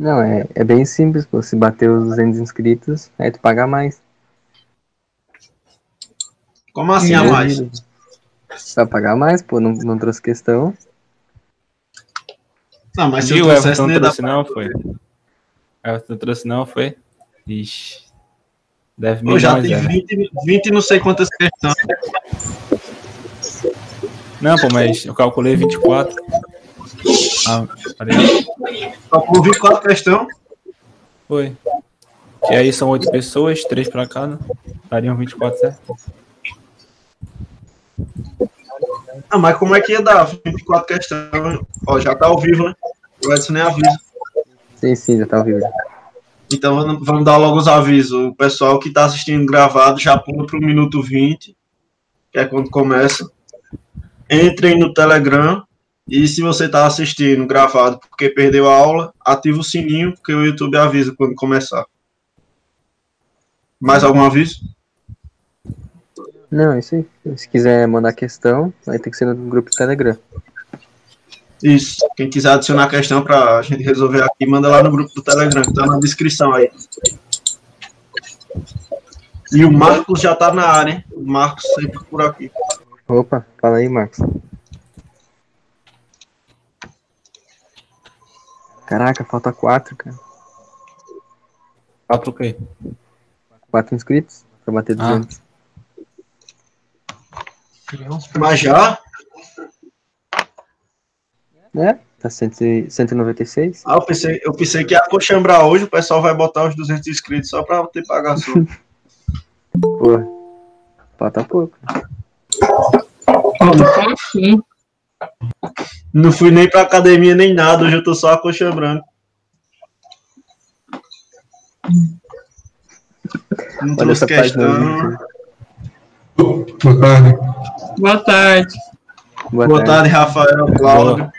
Não, é, é bem simples, pô. Se bater os 200 inscritos, aí tu paga mais. Como assim a mais? Vai pagar mais, pô. Não, não trouxe questão. Não, mas se E eu o trouxesse, Everton não trouxe não, foi? Everton trouxe não, foi? Ixi. Deve Pô, já tem né? 20, 20 e não sei quantas questões. Não, pô, mas eu calculei 24. Ah. Só por 24 questões. Foi. E aí são oito pessoas, três pra cada. Dariam 24, certo? Ah, mas como é que ia dar 24 questões? Ó, já tá ao vivo, né? O Edson nem avisa. Sim, sim, já tá ao vivo. Então vamos- vamos dar logo os avisos. O pessoal que tá assistindo gravado já pula pro minuto 20, que é quando começa. Entrem no Telegram. E se você tá assistindo gravado porque perdeu a aula, ativa o sininho, porque o YouTube avisa quando começar. Mais algum aviso? Não, isso aí. Se quiser mandar questão, vai ter que ser no grupo do Telegram. Isso. Quem quiser adicionar a questão pra gente resolver aqui, manda lá no grupo do Telegram, que tá na descrição aí. E o Marcos já tá na área, hein? O Marcos sempre por aqui. Opa, fala aí, Marcos. Caraca, falta quatro, cara. Quatro o quê? Quatro inscritos pra bater Ah. 200. Mas já? É, tá 100, e- 196. Ah, eu pensei, eu pensei que ia coxambrar hoje, o pessoal vai botar os 200 inscritos só pra ter pagação. Porra, falta pouco. Como assim? Não fui nem pra academia nem nada, hoje eu tô só acochambrando. Não Olha trouxe essa questão. Boa tarde. Boa tarde. Boa, Boa tarde. tarde, Rafael, Cláudio.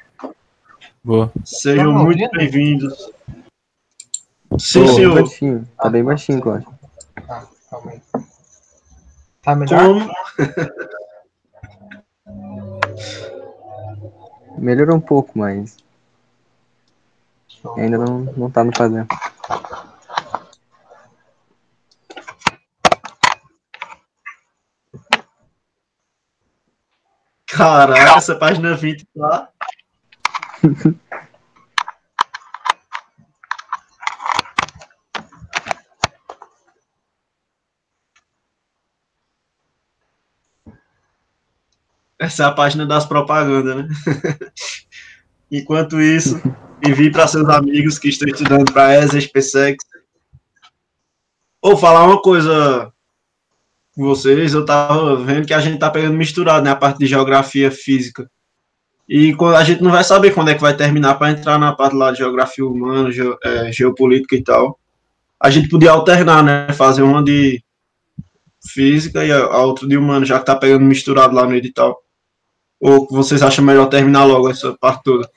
Boa. Sejam muito bem-vindos. Sim, Tô senhor. baixinho, tá bem baixinho, Cláudio. Tá, calma aí. Tá melhor? Como? Melhorou um pouco, mas ainda não, não tá no padrão. Caraca, essa página 20 tá. Essa é a página das propagandas, né? Enquanto isso, envie para seus amigos que estão estudando para ESA, SpaceX. Ou falar uma coisa com vocês, eu tava vendo que a gente tá pegando misturado, né, a parte de geografia física. E a gente não vai saber quando é que vai terminar para entrar na parte lá de geografia humana, geo- é, geopolítica e tal. A gente podia alternar, né, fazer uma de física e a, a outra de humana, já que tá pegando misturado lá no edital. Ou vocês acham melhor terminar logo essa parte toda?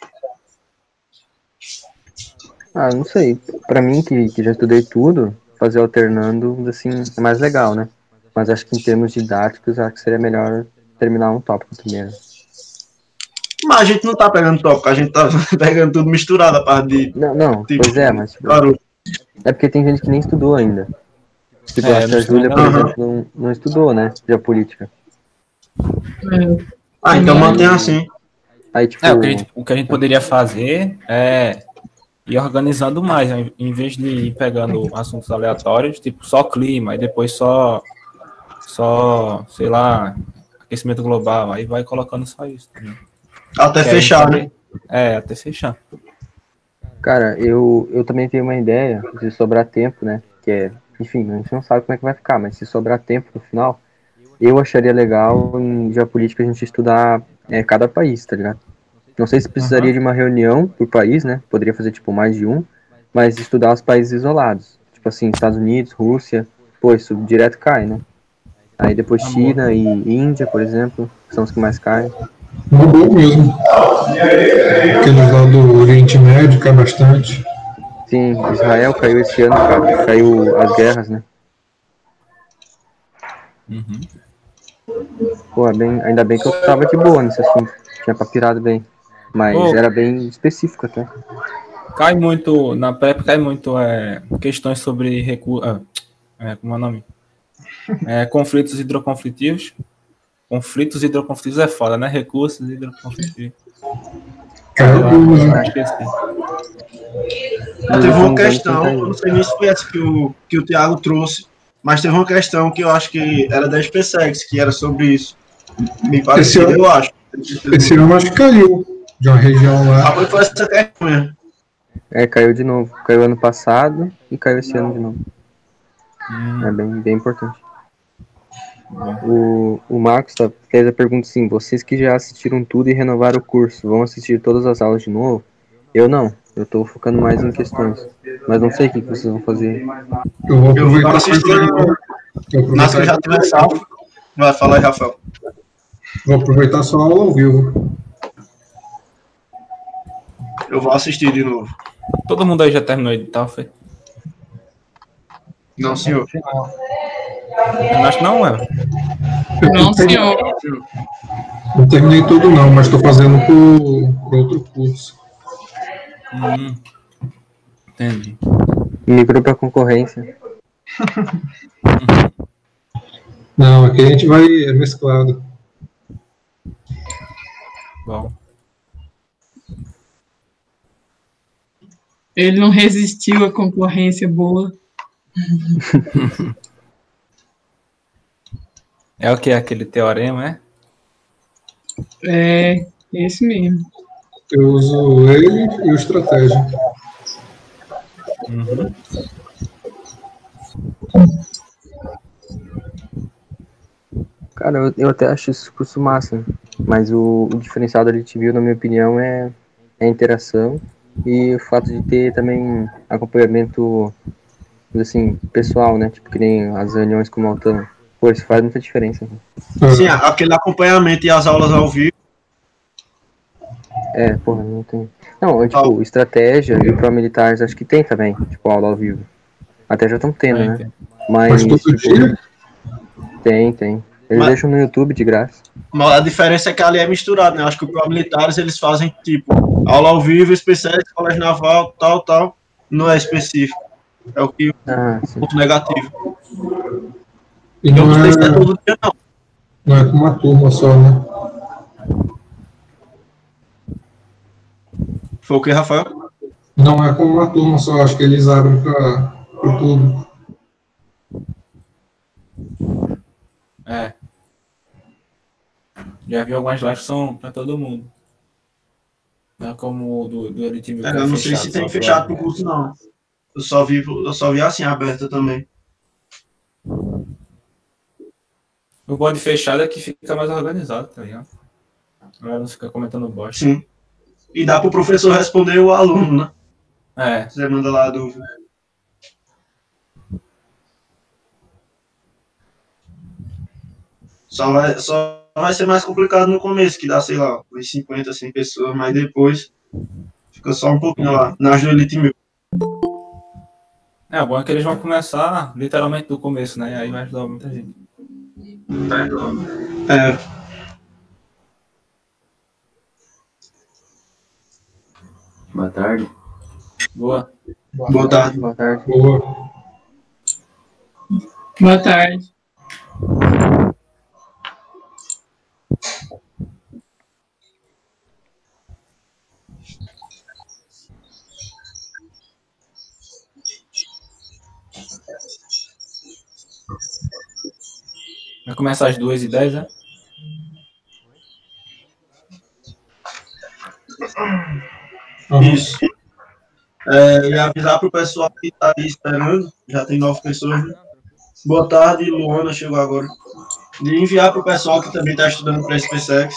Ah, não sei. Pra mim, que, que já estudei tudo, fazer alternando, assim, é mais legal, né? Mas acho que em termos didáticos, acho que seria melhor terminar um tópico primeiro. Mas a gente não tá pegando tópico, a gente tá pegando tudo misturado, a parte de Não, não, Tipo, pois é, mas tipo, garoto. é porque tem gente que nem estudou ainda. Tipo, É, a não Júlia, por estudou. exemplo, não, não estudou, né? Geopolítica. Ah, então mantém assim. Aí, tipo, É, o que, a gente, o que a gente poderia fazer é ir organizando mais, né? em vez de ir pegando assuntos aleatórios, tipo só clima, e depois só, só, sei lá, aquecimento global, aí vai colocando só isso. entendeu? Até Que fechar, né? É, até fechar. Cara, eu, eu também tenho uma ideia de sobrar tempo, né? Que é, enfim, a gente não sabe como é que vai ficar, mas se sobrar tempo no final, eu acharia legal em geopolítica a gente estudar é, cada país, tá ligado? Não sei se precisaria de uma reunião por país, né? Poderia fazer, tipo, mais de um, mas estudar os países isolados. Tipo assim, Estados Unidos, Rússia, pô, isso direto cai, né? Aí depois Tá. China e Índia, por exemplo, são os que mais caem. Boa mesmo. Aqueles lá do Oriente Médio cai bastante. Sim, Israel caiu esse ano, cara. Caiu as guerras, né? Uhum. Pô, é bem, ainda bem que eu tava de boa nesse assunto. Tinha papirado bem. Mas Ô. era bem específico até. cai muito, na PrEP cai muito é, questões sobre recursos. é, como é o nome? É, conflitos hidroconflitivos. Conflitos hidroconflitivos é foda, né? Recursos hidroconflitivos. Cara, Esqueci. Mas teve uma questão, não sei nem se foi essa que o, que o Thiago trouxe, mas teve uma questão que eu acho que era da SpaceX, que era sobre isso. Me pareceu, Esse eu acho. esse ano acho que caiu de uma região lá. Ah, foi essa questão, né? É, caiu de novo. Caiu ano passado e caiu esse ano de novo. Hum, É bem, bem importante. O, o Marcos tá, fez a pergunta assim: vocês que já assistiram tudo e renovaram o curso, vão assistir todas as aulas de novo? Eu não. Eu tô focando mais em questões. Mas não sei o que, que vocês vão fazer. Eu vou Eu vou aproveitar assistir. pra- vou Nas que eu já aproveitar, tive salvo. Vai falar aí, Rafael. vou aproveitar só a aula ao vivo. Eu vou assistir de novo. Todo mundo aí já terminou de editar, foi? Não, senhor. Eu acho que não, é. Eu Não, senhor. Não terminei tudo não, mas estou fazendo por, por outro curso. Hum, entendi. Migrou pra concorrência. Não, aqui a gente vai é mesclado. Bom. Ele não resistiu à concorrência boa. É o que? Aquele teorema, é? É, esse mesmo. Eu uso ele e o estratégia. Uhum. Cara, eu, eu até acho esse curso massa. Mas o, o diferencial da LTV, na minha opinião, é, é a interação e o fato de ter também acompanhamento, assim, pessoal, né? Tipo, que nem as reuniões com o Maltão. Pô, isso faz muita diferença. Sim, aquele acompanhamento e as aulas ao vivo. É, porra, não tem. Não, eu, tipo, estratégia e o Pro Militares acho que tem também, tipo, aula ao vivo. Até já estão tendo, É, né? tem. Mas, Mas todo tipo, dia? tem, tem. Eles Mas- deixam no YouTube de graça. Mas a diferença é que ali é misturado, né? Acho que o Pro Militares eles fazem tipo aula ao vivo, especial, colégio naval, tal, tal. Não é específico. É o que Ah, sim. ponto negativo. E não não se é é, todo dia, não. não é com uma turma só, né? Foi o que, Rafael? Não é com uma turma só, acho que eles abrem para o público. É. Já vi algumas lives que são pra todo mundo. Não é como o do, do Elite View, É, é eu não sei se tem fechado pro curso, não. Eu só vi, eu só vi assim, aberta também. O bode fechado é que fica mais organizado, tá ligado? A galera não fica comentando bosta. Sim. E dá pro professor responder o aluno, né? É, Você manda lá a dúvida. Só vai, só vai ser mais complicado no começo, que dá, sei lá, uns 50, 100 pessoas, mas depois fica só um pouquinho lá, do Elite Mil. é, o bom é que eles vão começar literalmente do começo, né? Aí vai ajudar muita gente. É, Boa tarde. Boa. boa tarde. Boa tarde. Boa. Boa tarde. Vai começar às duas e dez, né? Isso. É, e avisar pro pessoal que tá aí esperando, já tem nove pessoas, né? Boa tarde, Luana chegou agora. E enviar pro pessoal que também tá estudando para SpaceX.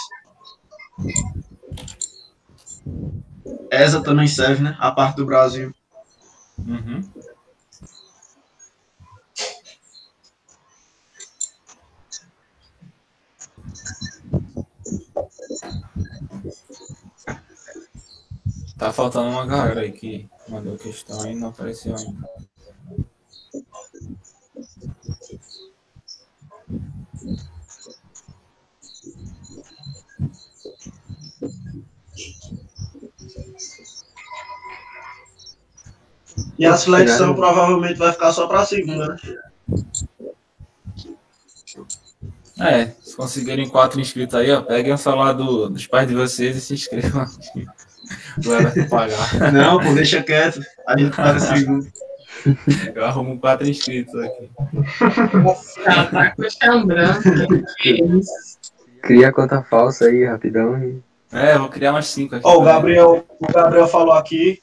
ESA também serve, né? A parte do Brasil. Uhum. Tá faltando uma galera aí que mandou questão aí, não apareceu ainda. E a seleção provavelmente vai ficar só pra segunda, né? É, se conseguirem quatro inscritos aí, ó, peguem o celular do, dos pais de vocês e se inscrevam. O Everton pagar. Não, pô, deixa quieto. A gente faz a segunda. Eu arrumo quatro inscritos aqui. Ela tá coxambrando. Cria a conta falsa aí, rapidão. E... É, eu vou criar umas cinco aqui. Ó, o. Gabriel, o Gabriel falou aqui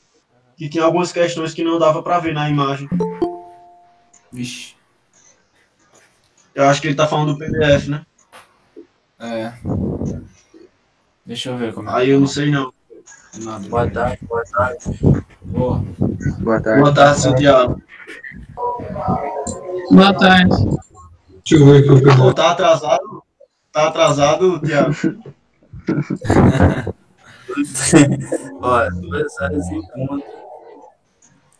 que tinha algumas questões que não dava pra ver na imagem. Vixe. Eu acho que ele tá falando do PDF, né? É. Deixa eu ver como é. Aí eu não sei não. Nada. Boa tarde, boa tarde. Boa. Boa tarde. Boa tarde, seu Diabo. Boa tarde. Deixa eu ver aqui tá atrasado? Tá atrasado, Diabo? Ó, duas horas e ponto.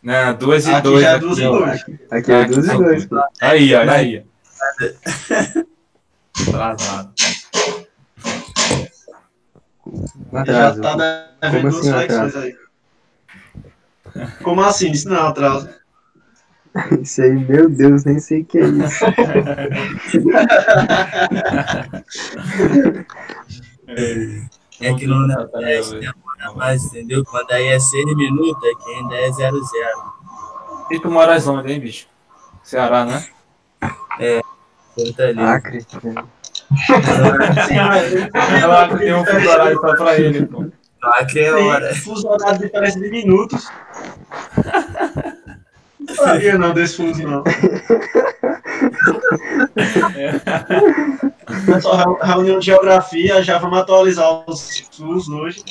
Não, duas e Aqui dois. já é aqui, duas e ó. dois. Aqui é duas e dois. Aí, olha aí. Atrasado. Um Já tá devendo Como duas assim, flexões aí. Como assim? Isso não é um atraso. Isso aí, meu Deus, nem sei o que é isso. É que no Tá, tá, Nordeste tá, demora mais, entendeu? Quando aí é 6 minutos, aqui ainda é 00. E tu moras onde, hein, bicho? Ceará, né? Fortaleza. Acre. Mas Ela tem um fuso horário só pra ele, pô. No Acre é hora. fuso horário de diferença de minutos. Não sabia não desse fuso não. Pessoal, reunião de geografia, já vamos atualizar os fusos hoje.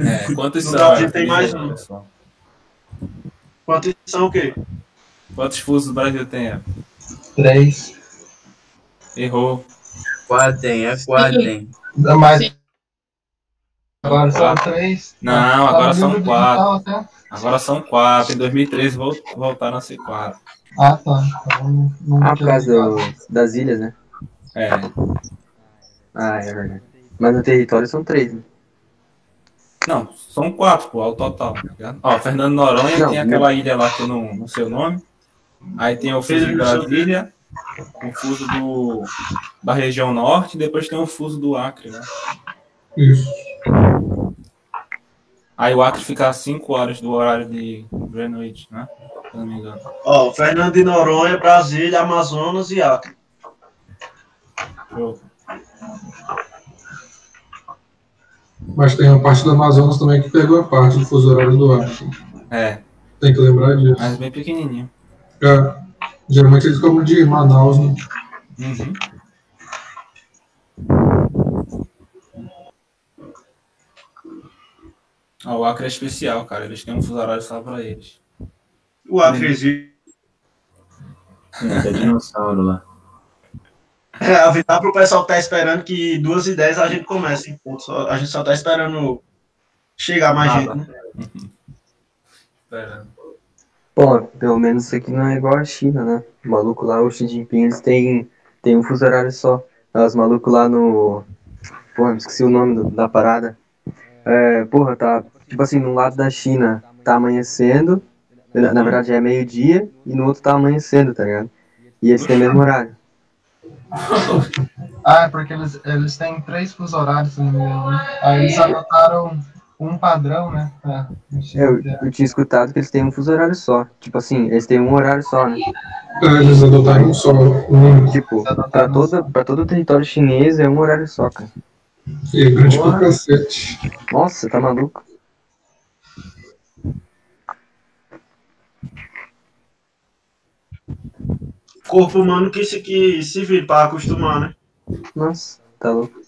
É, quantos No são? Brasil é? tem mais um. Quantos são o quê? Quantos fusos o Brasil tem? é? Três. Errou. Quatro tem, é quatro tem. Dá mais. Agora são três. Não, Tá agora são quatro. digital até. Agora são quatro. Em 2013 vol- voltaram a ser quatro. Ah, tá. Então, não Ah, por causa do- das ilhas, né? É. Ah, é verdade. Mas no território são três, né? Não, são quatro, pô, ao total. tá ligado? Ó, Fernando Noronha Não, tem aquela ilha lá que eu não, não sei o nome. Aí tem o de Pedro do Brasília, o fuso do, da região norte, e depois tem o fuso do Acre, né? Isso. Aí o Acre fica a 5 horas do horário de Greenwich, né? Se não me engano. Ó, Fernando de Noronha, Brasília, Amazonas e Acre. Show. Mas tem a parte do Amazonas também que pegou a parte do fuso horário do Acre. É, Tem que lembrar disso. mas bem pequenininho. É. Geralmente eles comem de Manaus, né? Uhum. Ó, o Acre é especial, cara. Eles têm um fuso horário só pra eles. O Acre existe. Tem até dinossauro lá. É, avisar pro pessoal que tá esperando que duas e dez a gente começa, hein? A gente só tá esperando chegar mais Ah, gente, né? Esperando. Pô, pelo menos isso aqui não é igual a China, né? O maluco lá, o Xi Jinping, eles têm, têm um fuso horário só. Os malucos lá no. Porra, me esqueci o nome do- da parada. É, porra, tá. Tipo assim, num lado da China tá amanhecendo. Na, na verdade é meio-dia, e no outro tá amanhecendo, tá ligado? E esse tem o mesmo horário. Ah, é porque eles, eles têm três fusos horários, se? Aí eles adotaram um padrão, né? Eu, eu tinha escutado que eles têm um fuso horário só. Tipo assim, eles têm um horário só, né? É, eles adotaram um só. Um, Tipo, pra, toda, pra todo o território chinês é um horário só, cara. e é grande pra cacete. Nossa, tá maluco? Corpo humano que se, que se vira pra acostumar, né? Nossa, tá louco.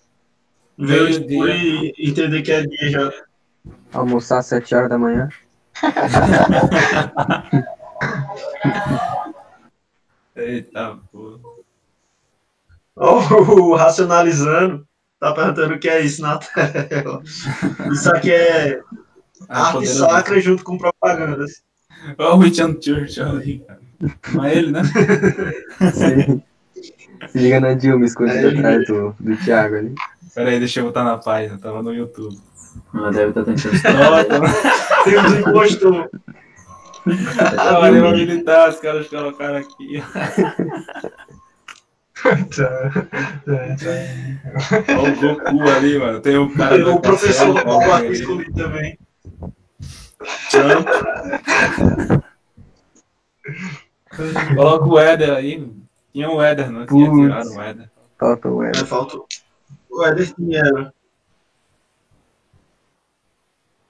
Ver o Meio escuro e e entender que é dia já. Almoçar às 7 horas da manhã. Eita, pô. Ó, o racionalizando tá perguntando o que é isso na tela. Isso aqui é Ah, arte sacra junto com propagandas. Ó, o Richard Churchill ali, cara. Não é ele, né? Se, se liga na Dilma escondida É, atrás do, do Thiago ali. Pera aí, deixa eu botar na página. Tava no YouTube. Ela deve estar tentando. Nossa, Temos um impostor. Trabalhei pra militar, os caras colocaram aqui. Olha o Goku ali, mano. Tem um cara. o professor do Paulo escolhi também. Coloca o Éder aí. Tinha um Éder, não tinha Putz. tirado o Éder. Falta o Eder. falta o Eder Pinheiro.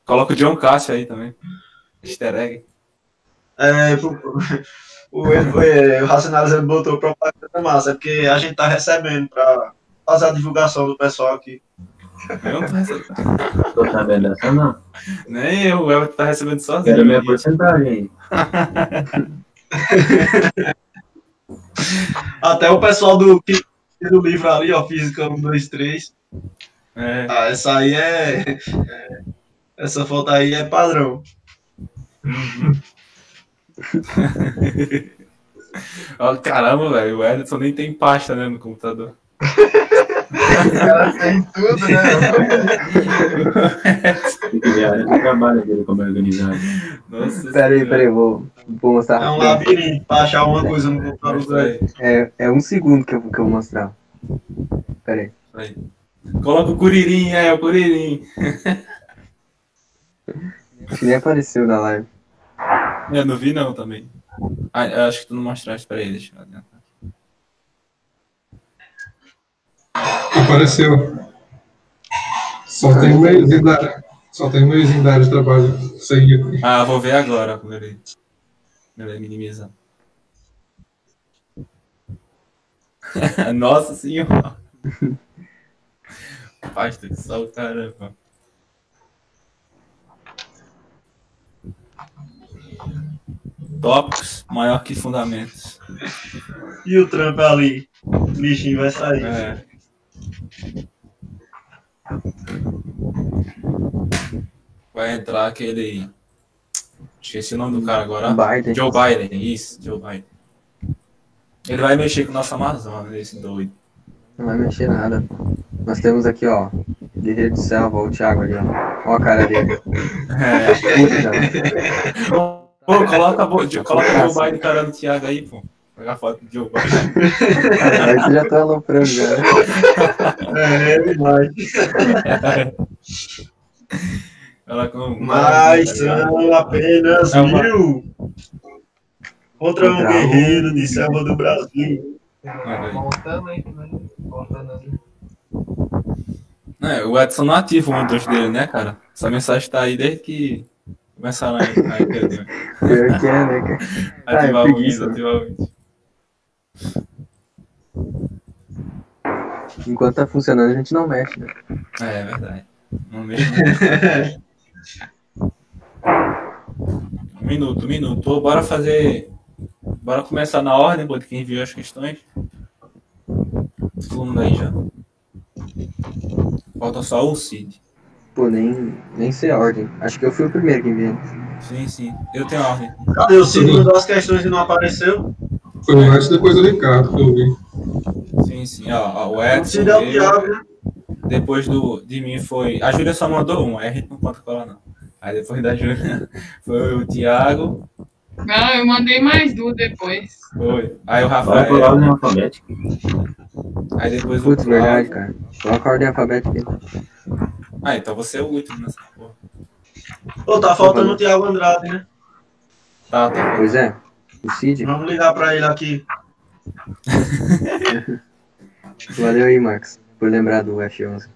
Coloca o John Cássio aí também. Easter egg. É, o, o, é, o Racionais ele botou propaganda massa, é porque a gente tá recebendo pra fazer a divulgação do pessoal aqui. Eu não tô recebendo. Tô sabendo dessa, não. Nem eu, o Everton tá recebendo sozinho. Quero minha porcentagem. Até o pessoal do, do livro ali, ó, Física 1, 2, 3. É. Ah, essa aí é. é- essa foto aí é padrão. Ó, caramba, velho. O Ederson nem tem pasta, né, no computador. O cara tem tudo, né? Trabalho dele, como organizado. Nossa Pera aí, Senhora. pera aí, vou, vou mostrar. É um labirinto pra achar uma coisa no computador. É, é um segundo que eu, que eu vou mostrar. Pera aí. aí. Coloca o Curirim, é, o Curirim. Acho que nem apareceu na live. Eu não vi não também. Ah, eu acho que tu não mostraste pra ele, deixa eu adiantar. Apareceu. Só tem um mêsinho da, só tem um da área de trabalho. Sem. Ah, vou ver agora quando ele minimizar. Nossa senhora. Pasta que só o caramba. Tópicos maior que fundamentos. E o Trump ali. O bichinho vai sair. É. Vai entrar aquele. Esqueci o nome do cara agora. Biden. Joe Biden, isso, Joe Biden. Ele vai mexer com o nosso Amazônia, esse doido. Não vai mexer nada. Nós temos aqui, ó. Guerreiro de selva, o Thiago ali, ó. Ó a cara dele. É. Puta. Pô, coloca, o Joe Biden carando o Thiago aí, pô. Pegar foto do Joe Biden. Aí você já tá aloprando já. É, é demais. Ela com Mas tá são apenas É uma- mil. Contra um guerreiro de selva do Brasil. Montando aí, né? Montando ali. É, o Edson não ativa o Windows dele, né, cara? Essa mensagem tá aí desde que começaram a, a entender. Pior que é, né, cara? Ah, Ativar o Windows, ativar o Windows. Enquanto tá funcionando, a gente não mexe, né? É, é verdade. Não mexe. Um minuto, um minuto. Bora fazer. Bora começar na ordem, de quem viu as questões. Todo mundo aí já. Falta só o Cid. Pô, nem, nem sei a ordem. Acho que eu fui o primeiro que vi. Sim, sim. Eu tenho a ordem. Cadê o Cid mandou as questões e não apareceu? Foi o antes depois do Ricardo que eu vi. Sim, sim. Ó, ó, o Edson. É o eu- Thiago, né? Depois do, de mim foi. A Júlia só mandou um, aí a gente não conta com ela, não. Aí depois da Júlia foi o Thiago, Não, eu mandei mais duas depois. foi. Aí o Vai por Rafael. ordem alfabética. Aí depois Putz, o verdade, cara. Coloca a ordem alfabética aí. Ah, então você é o último nessa porra. Pô, tá faltando o Thiago Andrade, né? Tá, tá. Pois é. O Cid. Vamos ligar pra ele aqui. Valeu aí, Marcos, por lembrar do F11.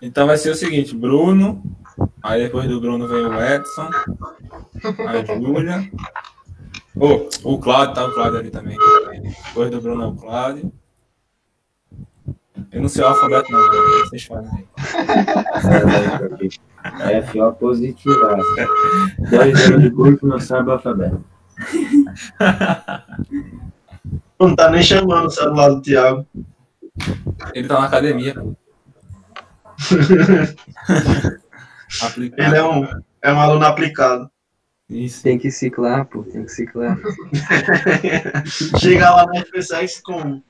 Então vai ser o seguinte, Bruno. Aí depois do Bruno vem o Edson. A Júlia. Oh, o Cláudio, tá o Cláudio ali também. Depois do Bruno é o Cláudio. Eu não sei o alfabeto não, né? vocês fazem aí. FO positiva. Dois anos de curso não sabe o alfabeto. Não tá nem chamando o celular do Thiago. Ele tá na academia. Ele é um, é um aluno aplicado. Isso. Tem que ciclar, pô. Tem que ciclar. Chega lá na FPSEX com.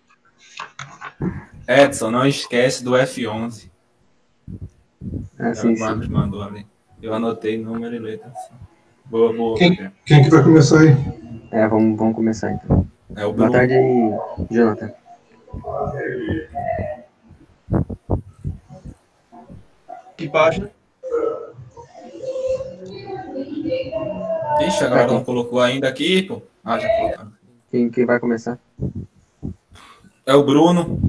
Edson, não esquece do F11. Ah, É sim, o Marcos sim. mandou ali. Eu anotei número e letra. Boa, boa. Quem-. Quem que vai começar aí? É, vamos, vamos começar então. É o Boa Bruno. tarde aí, Jonathan. Que página? Ixi, a galera não colocou ainda aqui, pô. Ah, já colocaram. Quem, quem vai começar? É o Bruno.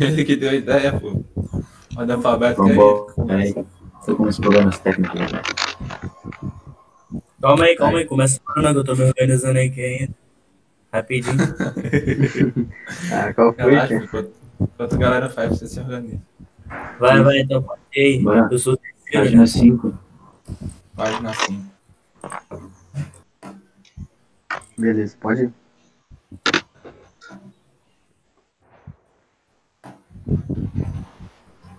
Ele que deu a ideia, pô. Alfabética aí. Vamos Peraí, tô com uns problemas técnicos. né? Calma aí, calma aí. Começa falando que eu tô me organizando aqui ainda. Rapidinho. Ah, qual foi? Relaxa, enquanto, enquanto a galera faz, você se organiza. Vai, vai, então. E aí, Bora. eu sou o terceiro. Página 5. Página 5. Beleza, pode ir.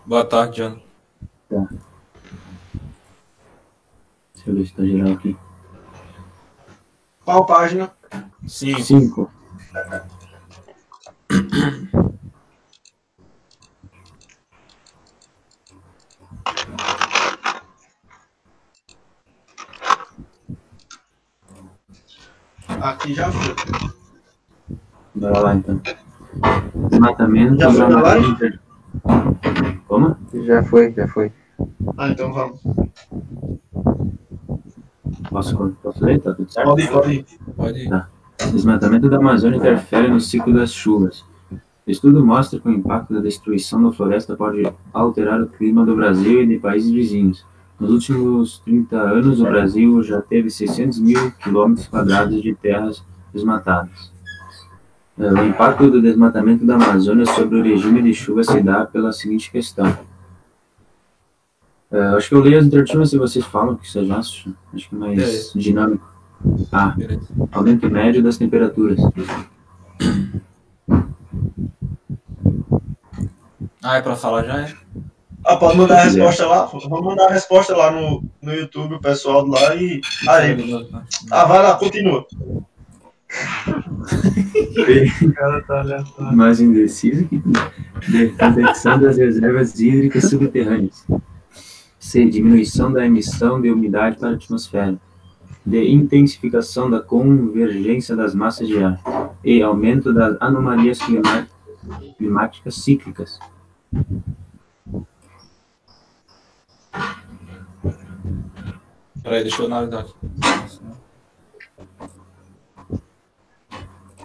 Boa tarde, John. Deixa eu ver se tá geral aqui. Qual página? 5. 5. Aqui já foi. Bora lá então. Desmatamento Já foi da na live? Como? Já foi, já foi. Ah, então vamos. Posso, posso ler? Tá tudo certo? Pode ir, pode ir. Pode ir. Tá. Desmatamento da Amazônia interfere no ciclo das chuvas. Estudo mostra que o impacto da destruição da floresta pode alterar o clima do Brasil e de países vizinhos. Nos últimos 30 anos, o Brasil já teve 600 mil quilômetros quadrados de terras desmatadas. O impacto do desmatamento da Amazônia sobre o regime de chuva se dá pela seguinte questão. Eh, acho que eu leio as alternativas e vocês falam que vocês acham. Acho que é mais Beleza. dinâmico. Ah, aumento médio das temperaturas. Ah, é pra falar já? É? Ah, pode mandar a Se resposta lá? Vamos mandar a resposta lá no, no YouTube, o pessoal lá e. Aí. Ah, vai lá, continua. mais indeciso que de conversão das reservas hídricas subterrâneas. C. Diminuição da emissão de umidade para a atmosfera. D. Intensificação da convergência das massas de ar. E. Aumento das anomalias climáticas cíclicas. Peraí, deixa eu analisar aqui. É,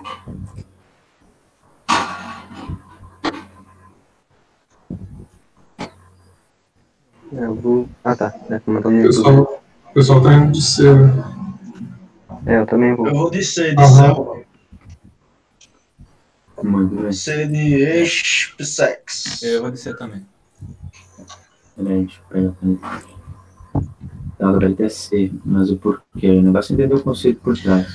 eu vou... Ah, tá. É, no O pessoal, o pessoal tá indo de ser, né? É, eu também vou. Eu vou de C, de bem. C de ex-sex. Eu vou descer também. Peraí, deixa eu pegar. Tá, agora ele é C, mas o porquê? O negócio é entender o conceito por trás.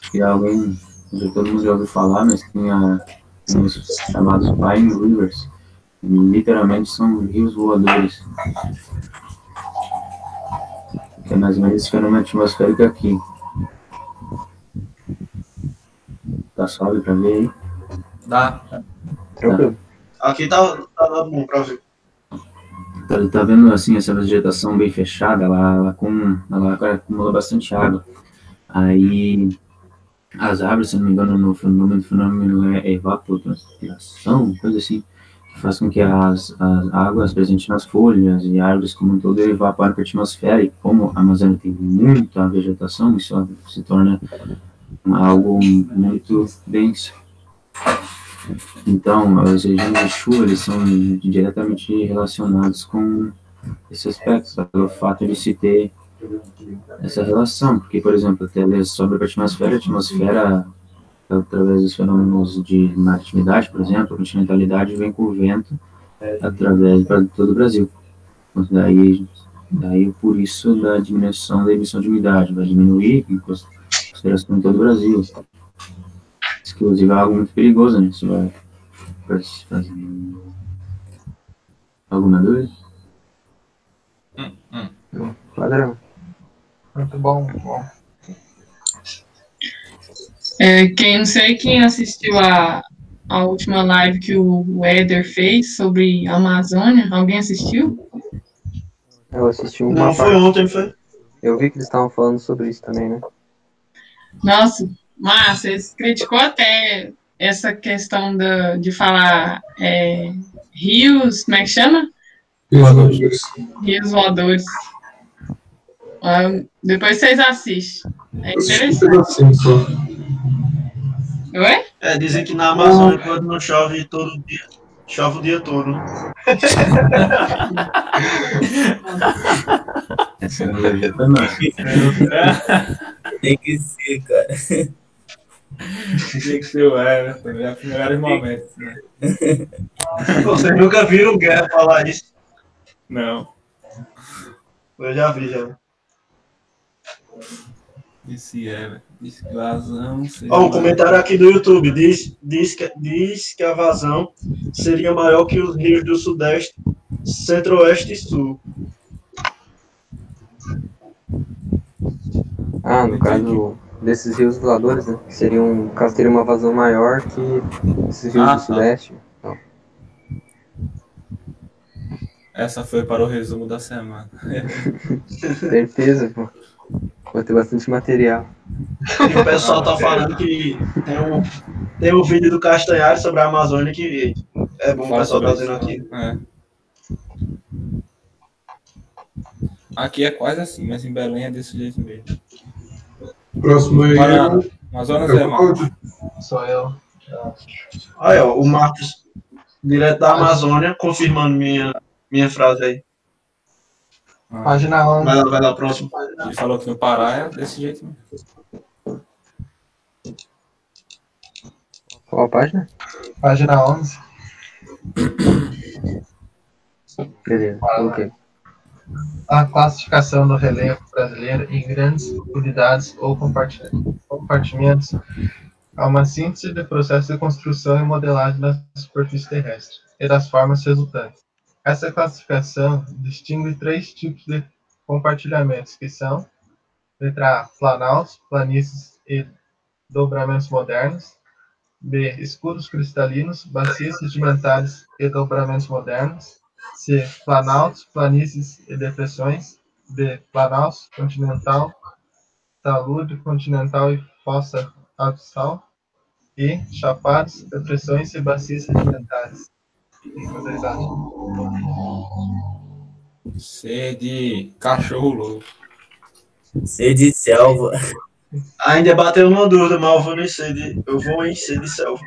Acho que alguém, já todo mundo já ouviu falar, mas tinha uns chamados Pine Rivers. Literalmente são rios voadores. Que é mais ou menos esse fenômeno atmosférico aqui. Tá suave pra ver aí? Dá. Tranquilo. Aqui tá, tá bom pra ver. Tá, tá vendo assim essa vegetação bem fechada, ela, ela, com, ela acumula bastante água. Aí as árvores, se não me engano, no fenômeno, fenômeno é evapotranspiração, coisa assim, que faz com que as, as águas presentes nas folhas e árvores como um todo evaporem para a atmosfera. E como a Amazônia tem muita vegetação, isso se torna algo muito denso. Então, os regimes de chuva eles são diretamente relacionados com esse aspecto, pelo fato de se ter essa relação, porque, por exemplo, até ele sobe para a atmosfera, a atmosfera, através dos fenômenos de maritividade, por exemplo, a continentalidade vem com o vento através para todo o Brasil. Então, daí, daí, por isso, da diminuição da emissão de umidade, vai diminuir em consideração em todo o Brasil. Inclusive é algo muito perigoso, né? Isso vai vai- Alguma dúvida? Padrão. Muito bom, muito bom. É, quem não sei quem assistiu a, a última live que o Éder fez sobre a Amazônia. Alguém assistiu? Eu assisti uma Não, foi parte. ontem, foi? Eu vi que eles estavam falando sobre isso também, né? Nossa, Márcia, você criticou até essa questão da, de falar é, rios, como é que chama? Voadores. Rios voadores. Ah, depois vocês assistem. É interessante. Oi? É, dizem que na Amazônia, quando não chove todo dia, chove o dia todo. né? Essa analogia foi massa. Tem que ser, cara. Tinha que ser o Everton, já foi melhores momentos, né? Vocês nunca viram o Guerra falar isso? Não. Eu já vi, já. Disse. Disse que vazão. seria Ó, um comentário aqui do YouTube diz, diz, que, diz que a vazão seria maior que os rios do Sudeste, Centro-Oeste e Sul. Ah, no caso desses rios voadores, né? Seriam, no caso, teria uma vazão maior que esses rios Ah, do tá. Sudeste. Então, Essa foi para o resumo da semana. certeza, pô. Vai ter bastante material. E o pessoal tá falando que tem um, tem um vídeo do Castanhari sobre a Amazônia que é bom o pessoal sobre tá aqui. É. Aqui é quase assim, mas em Belém é desse jeito mesmo. Próximo aí é Paraná. o Amazonas é é. Cláudio. Sou eu. Aí, ó, o Marcos, direto da Amazônia, confirmando minha, minha frase aí. Página 11. Vai lá, vai lá, próximo. Ele falou que no Pará é desse jeito mesmo. Qual a página? Página 11. Beleza, coloquei. A classificação do relevo brasileiro em grandes unidades ou comparti- compartimentos é uma síntese do processo de construção e modelagem da superfície terrestre e das formas resultantes. Essa classificação distingue três tipos de compartilhamentos, que são letra A, planaltos, planícies e dobramentos modernos, B, escudos cristalinos, bacias sedimentares e dobramentos modernos, C. Planaltos, planícies e depressões. D. Planaltos, continental, talude, continental e fossa abissal. E. Chapados, depressões e bacias sedimentares. O que vocês acham? C de cachorro louco. Ser de selva. Ainda bateu uma dúvida, mas eu vou em C de, eu vou em C de selva.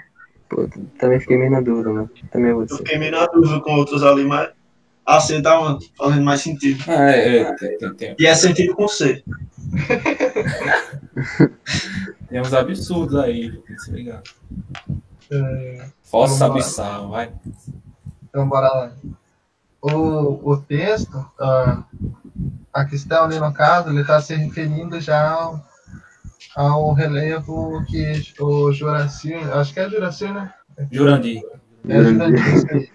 Pô, também fiquei meio na dúvida, né? Também vou Eu dizer. fiquei meio na dúvida com outros ali, mas a C tá uma- fazendo mais sentido. Ah, é, é, tem, tem, tem, E é sentido com C. tem uns absurdos aí, se ligar. É, abissal, vai. Então, bora lá. O, o texto, ah, a questão ali no caso, ele está se referindo já ao, ao relevo que o Juraci, acho que é Juraci, né? Jurandir. É Jurandir, isso aí.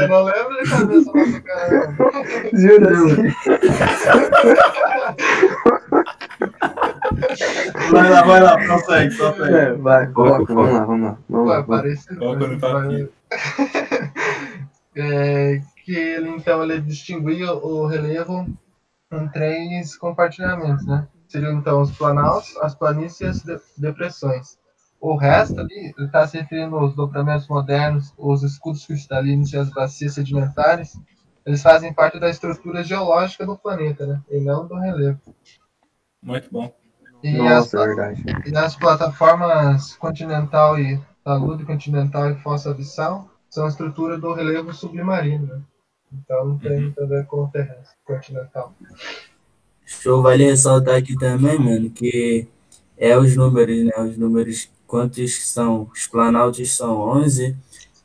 Eu não lembro de cabeça, mas caramba. Vai lá, vai lá, prossegue, prossegue. É, vai, coloca, vamos lá, vamos lá. Vamos lá, no papel. É, que ele então ele distinguia o relevo em três compartilhamentos, né? Seriam então os planaltos, as planícies e as de- depressões. O resto ali está se referindo aos dobramentos modernos, os escudos cristalinos e as bacias sedimentares. Eles fazem parte da estrutura geológica do planeta, né? E não do relevo. Muito bom. E as, Nossa, é verdade. e nas plataformas continental e talude continental e fossa abissal são a estrutura do relevo submarino. Né? Então não tem muito a ver com o terrestre continental. Show, vale ressaltar aqui também, mano, que é os números, né? Os números, quantos são? Os planaltos são 11,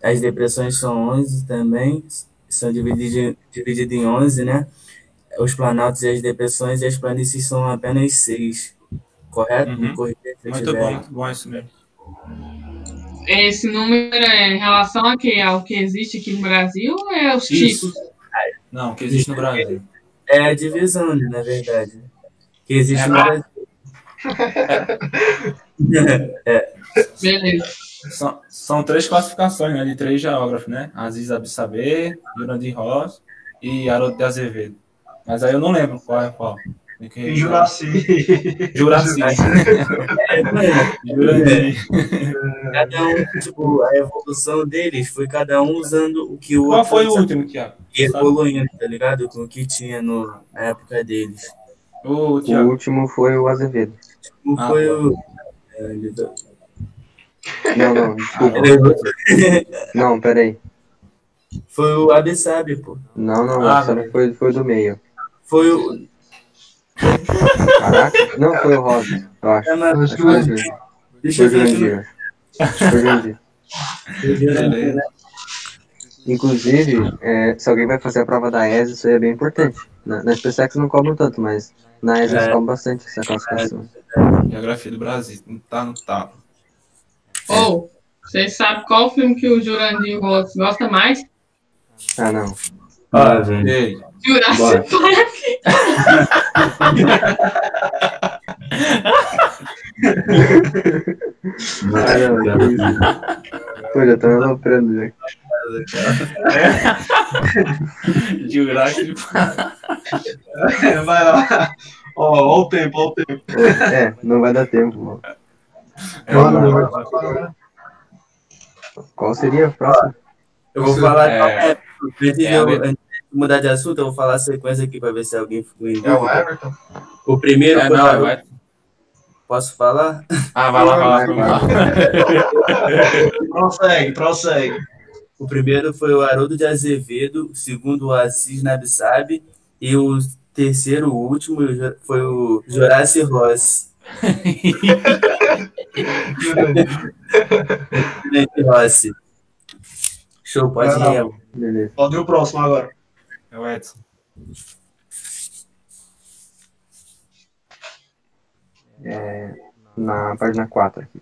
as depressões são 11 também, são divididos dividido em 11, né? Os planaltos e as depressões e as planícies são apenas 6, correto? Uhum. Me corrija se eu Muito tiver bom, muito bom isso mesmo. Esse número é em relação a quê? Ao que existe aqui no Brasil ou é os Isso. tipos? Não, que existe no Brasil. É a divisão, né, na verdade, que existe É, no Brasil. É, Beleza. São, são três classificações, né? De três geógrafos, né? Aziz Abissabé, Jurandir Ross e Haroldo de Azevedo. Mas aí eu não lembro qual é qual. Que- E Juraci. Juraci. É, mano, Jurandir. cada um, tipo, a evolução deles foi cada um usando o que o Qual outro foi o último, Thiago? e evoluindo, tá ligado? Com o que tinha no, na época deles. O O último foi o Azevedo. Tipo, Ah, foi o. é, ele- Não, não, desculpa. Não, peraí. Foi o Abessabe, pô. Não, não, Ah, essa foi, foi do meio. Foi o. Caraca, não foi o Rosa, eu acho. É, mas- Acho que foi o Jurandir. Deixa Foi eu o ver aqui Jurandir. Acho que foi o Jurandir. Beleza. Inclusive, é, se alguém vai fazer a prova da ESA, isso aí é bem importante. Na, na SpaceX não cobram tanto, mas na ESA eles É. cobram bastante essa classificação. Geografia do Brasil. Não tá no talo. Ou, vocês sabem qual filme que o Jurandir gosta mais? Ah, não. Ah, velho. Jurassic Park. Pô, já tô me aloprando já. Jurassic Vai lá. Ó, ó o tempo, ó o tempo. É, não vai dar tempo. mano. Bora. Qual seria o próximo? Eu vou falar. É. É, É, mudar de assunto, eu vou falar a sequência aqui pra ver se alguém ficou em É o. Everton. O primeiro É, o não, vai. Posso falar? Ah, vai lá, vai lá. Vai lá. Prossegue, prossegue. O primeiro foi o Haroldo de Azevedo, o segundo o Assis Nabissab e o terceiro, o último, foi o Joraci Ross. Rossi. Show, pode ir. Pode ir o próximo agora. É o Edson. É, na página 4 aqui.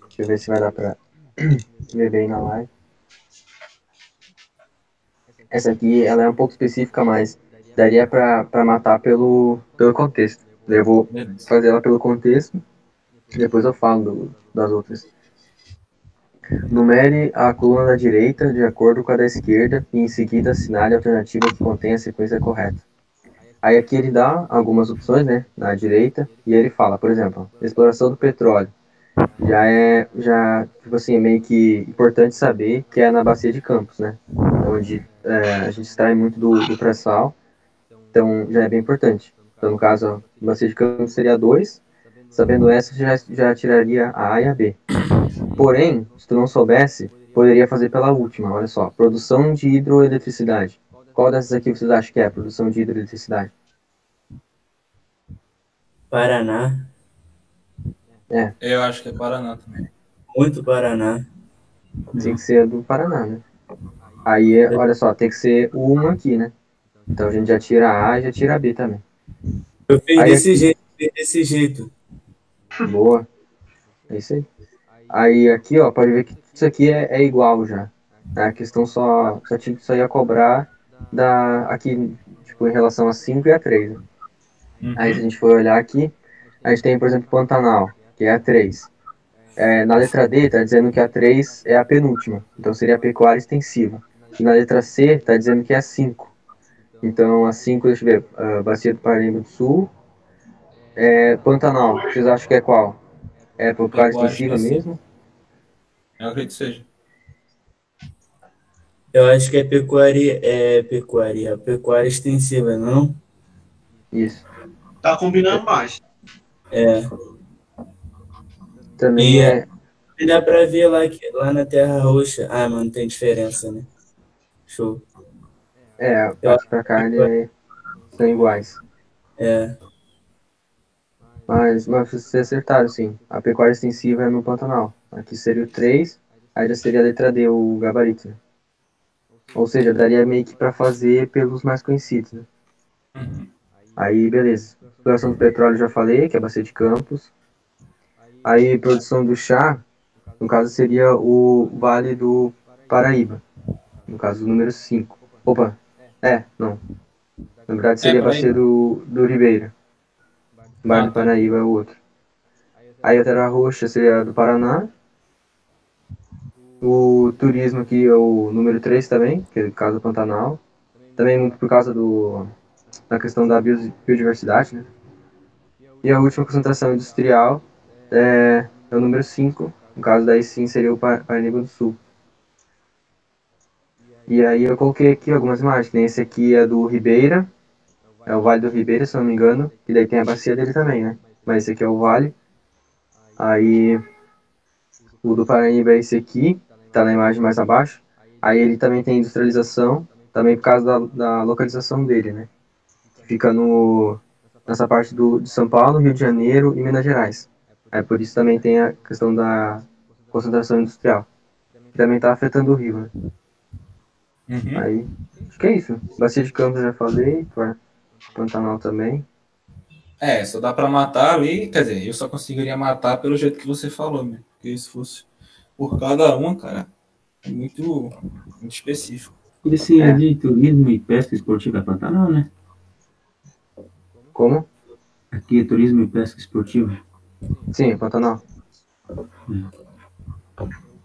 Deixa eu ver se vai dar pra ver bem na live. Essa aqui, ela é um pouco específica, mas daria pra, pra matar pelo, pelo contexto. Eu vou fazer ela pelo contexto, depois eu falo do- das outras. Numere a coluna da direita de acordo com a da esquerda e em seguida assinale a alternativa que contém a sequência correta. Aí aqui ele dá algumas opções, né, na direita, e ele fala, por exemplo, exploração do petróleo. Já é, já, tipo assim, é meio que importante saber que é na bacia de Campos, né, onde é, a gente extrai muito do, do pré-sal, então já é bem importante. Então, no caso, a bacia de Campos seria 2, sabendo essa, já, já tiraria a A e a B. Porém, se tu não soubesse, poderia fazer pela última, olha só, produção de hidroeletricidade. Qual dessas aqui vocês acham que é a produção de hidroeletricidade? Paraná. Eu acho que é Paraná também. Muito Paraná. Tem que ser a do Paraná, né? Aí, é- olha só, tem que ser o 1 aqui, né? Então a gente já tira a A e já tira a B também. Eu fiz Aí desse aqui- jeito, fiz desse jeito. Boa. É isso aí. Aí aqui, ó, pode ver que isso aqui é, é igual já. A questão só, só, tinha, só ia cobrar da, aqui, tipo, em relação a 5 e a 3. Né? Uhum. Aí se a gente for olhar aqui, a gente tem, por exemplo, Pantanal, que é a 3. É, na letra D está dizendo que a 3 é a penúltima, então seria a pecuária extensiva. E na letra C está dizendo que é a 5. Então a 5, deixa eu ver, ah, Bacia do Paraíba do Sul. É, Pantanal, vocês acham que é qual? É pecuária Pecuária extensiva extensiva. mesmo? Eu acredito que seja. Eu acho que é pecuária, é pecuária, pecuária extensiva, não? Isso. Tá combinando mais. É. Também E- é. E dá pra ver lá, que, lá na Terra Roxa. Ah, mano, tem diferença, né? Show. É, acho que a carne é, são iguais. É. Mas, mas vocês acertaram, sim. A pecuária extensiva é no Pantanal. Aqui seria o 3, aí já seria a letra D, o gabarito. né? Ou seja, daria meio que para fazer pelos mais conhecidos. Né? Aí, beleza. Exploração do petróleo já falei, que é a Bacia de Campos. Aí, produção do chá, no caso seria o Vale do Paraíba. No caso, o número 5. Opa, é, não. Na verdade seria a. Bacia do, do Ribeira. Ah, do. Paraíba é o outro. Aí a Terra Roxa seria a do Paraná. O turismo aqui é o número 3 também, que é o caso do Pantanal. também muito por causa do, da questão da bio- biodiversidade, né? E a última concentração industrial é, é o número 5, no caso daí sim seria o Pa- Paraíba do Sul. E aí eu coloquei aqui algumas imagens, tem esse aqui é do Ribeira, é o Vale do Ribeira, se não me engano, e daí tem a bacia dele também, né? Mas esse aqui é o Vale. Aí o do Paraíba é esse aqui, tá na imagem mais abaixo. Aí ele também tem industrialização, também por causa da, da localização dele, né? Fica no, nessa parte do, de São Paulo, Rio de Janeiro e Minas Gerais. É por isso também tem a questão da concentração industrial, que também está afetando o Rio, né? Uhum. Aí, acho que é isso. Bacia de Campos eu já falei, Pan- Pantanal também. É, só dá pra matar ali, quer dizer, eu só conseguiria matar pelo jeito que você falou, né? Porque se fosse por cada uma, cara, é muito, muito específico. Esse É. é de turismo e pesca esportiva é Pantanal, né? Como? Aqui é turismo e pesca esportiva. Sim, Pantanal.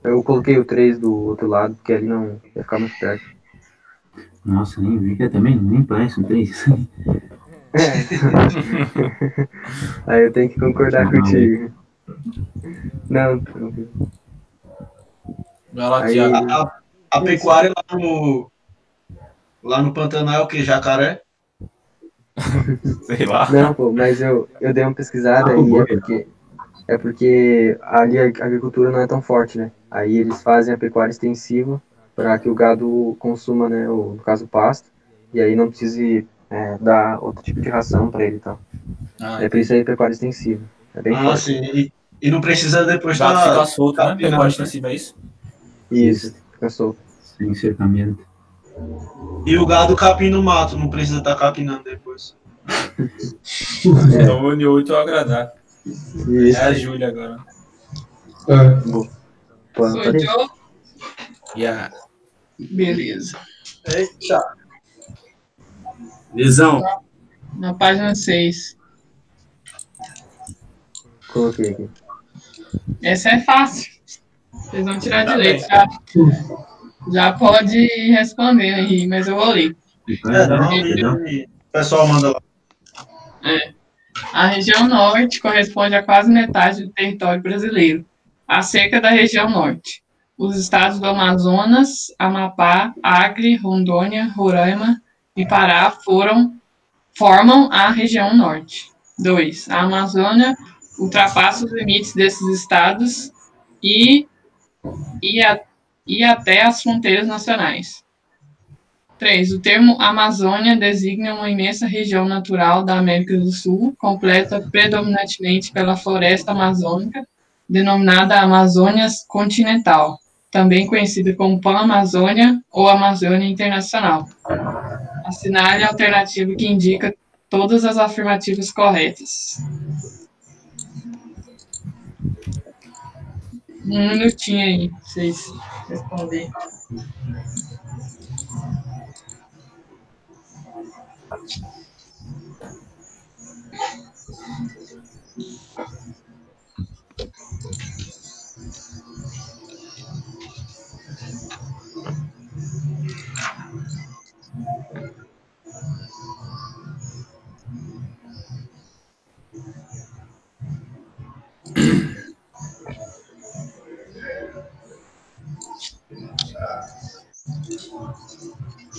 Eu coloquei o 3 do outro lado, porque ali não ia ficar muito perto. Nossa, nem vi que é também, nem parece um três. Aí eu tenho que concordar Não. contigo. Não, tranquilo. Vai lá, Aí-. A, a- a pecuária lá no, lá no Pantanal é o que? Jacaré? Sei lá. Não, pô, mas eu, eu dei uma pesquisada e é porque, é porque ali a agricultura não é tão forte, né? Aí eles fazem a pecuária extensiva para que o gado consuma, né, o, no caso, o pasto, e aí não precise é, dar outro tipo de ração para ele e tal. Ah, É por isso aí pecuária extensiva. É bem Ah, forte. sim. E, e não precisa depois o tá, fica solto, né? capinando, Pecuária né? extensiva, é isso? Isso, fica solto. Sem cercamento. E o gado capim no mato, não precisa estar capinando depois. Então, une oito ao agradável. Isso. É a Júlia agora. É, Pô, Sou peraí. Joe? E a... Beleza. Eita. Visão. Na página 6. Coloquei aqui. Essa é fácil. Vocês vão tirar Tá de bem. leite. Já, já pode ir respondendo aí, mas eu vou ler. É, não, e- e- o pessoal manda lá. A região norte corresponde a quase metade do território brasileiro, acerca da região norte. Os estados do Amazonas, Amapá, Acre, Rondônia, Roraima e Pará foram, formam a região norte. 2. A Amazônia ultrapassa os limites desses estados e, e, a- e até as fronteiras nacionais. 3. O termo Amazônia designa uma imensa região natural da América do Sul, completa predominantemente pela floresta amazônica, denominada Amazônia continental, também conhecida como Pan-Amazônia ou Amazônia Internacional. Assinale a alternativa que indica todas as afirmativas corretas. Um minutinho aí, pra vocês responderem.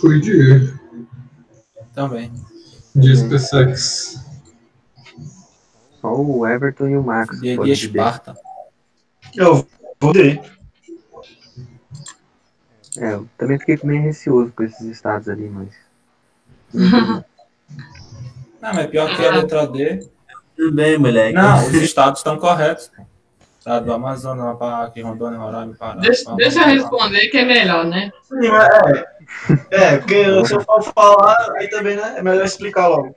Fui de, Também. de SpaceX. Só o Everton e o Marcos. De, podem de dizer. Esparta. Eu vou ver. É, eu também fiquei meio receoso com esses estados ali, mas. Não, mas pior que a letra D. Tudo bem, moleque. Não, os estados estão corretos. Estado do Amazonas, Amapá, aqui, Rondônia, Roraima, Pará. Deixa, deixa eu responder que é melhor, né? Sim, mas é. É, porque se eu for falar, aí também, né? É melhor explicar logo.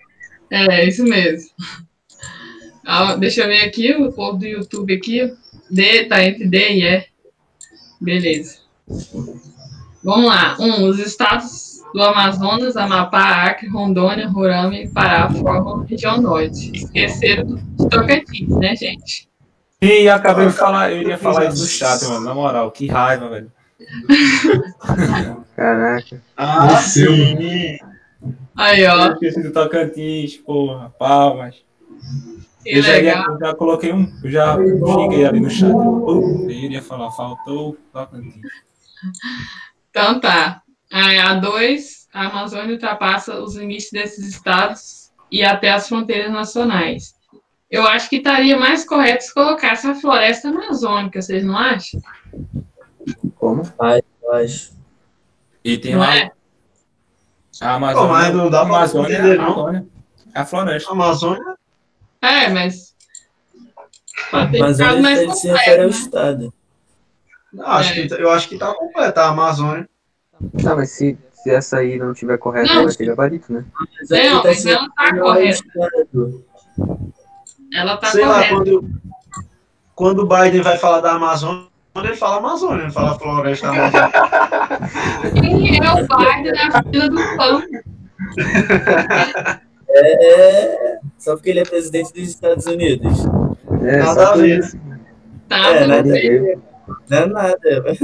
É, isso mesmo. Ah, deixa eu ver aqui, o povo do YouTube aqui. D tá entre D e E. Beleza. Vamos lá. Um, os estados do Amazonas, Amapá, Acre, Rondônia, Roraima e Pará formam a região norte. Esqueceram do Tocantins, né, gente? E acabei de falar, eu iria falar isso no chat, mano. Na moral, que raiva, velho. Caraca. Ah, Desceu. sim. Aí, ó. Esqueci do Tocantins, porra, palmas. Que Eu já, ia- legal. eu já coloquei um, eu já cheguei ali no chat. Eu iria falar, faltou o Tocantins. Então tá. Aí, a 2, a Amazônia ultrapassa os limites desses estados e até as fronteiras nacionais. Eu acho que estaria mais correto se colocasse a floresta amazônica, vocês não acham? Como? Eu acho. E tem Não lá é? a Amazônia. Pô, mas não dá pra Amazônia, entender, a não. Amazônia. É a floresta. Amazônia. É, mas. Mas ele se refere ao completo, né? estado. Não, acho É. que, eu acho que tá completa a Amazônia. Não, mas se, se essa aí não tiver correta, Não, vai ter gabarito, né? Mas Não, tá mas se ela tá correta. Ela tá Sei lá, correta. quando, quando o Biden vai falar da Amazônia, ele fala Amazônia, ele fala floresta amazônica. Quem é o Biden na fila do pão? É, só porque ele é presidente dos Estados Unidos. É, Nada só a ver. isso. Tá, É, não? Ninguém. Não é nada.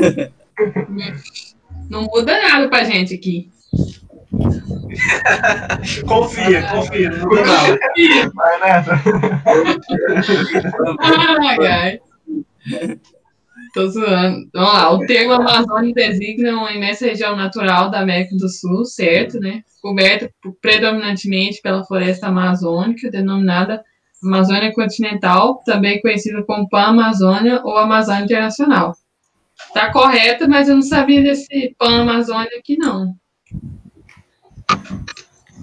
não muda nada pra gente aqui. Confia, confia, não nada. Vai nessa. Ai, ai. Tô zoando. Vamos lá. O termo Amazônia designa uma imensa região natural da América do Sul, certo, né? Coberta predominantemente pela floresta amazônica, denominada Amazônia continental, também conhecida como Pan-Amazônia ou Amazônia Internacional. Tá correto, mas eu não sabia desse Pan-Amazônia aqui, não.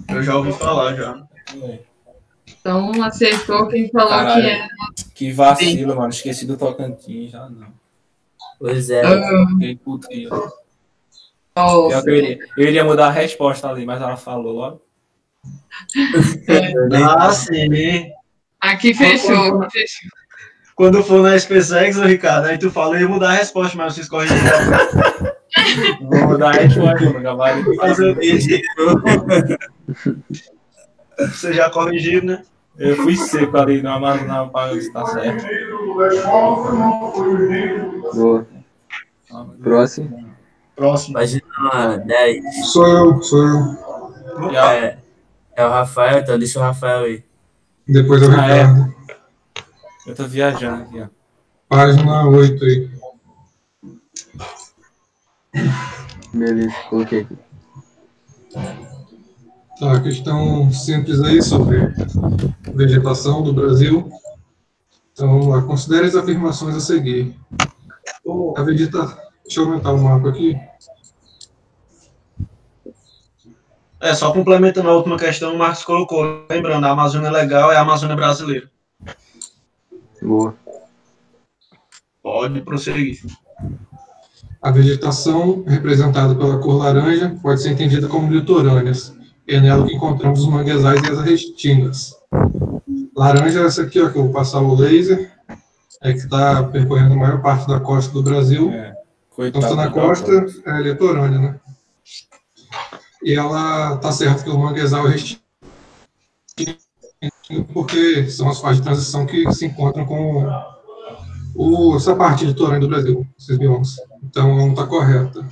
Eu já ouvi falar já. Então, acertou quem falou Caralho. que é. Que vacilo, mano. Esqueci do Tocantins, já não. Pois é. Fiquei puto aí, Eu iria, eu iria mudar a resposta ali, mas ela falou, ó. Ah, sim. Aqui fechou, aqui fechou. Quando for na SpaceX, ô Ricardo, aí tu fala, eu ia mudar a resposta, mas vocês corrigem. Vou mudar a resposta, mano. Já vai. Fazer o quê? Você já corrigiu, né? Eu fui seco ali no Amazonas para ver se tá certo. Boa. Próximo. Próximo. Página 10. Sou eu, sou eu. É, é o Rafael, então deixa o Rafael aí. Depois eu Ah, é? Eu tô viajando aqui, ó. Página 8 aí. Beleza, coloquei aqui. Tá, questão simples aí sobre vegetação do Brasil. Então vamos lá, considere as afirmações a seguir. A vegetação. Deixa eu aumentar o mapa aqui. É, só complementando a última questão, o Marcos colocou. Lembrando, a Amazônia legal é a Amazônia brasileira. Boa. Pode prosseguir. A vegetação, representada pela cor laranja, pode ser entendida como litorâneas. É nela que encontramos os manguezais e as restingas. Laranja é essa aqui, ó, que eu vou passar o laser. É que está percorrendo a maior parte da costa do Brasil. É. Então, está na costa, é litorânea, né? E ela tá certo que o manguezal é restinga, porque são as fases de transição que se encontram com o, essa parte litorânea do Brasil, esses biomas. Então, não está correta.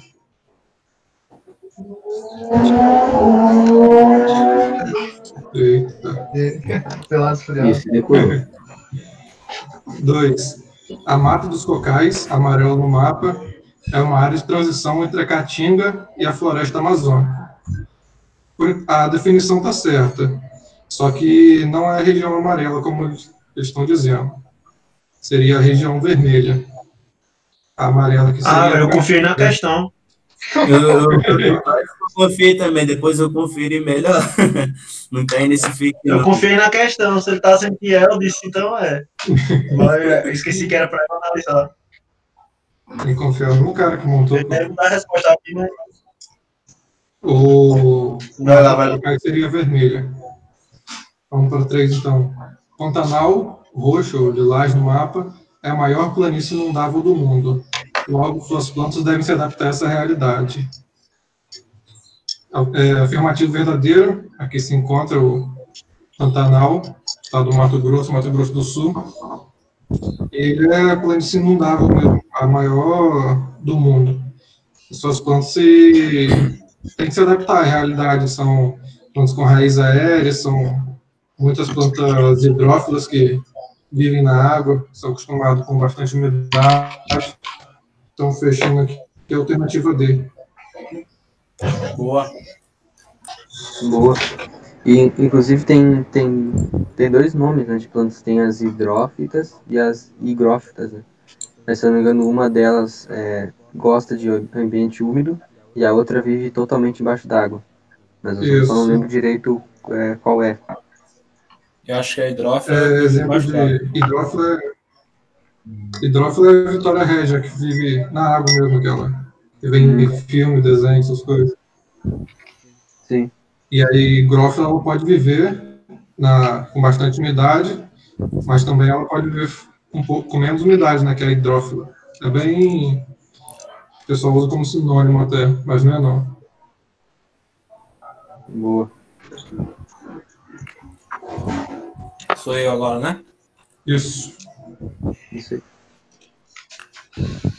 Eita. Pelados. Dois. A Mata dos Cocais, amarelo no mapa, é uma área de transição entre a Caatinga e a floresta amazônica. A definição está certa, só que não é a região amarela, como eles estão dizendo. Seria a região vermelha. A amarela que seria... Ah, eu confiei na questão. Eu, eu, eu, eu confiei também, depois eu confiro melhor. Não cai nesse fique. Eu não. confiei na questão. Se ele tá dizendo que é, eu disse, então é. Mas eu esqueci que era pra eu analisar. Tem que confiar no cara que montou. Eu deve dar a resposta aqui, mas. O Vai lá, vai lá. Seria vermelha. Vamos para três, então. Pantanal, roxo ou lilás no mapa, é a maior planície inundável do mundo. Logo, suas plantas devem se adaptar a essa realidade. É, afirmativo verdadeiro, aqui se encontra o Pantanal, estado do Mato Grosso, Mato Grosso do Sul. Ele é a planície inundável mesmo, a maior do mundo. suas plantas se, têm que se adaptar à realidade. São plantas com raiz aérea, são muitas plantas hidrófilas que vivem na água, são acostumados com bastante umidade. Então, fechando aqui, que é a alternativa D. Boa. Boa. E, inclusive, tem, tem, tem dois nomes né, de plantas. Tem as hidrófitas e as higrófitas. Né? Mas, se eu não me engano, uma delas é, gosta de ambiente úmido e a outra vive totalmente embaixo d'água. Mas eu só não lembro direito é, qual é. Eu acho que a hidrófila. É, exemplo embaixo de hidrófila. é- Hidrófila é a Vitória Régia, que vive na água mesmo, aquela. Que vem em filme, desenho, essas coisas. Sim. E aí, higrófila ela pode viver na, com bastante umidade, mas também ela pode viver um pouco com menos umidade, né, que é a hidrófila. É bem. O pessoal usa como sinônimo até, mas não é não. Boa. Sou eu agora, né? Isso. Isso aí.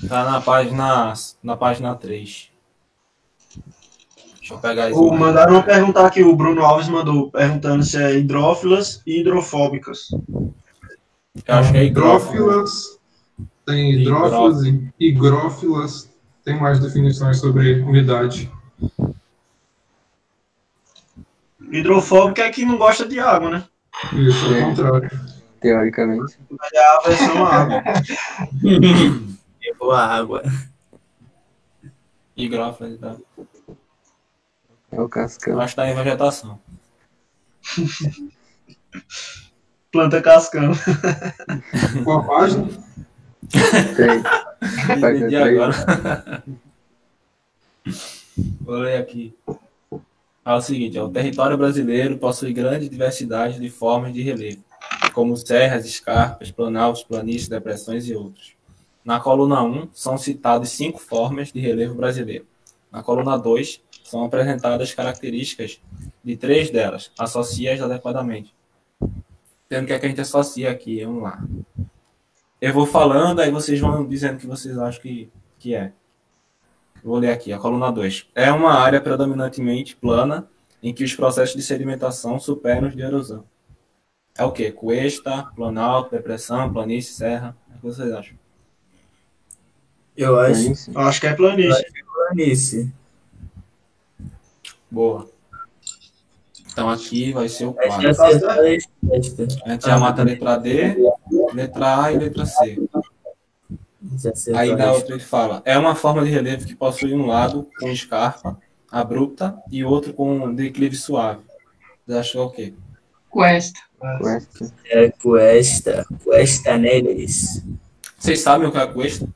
Tá na página, na página 3. Deixa eu pegar isso. Mandaram uma pergunta aqui, o Bruno Alves mandou, perguntando se é hidrófilas e hidrofóbicas. Eu acho que é hidrófila. Hidrófilas, tem hidrófilas e higrófilas, tem mais definições sobre umidade. Hidrofóbica é que não gosta de água, né? Isso, É. contrário. Teoricamente. É a versão água. Pegou a água. Hidrófila, tá? É o cascão. Eu acho que tá em vegetação. Planta cascão. Qual a página? Tem. Entendi agora. Vou ler aqui. Fala o seguinte, o território brasileiro possui grande diversidade de formas de relevo, como serras, escarpas, planaltos, planícies, depressões e outros. Na coluna 1, são citadas cinco formas de relevo brasileiro. Na coluna 2, são apresentadas características de três delas, associa-as adequadamente. Tendo que é que a gente associa aqui, vamos lá. Eu vou falando, aí vocês vão dizendo o que vocês acham que, que é. Vou ler aqui, a coluna 2. É uma área predominantemente plana em que os processos de sedimentação superam os de erosão. É o quê? Cuesta, planalto, depressão, planície, serra. O que vocês acham? Eu acho Planície. Acho que é planície. planície. Boa. Então aqui vai ser o Aí já 4. acertou a resposta. A gente já mata a letra D, letra A e letra C. Aí a na outra ele fala, é uma forma de relevo que possui um lado com escarpa abrupta e outro com declive suave. Vocês acham que é o quê? Cuesta. Quest. É cuesta. Cuesta neles. Vocês sabem o que é cuesta?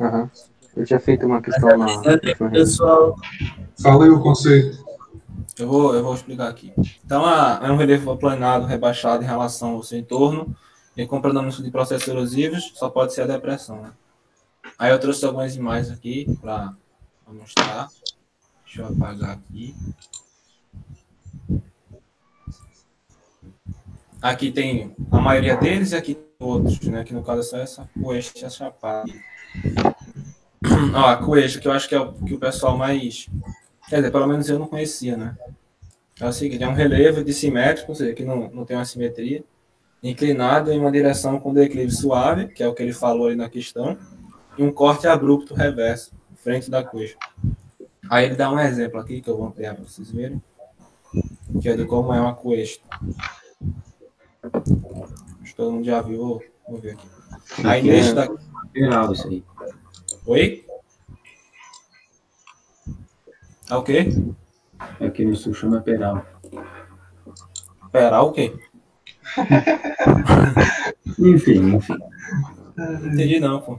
Aham. Eu tinha feito uma questão na. Apresenta aí, pessoal. Fala aí o conceito. Eu vou, eu vou explicar aqui. Então, a- é um relevo aplanado, rebaixado em relação ao seu entorno, e com predomínio de processos erosivos, só pode ser a depressão. Né? Aí eu trouxe algumas imagens aqui para mostrar. Deixa eu apagar aqui. Aqui tem a maioria deles e aqui outros, né? Que no caso é só essa coesta e essa chapada. Ó, a coesta, que eu acho que é o que o pessoal mais Quer dizer, pelo menos eu não conhecia, né? É o seguinte, é um relevo dissimétrico, ou seja, que não, não tem uma simetria, inclinado em uma direção com declive suave, que é o que ele falou aí na questão, e um corte abrupto reverso, frente da coxa. Aí ele dá um exemplo aqui, que eu vou ampliar para vocês verem, que é de como é uma coesta. Acho que todo mundo já viu, vou, ver aqui. Aí Aqui neste é daqui... isso aí. Oi? É o quê? Aqui no sul chama peral. Esperar o quê? Enfim, enfim. Entendi não, pô.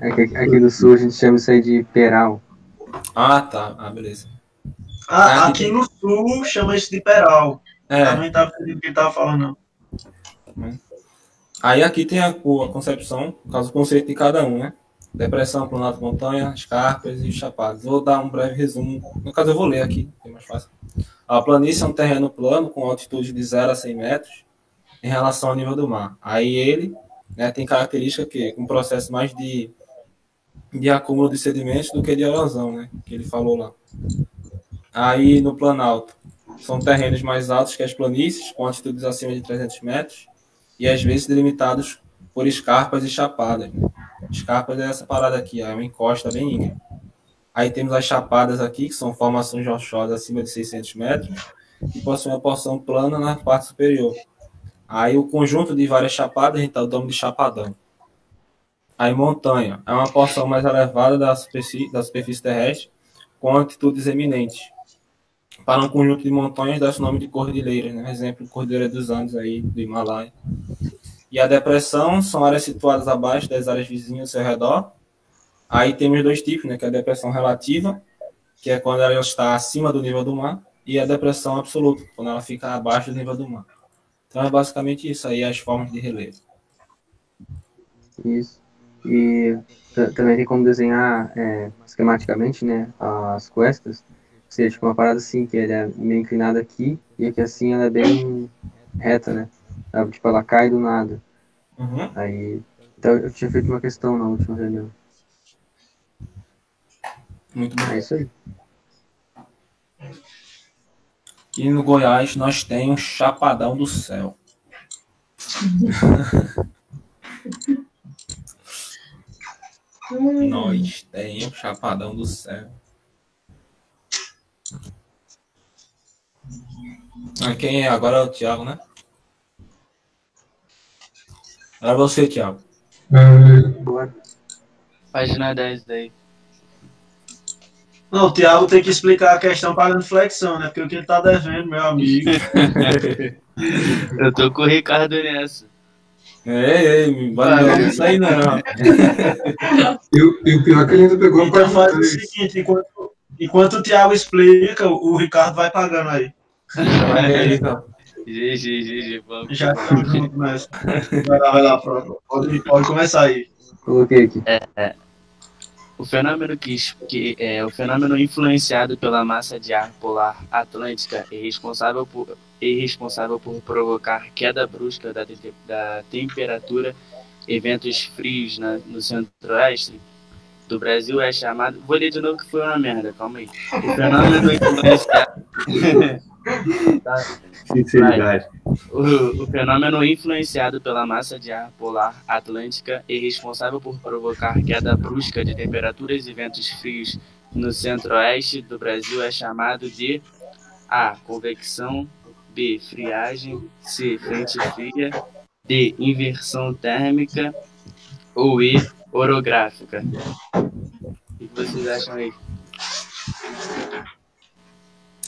Aqui, aqui do sul a gente chama isso aí de peral. Ah, tá. Ah, beleza. Ah, Ah, aqui no sul chama isso de peral. Eu É, não estava entendendo o que ele estava falando, não. aí aqui tem a, a concepção, caso, o conceito de cada um, né? Depressão, planalto, montanha, escarpas e chapadas. Vou dar um breve resumo. No caso, eu vou ler aqui, é mais fácil. A planície é um terreno plano com altitude de 0 a 100 metros em relação ao nível do mar. Aí ele né, tem característica que um processo mais de de acúmulo de sedimentos do que de erosão, né? Que ele falou lá. Aí no Planalto, são terrenos mais altos que as planícies, com altitudes acima de 300 metros, e às vezes delimitados por escarpas e chapadas. Né? Escarpas é essa parada aqui, é uma encosta bem íngreme. Aí temos as chapadas aqui, que são formações rochosas acima de 600 metros, e possuem uma porção plana na parte superior. Aí o conjunto de várias chapadas a gente dá o nome de chapadão. Aí montanha é uma porção mais elevada da superfície, da superfície terrestre, com altitudes eminentes. Para um conjunto de montanhas dá o nome de cordilheiras, né? Exemplo, Cordilheira dos Andes aí, do Himalaia. E a depressão são áreas situadas abaixo das áreas vizinhas ao seu redor. Aí temos dois tipos, né? Que é a depressão relativa, que é quando ela está acima do nível do mar, e a depressão absoluta, quando ela fica abaixo do nível do mar. Então é basicamente isso aí, as formas de relevo. Isso. E também tem como desenhar é, esquematicamente, né, as cuestas, ou seja, tipo uma parada assim, que ele é meio inclinada aqui, e aqui assim ela é bem reta, né? Tipo, ela cai do nada. Uhum. Aí, então eu tinha feito uma questão na última reunião. Muito bom. É isso aí. E no Goiás nós temos Chapadão do Céu. nós temos Chapadão do Céu. Ah, quem é? Agora é o Thiago, né? Agora você, Thiago. Bora. Página 10 daí. Não, o Thiago tem que explicar a questão pagando flexão, né? Porque o que ele tá devendo, meu amigo. Eu tô com o Ricardo nessa. Ei, ei, valeu isso aí não. E, o- e o pior é que ele ainda pegou a Então faz o 3. seguinte, enquanto, enquanto o Thiago explica, o Ricardo vai pagando aí. Vai aí, então. GG, GG, vamos. Já estamos juntos nessa. Vai lá, vai lá, pronto. Pode, pode começar aí. Coloquei aqui. O fenômeno que, que é o fenômeno influenciado pela massa de ar polar atlântica é responsável por é responsável por provocar queda brusca da, da temperatura, eventos frios na, no centro-oeste do Brasil é chamado. Vou ler de novo que foi uma merda, calma aí. O fenômeno influenciado. Tá. Sinceridade. O, o fenômeno influenciado pela massa de ar polar atlântica é responsável por provocar queda brusca de temperaturas e ventos frios no centro-oeste do Brasil é chamado de A. Convecção B. Friagem C. Frente fria D. Inversão térmica ou E. Orográfica. O que vocês acham aí?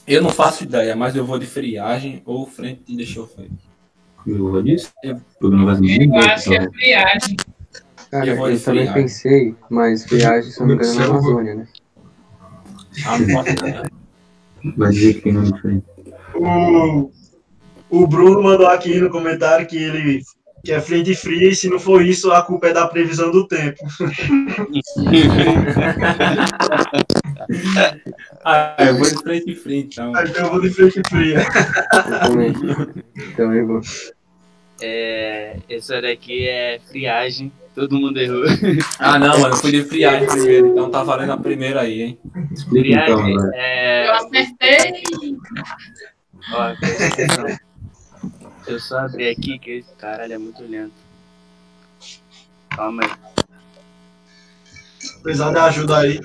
Eu não faço ideia, mas eu vou de friagem ou frente de chofer. Eu vou disso? Eu- Tudo não vai Eu acho que é friagem. Cara, Eu vou eu, também pensei, mas friagem, se eu não me engano, é na. Amazônia, né? Ah, ideia. Vai dizer que não frente. O, o Bruno mandou aqui no comentário que ele que é frente fria e se não for isso, a culpa é da previsão do tempo. Ah, eu vou de frente em frente, então. Então eu vou de frente fria. Eu também. também vou. É, essa daqui é friagem. Todo mundo errou. Ah, não, mano, eu fui de friagem primeiro, então tá valendo a primeira aí, hein? Então, Friagem agora. é. Eu acertei. Ó. Eu só abri aqui que esse caralho é muito lento. Calma aí. Precisar de ajuda aí.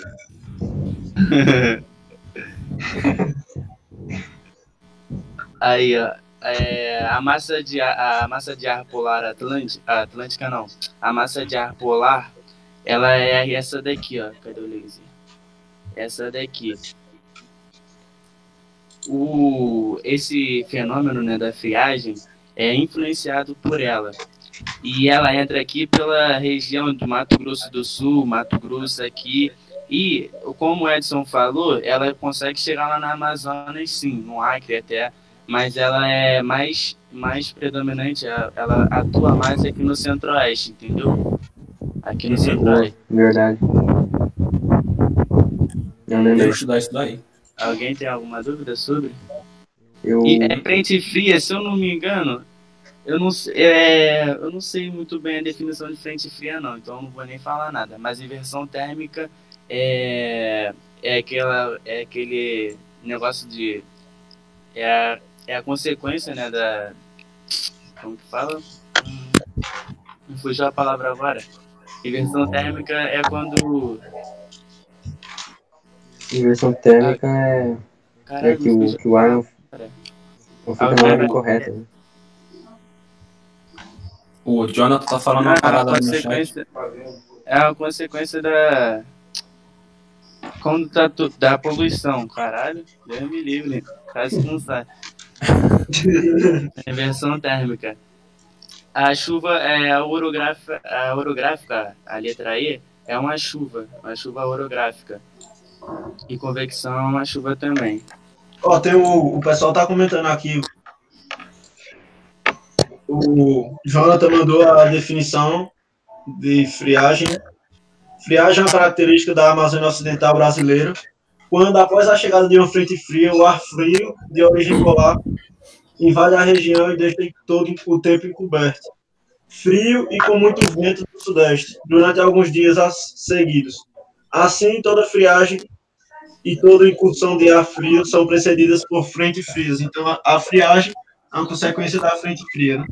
Aí, ó. é, a, massa de, ar- a massa de ar polar atlântica, atlântica não. A massa de ar polar, ela é essa daqui, ó. Cadê o laser? Essa daqui. O, esse fenômeno né, da friagem é influenciado por ela. E ela entra aqui pela região do Mato Grosso do Sul, Mato Grosso aqui. E, como o Edson falou, ela consegue chegar lá na Amazonas, sim, no Acre até, mas ela é mais, mais predominante, ela- atua mais aqui no Centro-Oeste, entendeu? Aqui no Boa, Centro-Oeste. verdade. Eu vou estudar isso daí. Alguém tem alguma dúvida sobre? Eu, E é frente fria, se eu não me engano, Eu não, sei- é, eu não sei muito bem a definição de frente fria, não, então eu não vou nem falar nada. Mas inversão térmica é, é, aquela, é aquele negócio de. É a, é a consequência, né, da. Como que fala? Me fugiu a palavra agora. Inversão térmica é quando. Inversão térmica é, é que, o, que o ar não, não fica na ordem cara. correta. Né? O Jonathan tá falando uma Ah, a parada no chat. consequência, é a consequência da. Quando tá da poluição, caralho. Deus me livre, quase que não sai. Inversão térmica. A chuva é a orográfica, a orográfica, a letra E, é uma chuva, uma chuva orográfica. E convecção é uma chuva também. Ó, tem o, o pessoal tá comentando aqui. O Jonathan mandou a definição de friagem. Friagem é uma característica da Amazônia Ocidental brasileira, quando após a chegada de uma frente fria, o ar frio de origem polar invade a região e deixa todo o tempo encoberto. Frio e com muito vento do sudeste, durante alguns dias as- seguidos. Assim, toda friagem e toda incursão de ar frio são precedidas por frente frias. Então, a, a friagem é uma consequência da frente fria. Né?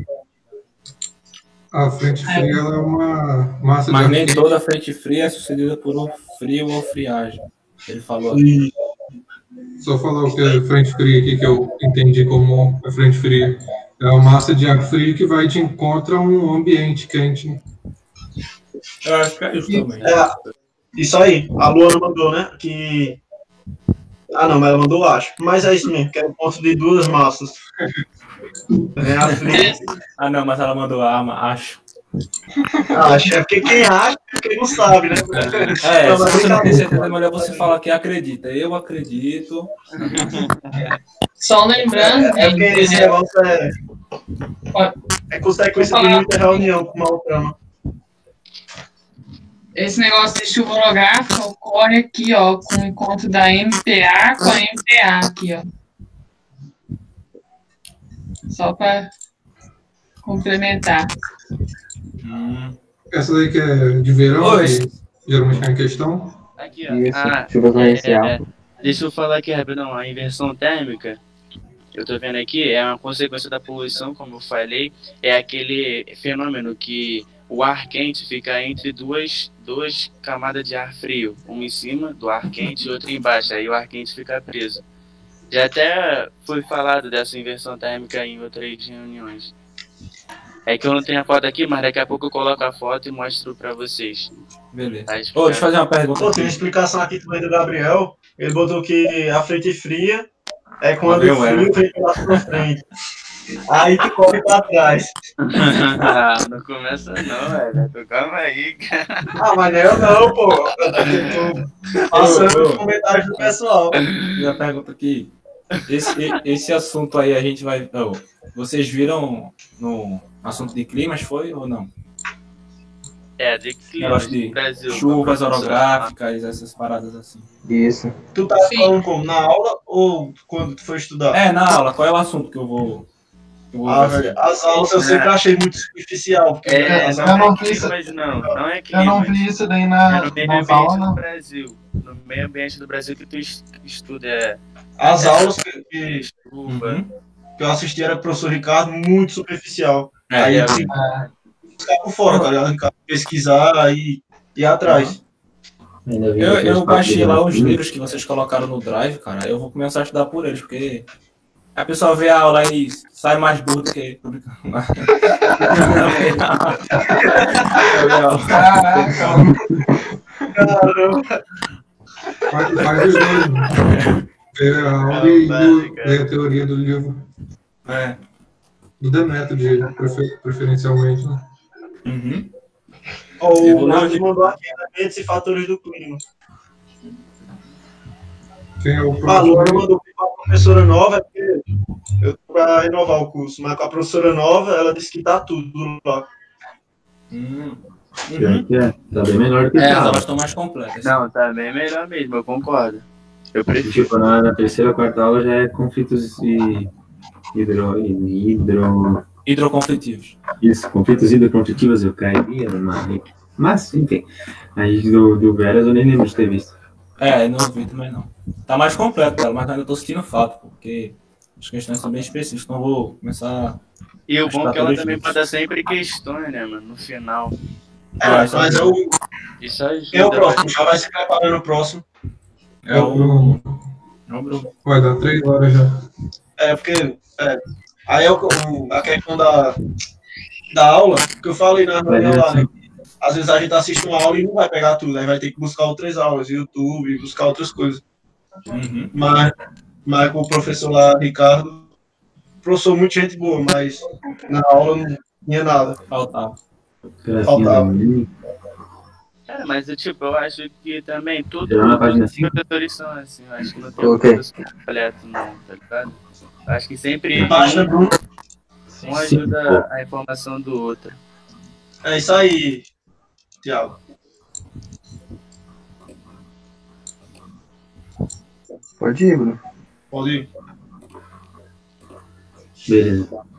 A frente fria ela é uma massa Mas de nem toda frente fria é sucedida por um frio ou friagem. Ele falou aqui. Só falar o que é frente fria aqui, que eu entendi como é frente fria. É uma massa de ar frio que vai de encontro a um ambiente quente. Eu acho que é isso também. é, isso aí, a Luana mandou, né? Que. Ah, não, mas ela mandou, acho. Mas é isso mesmo, que é o ponto de duas massas. É. Ah, não, mas ela mandou arma, acho. Acho, é porque quem acha, quem não sabe, né? É, Não, se mas você não tem certeza, é melhor você falar que acredita. Eu acredito. Só lembrando, É porque esse gente, negócio é. É consequência de muita reunião com uma trama. esse negócio de chuva orográfica ocorre aqui, ó, com o encontro da MPA com a MPA aqui, ó. Só para complementar. Hum, Essa daí que é de verão, geralmente é em questão. Aqui, ó. Isso, Ah, chuva é, torrencial. é, deixa eu falar aqui rapidão. A inversão térmica, eu tô vendo aqui, é uma consequência da poluição, como eu falei. É aquele fenômeno que o ar quente fica entre duas, duas camadas de ar frio. Uma em cima do ar quente e outra embaixo. Aí o ar quente fica preso. Já até foi falado dessa inversão térmica em outras reuniões. É que eu não tenho a foto aqui, mas daqui a pouco eu coloco a foto e mostro pra vocês. beleza. Tá Ô, deixa eu fazer uma pergunta. Pô, tem uma explicação aqui também do Gabriel. Ele botou que a frente fria é quando o frio vem sua frente. Aí tu corre pra trás. ah, não começa não, velho. Tu Calma aí, cara. Ah, mas não eu não, pô. Eu tô passando os comentários do pessoal. Fiz uma pergunta aqui. Esse, esse assunto aí a gente vai. oh, vocês viram no assunto de climas, foi ou não? É, de clima Negócio de Brasil. Chuvas orográficas, essas paradas assim. Isso. Tu tá Sim. falando como? Na aula ou quando tu foi estudar? É, na aula, qual é o assunto que eu vou. que eu vou Ah, velho, as aulas eu sempre achei muito superficial. Porque É, as eu não não é vi isso. climas, não. Não é Eu não climas. vi isso daí É na, no meio na ambiente aula, do não. Brasil. No meio ambiente do Brasil que tu es- estuda é As aulas que, que-. Uhum. que eu assisti era o professor Ricardo, muito superficial. É, aí é, eu tinha que ficar por fora, tá ligado? Pesquisar e ir atrás. Vi Eu, eu baixei lá de os livros que vocês colocaram no Drive, cara. Eu vou começar a estudar por eles, porque a pessoa vê a aula e sai mais burro do que publicando. Caraca, Caramba. Faz, faz os dois. né? Ver a aula e do- ler a teoria do livro É. do Demétrio, de prefer- preferencialmente. Né? Uhum. O Marcos mandou aqui elementos e fatores do clima. Quem é o A Luana próximo? mandou com a professora nova, é porque eu tô pra renovar o curso, mas com a professora nova, ela disse que tá tudo lá. Hum. Uhum. é. Tá bem melhor que É, as tava. aulas estão mais completas. Não, tá bem melhor mesmo, eu concordo. Eu prefiro. Tipo, na, na terceira, quarta aula já é conflitos e hidro, hidro, Hidroconflitivos. Isso, conflitos hidroconflitivos eu cairia numa... Mas, enfim, aí do, do Veras eu nem lembro de ter visto. É, não vi também não. Tá mais completo, cara, mas ainda tô sentindo falta, porque as questões são bem específicas, então eu vou começar. E o bom que é que ela também juntos. bota sempre questões, né, mano? No final. É, mas o, Isso ajuda. quem é o próximo? Já vai se preparando o próximo. É o. Bruno. É o Bruno. Vai dar três horas já. É, porque. é, aí é o, o- a questão da, da aula, que eu falei na reunião lá, assim. né? Às vezes a gente assiste uma aula e não vai pegar tudo, aí vai ter que buscar outras aulas, YouTube, buscar outras coisas. Uhum. Mas, mas com o professor lá, Ricardo, professor muito gente boa, mas na aula não tinha nada. Faltava. Faltava. É, mas eu, tipo, eu acho que também tudo, na todos página os professores são assim. Eu acho que não tem um professor completo, não, tá ligado? Eu acho que sempre Bruno. um ajuda a informação do outro. É isso aí, Tiago. Pode ir, Bruno. Pode ir. Beleza.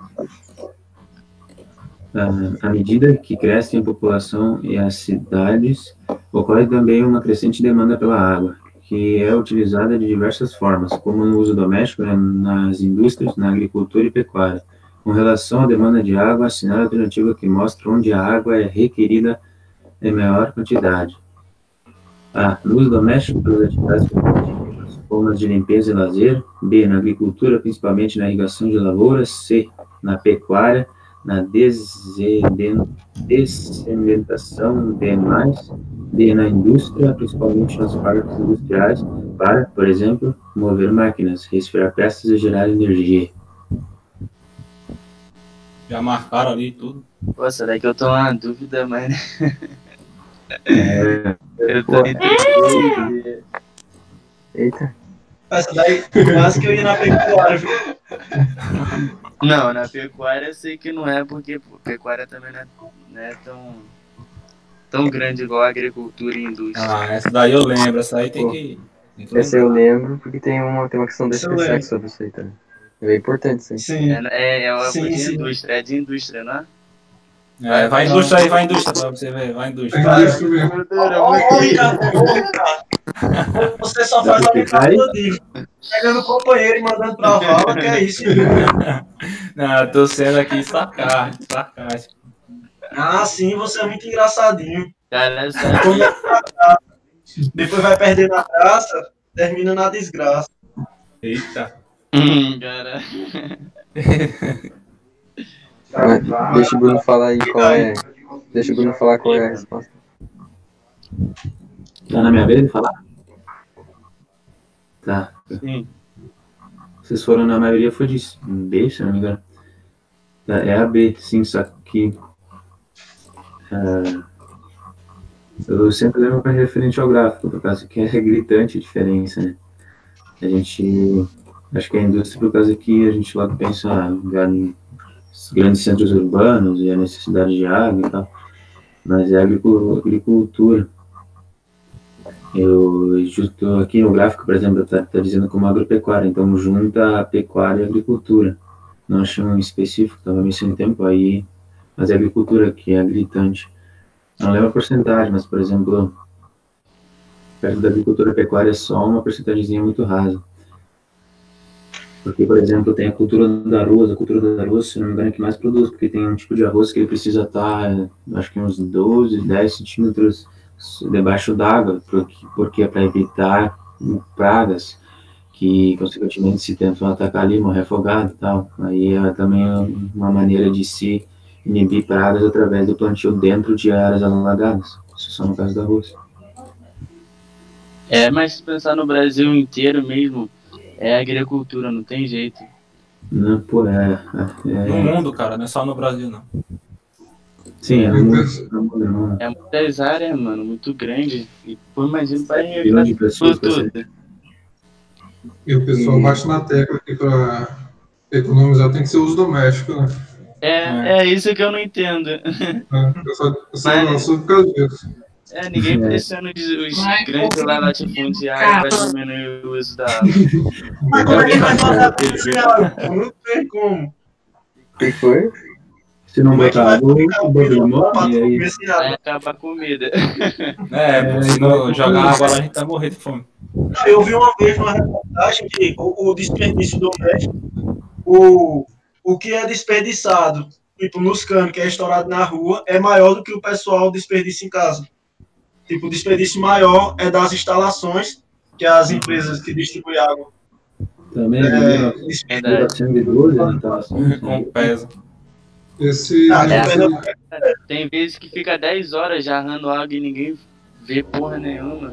À medida que crescem a população e as cidades, ocorre também uma crescente demanda pela água, que é utilizada de diversas formas, como no uso doméstico, né, nas indústrias, na agricultura e pecuária. Com relação à demanda de água, assinar a alternativa que mostra onde a água é requerida em maior quantidade. A. No uso doméstico, pelas atividades como as de limpeza e lazer. B. Na agricultura, principalmente na irrigação de lavouras. C. Na pecuária, na descendentação de animais. D. Na indústria, principalmente nos parques industriais, para, por exemplo, mover máquinas, resfriar peças e gerar energia. Já marcaram ali tudo. Pô, será que eu tô na dúvida, mas É, eu tô Pô. entendendo. Eita. Essa daí, quase que eu ia na pecuária, viu? Não, na pecuária eu sei que não é, porque pô, pecuária também não é, não é tão, tão grande igual a agricultura e indústria. Ah, essa daí eu lembro, essa aí tem Pô. que. Tem que Essa eu lembro, porque tem uma, tem uma questão desse sexo sobre isso aí também. É importante isso aí. Sim. É, é, é uma Sim, coisa de sim. indústria, é de indústria, não é? É, vai indústria aí, vai indústria pra você ver, vai indústria. Tem isso mesmo. Ô, Ricardo, ô, Ricardo. Você só faz a brincadeira disso. Pegando companheiro e mandando pra vala, que é isso? Não, eu tô sendo aqui sarcástico, sarcástico. Ah, sim, você é muito engraçadinho. Cara, é. Quando Depois vai perder na graça, termina na desgraça. Eita. Hum, cara. Deixa o Bruno falar aí qual é. Deixa o Bruno falar qual é a resposta. Tá na minha vez de falar? Tá. Sim. Vocês foram na maioria foi de B, se não me engano. É a B, sim, só que. ah, eu sempre lembro para referente ao gráfico, por causa que é gritante a diferença, né? A gente. Acho que é a indústria, por causa que a gente logo pensa ah, em grandes centros urbanos e a necessidade de água e tal. Mas é a agricu- agricultura. Eu justo aqui no gráfico, por exemplo, está tá dizendo como agropecuária, então junta a pecuária e a agricultura. Não achei um específico, estava me sem tempo aí, mas é agricultura que é gritante. Não lembro a porcentagem, mas, por exemplo, perto da agricultura pecuária é só uma porcentagemzinha muito rasa. Porque, por exemplo, tem a cultura do arroz, a cultura do arroz, se não me engano, é que mais produz, porque tem um tipo de arroz que ele precisa estar, acho que uns 12, 10 centímetros debaixo d'água, porque, porque é para evitar pragas que, consequentemente, se tentam atacar ali, morrer afogado e tal. Aí é também uma maneira de se inibir pragas através do plantio dentro de áreas alagadas. Isso só no caso do arroz. É, mas se pensar no Brasil inteiro mesmo, é agricultura, não tem jeito. Não, pô, é, é, No é mundo, cara, não é só no Brasil, não. Sim, é Eu muito, é muito, não. É muitas áreas, mano, muito grande. E, pô, imagina, vai Milhões de pessoas ser- E o pessoal bate na tecla que para economizar tem que ser uso doméstico, né? É, é isso que eu não entendo. É, Eu só, eu só, Mas- só por causa disso. É, ninguém É. pressiona os, os Vai, grandes confia. latifundiários para diminuir o uso da água. Mas como é que vai fazer a policial? Não tem como. O que foi? Se não é botar vai água, o bagulho morre. aí, acabar a comida. É, pô, se não jogar água lá, a gente vai morrer de fome. Eu vi uma vez numa reportagem que o, o desperdício doméstico, o, o que é desperdiçado, tipo, nos canos, que é estourado na rua, é maior do que o pessoal desperdiça em casa. Tipo, o desperdício maior é das instalações que as empresas que distribuem água também, é, né? desperdício. 412, né? Tá assim, Com peso. Esse, Ah, É. esse- Tem vezes que fica 10 horas jarrando água e ninguém vê porra nenhuma.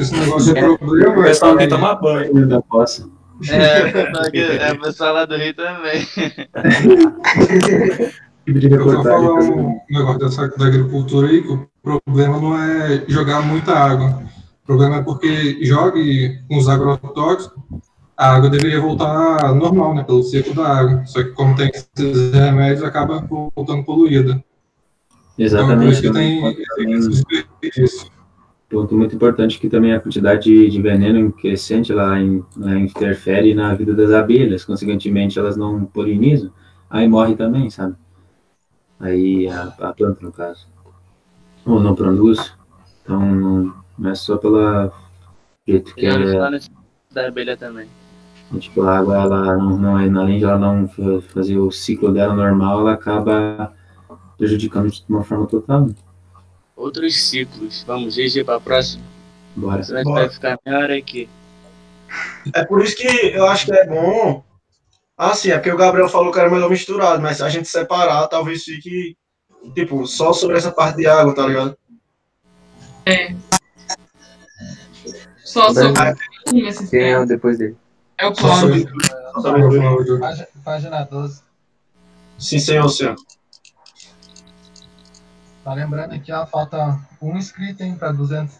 esse negócio de O problema pessoal quer tomar banho. ainda né, possa. É, é o pessoal lá do Rio também. Tipo Eu vou falar um negócio dessa, da agricultura aí, que o problema não é jogar muita água. O problema é porque jogue uns agrotóxicos, a água deveria voltar normal, né, pelo ciclo da água. Só que como tem esses remédios, acaba voltando poluída. Então, por Exatamente. tem tem desperdício. ponto muito importante que também a quantidade de, de veneno crescente lá em, né, interfere na vida das abelhas, consequentemente elas não polinizam, aí morre também, sabe? Aí a, a planta, no caso, ou não produz, então não, não é só pela jeito que ouvi é, da abelha também. Tipo, a água, ela não, não é, além de ela não fa- fazer o ciclo dela normal, ela acaba prejudicando de uma forma total. Outros ciclos. Vamos, GG pra próxima. Bora. Senão a Bora. vai ficar meia hora aqui. É por isso que eu acho que é bom. Ah, sim, é porque o Gabriel falou que era melhor misturado, mas se a gente separar, talvez fique, tipo, só sobre essa parte de água, tá ligado? Só sobre Quem é depois dele? É o Só Cláudio. sobre, só sobre o Cláudio. Página, página 12. Sim, senhor, senhor. Tá lembrando aqui, ó, falta um inscrito, hein, pra 200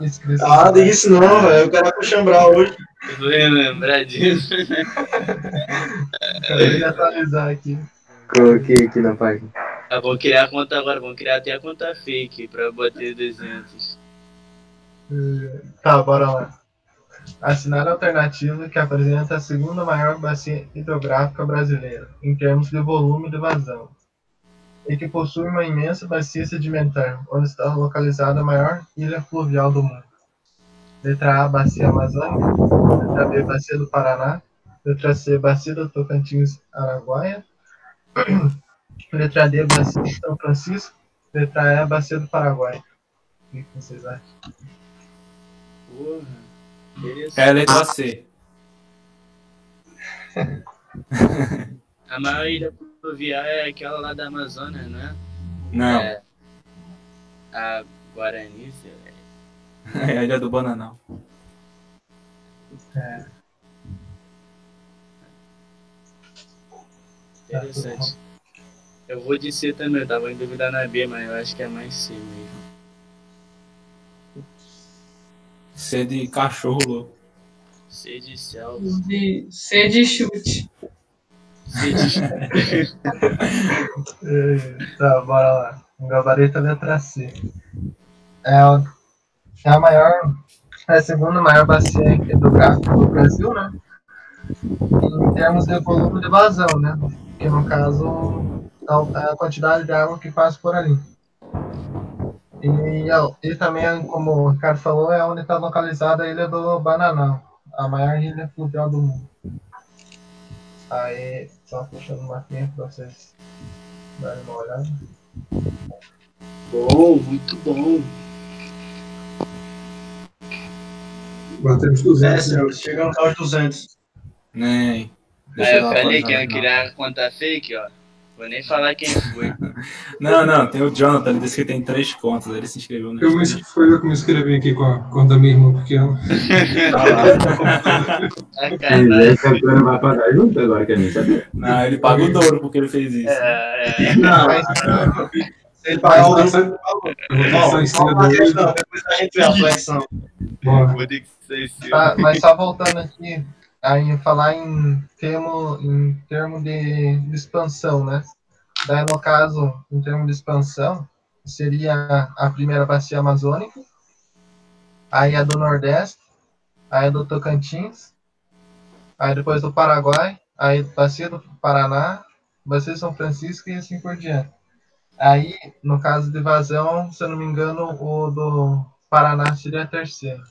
inscritos. Ah, diga isso não, velho. Eu quero acochambrar hoje. Eu vou lembrar disso. Acabei de atualizar aqui. Coloquei aqui na página. Ah, vou criar a conta agora, vamos criar até a conta fake pra bater 200. Tá, bora lá. Assinar a alternativa que apresenta a segunda maior bacia hidrográfica brasileira, em termos de volume de vazão, e que possui uma imensa bacia sedimentar, onde está localizada a maior ilha fluvial do mundo. Letra A, Bacia Amazônica. Letra B, Bacia do Paraná. Letra C, Bacia do Tocantins, Araguaia. Letra D, Bacia de São Francisco. Letra E, Bacia do Paraguai. O que vocês acham? Porra. É a letra C. A maior ilha fluvial é aquela lá da Amazônia, não é? Não, É. A Guarani, sei lá. é a ilha do Bananal. Interessante. Eu vou de C também, eu tava em dúvida na B, mas eu acho que é mais C mesmo. C de cachorro louco. C de céu. De C de chute. C de É, Tá, bora lá. O gabarito é letra C. É a, é a maior, é a segunda maior bacia hidrográfica do Brasil, né? Em termos de volume de vazão, né? Que no caso é a quantidade de água que passa por ali. E, e também, como o Ricardo falou, é onde está localizada a ilha do Bananal, a maior ilha fluvial do mundo. Aí, só puxando uma aqui para vocês darem uma olhada. Bom, muito bom. Batemos É, 200. né? senhor. Chegamos aos 200. Nem. Deixa Aí eu falei que eu no ia final. criar a conta fake, ó. Vou nem falar quem foi. Não, não, tem o Jonathan, ele disse que tem três contas, ele se inscreveu no Eu me, foi eu que me inscrevi aqui com a conta da minha irmã pequena. Sacanagem. essa agora vai pagar junto agora, que a gente sabe. Não, ele paga o dobro porque ele fez isso. É, é. Não, Mas, ele pagar o dobro. Depois a gente vê a flexão. Tá, mas só voltando aqui, aí falar em termo, em termo de, de expansão, né? Daí, no caso, em termo de expansão, seria a primeira bacia amazônica, aí a do Nordeste, aí a do Tocantins, aí depois do Paraguai, aí bacia do Paraná, Bacia São Francisco e assim por diante. Aí, no caso de vazão, se eu não me engano, o do Paraná seria a terceira.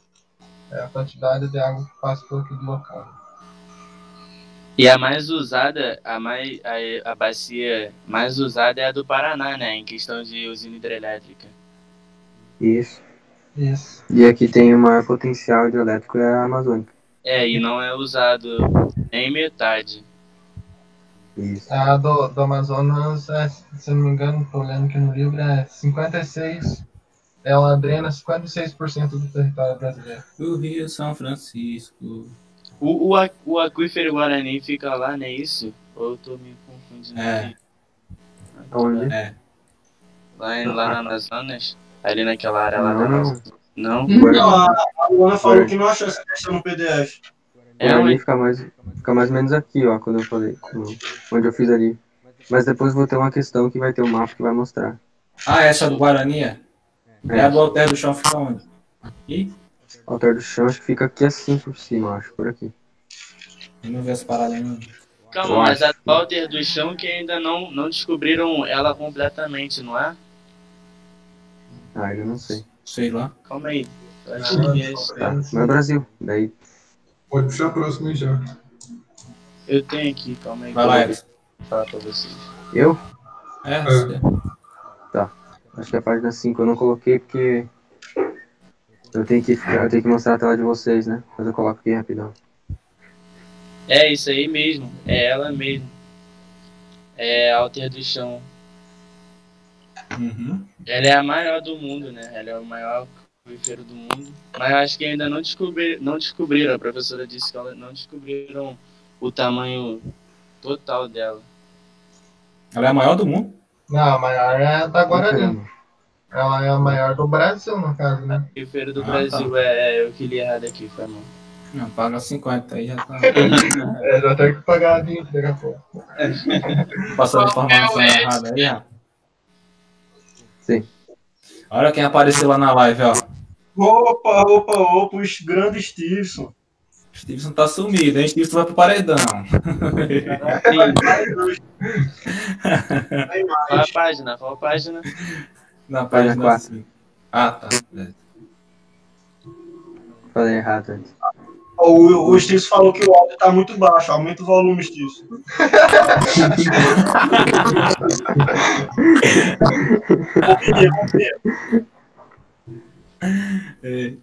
É a quantidade de água que passa por aquele local. E a mais usada, a, mais, a, a bacia mais usada é a do Paraná, né? Em questão de usina hidrelétrica. Isso. Isso. E aqui tem o maior potencial hidrelétrico é a Amazônica. É, e não é usado nem metade. Isso. A do, do Amazonas, é, se eu não me engano, tô olhando aqui no livro, é 56. Ela drena 56% do território brasileiro. O Rio São Francisco. O, o, a- o aquífero Guarani fica lá, não é isso? Ou eu tô me confundindo É. aqui? Onde? É. Lá, em- lá na Amazonas? Ali naquela área lá Não, da não. Amazonas? Não? Não, a, a Luana falou que não achou essa questão no PDF. É, Guarani ué. fica mais, fica mais ou menos aqui, ó, quando eu falei, quando- onde eu fiz ali. Mas depois vou ter uma questão que vai ter um mapa que vai mostrar. Ah, essa do Guarani é? É a do Alter do Chão fica onde? Aqui? Altar do chão, acho que fica aqui assim por cima, acho, por aqui. Eu não vi essa parada ainda. Calma, Eu mas a acho. Walter do chão que ainda não, não descobriram ela completamente, não é? Ah, eu não sei. Sei lá. Calma aí. Eu acho que é isso. Tá, é Brasil. Daí, Pode puxar a próxima aí já. Eu tenho aqui, calma aí. Vai que lá, eu Elis. vou falar pra vocês. eu É, É. sei. acho que a página 5 eu não coloquei porque eu tenho que, ficar- eu tenho que mostrar a tela de vocês, né? Mas eu coloco aqui rapidão. É isso aí mesmo. É ela mesmo. É a Alter do chão. Uhum. Ela é a maior do mundo, né? Ela é o maior aquífero do mundo. Mas eu acho que ainda não, descobri, não descobriram. A professora disse que ela não descobriram o tamanho total dela. Ela é a maior do mundo? Não, a maior é a da Guarani. Ela é a maior do Brasil, no caso, né? Aquífero do Ah, Brasil é, é eu que li errado aqui, foi mal. Não, paga 50 aí já tá. É, já tem que pagar 20 daqui a pouco. Passando Qual informação é o errada aí, ó. Sim. Olha quem apareceu lá na live, ó. Opa, opa, opa, os grandes Stevenson. Stevenson tá sumido, hein? Stevenson vai pro paredão. Qual a página? Qual a página? Na Página página quatro. 5. Ah, tá. É. Falei errado antes. O, o Stevenson falou que o áudio tá muito baixo. Aumenta o volume, Stevenson. Confia, confia. É.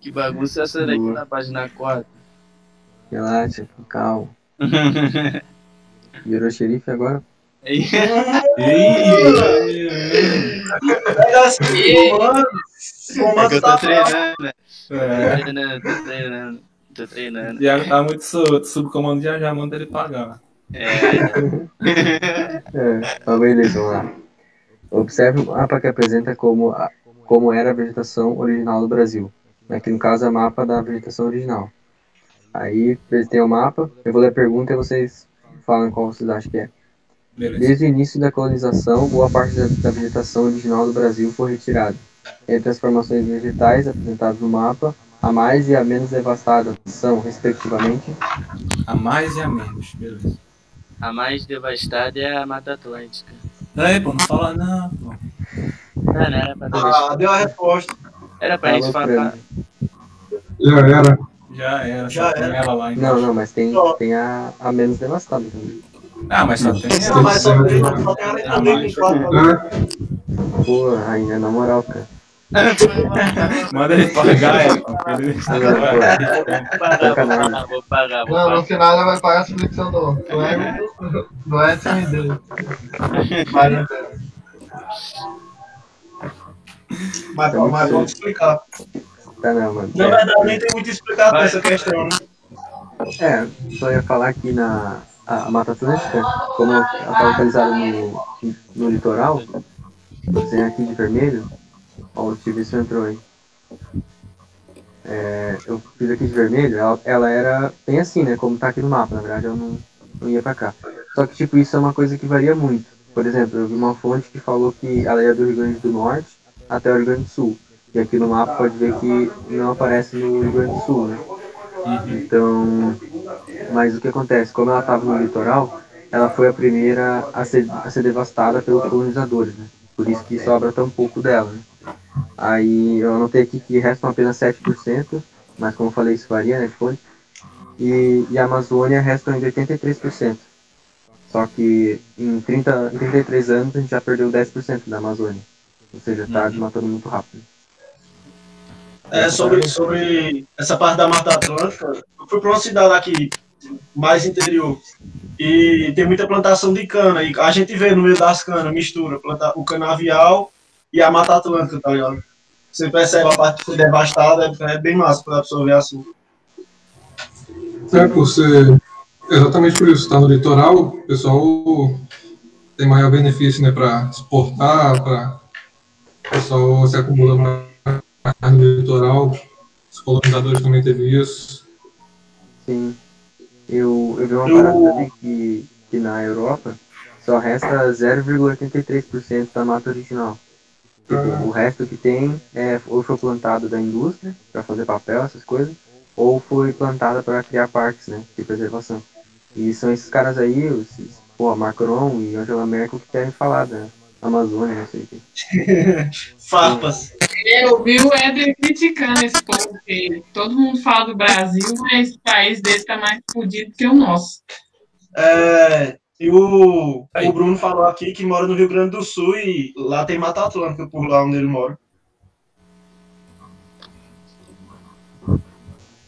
Que bagunça é essa daqui Boa. na página 4? Relaxa, calma. Virou xerife agora? Pega assim, comando. É Comando que eu tá tô treinando, né? É. Tô treinando, tô treinando. Tô treinando. Diago tá muito solto. Subcomando já já manda ele pagar. É, É, então beleza, vamos lá. Observe o mapa que apresenta como, a- como era a vegetação original do Brasil. Aqui no caso é o mapa da vegetação original. Aí tem o mapa, eu vou ler a pergunta e vocês falam qual vocês acham que é. Beleza. Desde o início da colonização, boa parte da, da vegetação original do Brasil foi retirada. Entre as formações vegetais apresentadas no mapa, a mais e a menos devastada são, respectivamente, A mais e a menos. Beleza. a mais devastada é a Mata Atlântica. Aí, pô, não fala não, pô. Não, não era pra. Ah, deu a resposta. Era pra gente Fala, falar. Já era. Já era, Já era. ela lá. Não, embaixo. não, mas tem, tem a, a menos devastada também. Ah, mas só tem Não, mas só tem, só tem a letra. É, Pô, ainda na moral, cara. Manda ele pagar, é, Vou pagar, vou pagar, Não, no final ela vai pagar a submissão do, Edson e dele. Marinho dele. Mas, mas vamos explicar. Tá não, mano. Na verdade, nem tem muito a explicar pra essa questão, né? É, só ia falar que na a, Mata Atlântica, como ela está localizada no, no litoral, tem aqui de vermelho, ó, ver se entrou aí. É, eu fiz aqui de vermelho, ela, ela era bem assim, né? Como tá aqui no mapa, na verdade eu não, não ia pra cá. Só que tipo, isso é uma coisa que varia muito. Por exemplo, eu vi uma fonte que falou que ela ia do Rio Grande do Norte até o Rio Grande do Sul. E aqui no mapa pode ver que não aparece no Rio Grande do Sul, né? Então, mas o que acontece? Como ela estava no litoral, ela foi a primeira a ser, a ser devastada pelos colonizadores, né? Por isso que sobra tão pouco dela, né? Aí eu anotei aqui que restam apenas 7%, mas como eu falei, isso varia, né, de fonte. E, e a Amazônia restam ainda 83%. Só que em, 30, em 33 anos a gente já perdeu 10% da Amazônia. Ou seja, está Uhum. desmatando muito rápido. É, sobre, sobre essa parte da Mata Atlântica, eu fui para uma cidade aqui, mais interior, e tem muita plantação de cana, e a gente vê no meio das canas, mistura, planta, o canavial e a Mata Atlântica, tá ligado? Você percebe a parte que foi devastada, é, é bem massa para absorver assunto. É, por ser exatamente por isso, está no litoral, o pessoal tem maior benefício né, para exportar, para o pessoal se acumula mais no litoral, os colonizadores também teve isso. Sim. Eu, eu vi uma Eu- parada também que, que na Europa só resta 0,83% da mata original. Tipo, o resto que tem é, ou foi plantado da indústria para fazer papel, essas coisas, ou foi plantada para criar parques né, de preservação. E são esses caras aí, os, pô, Macron e Angela Merkel, que querem falar da Amazônia, não sei o quê. Farpas. Eu vi o Éder criticando esse povo, porque todo mundo fala do Brasil, mas o país dele tá mais fodido que o nosso. É, e o, o Bruno falou aqui que mora no Rio Grande do Sul e lá tem Mata Atlântica por lá onde ele mora.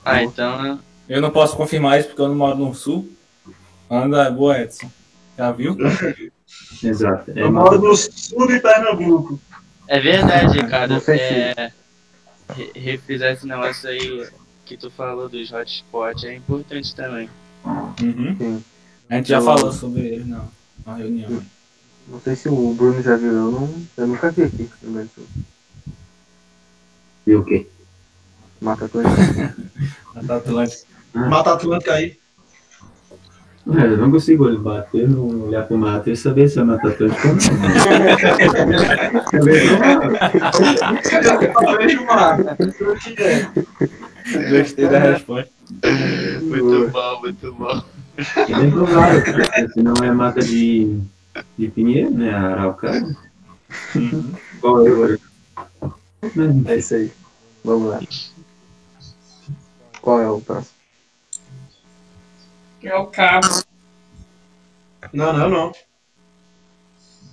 Ah, então. Eu não posso confirmar isso porque eu não moro no sul. Anda, boa, Edson. Já viu? Exato. É Eu moro no sul de Pernambuco. É verdade, cara. É, re- refrisar esse negócio aí que tu falou dos hotspots é importante também. Uhum. Sim. A gente já Eu- falou sobre ele não, na reunião. Não sei se o Bruno já viu, eu, não, eu nunca vi aqui. E o quê? Mata Atlântica. Mata Atlântica. Mata Atlântica aí. É, eu não consigo bater, no- olhar pro mato e saber se é Mata Atlântica ou não. Eu vejo o mar. Eu. Gostei da resposta. Muito bom, muito bom. É bem provável, se não é mata de, de pinheiro, né? Araucária. Qual é o É isso aí. Vamos lá. Qual é o próximo? Que é o cabo. Não, não, não.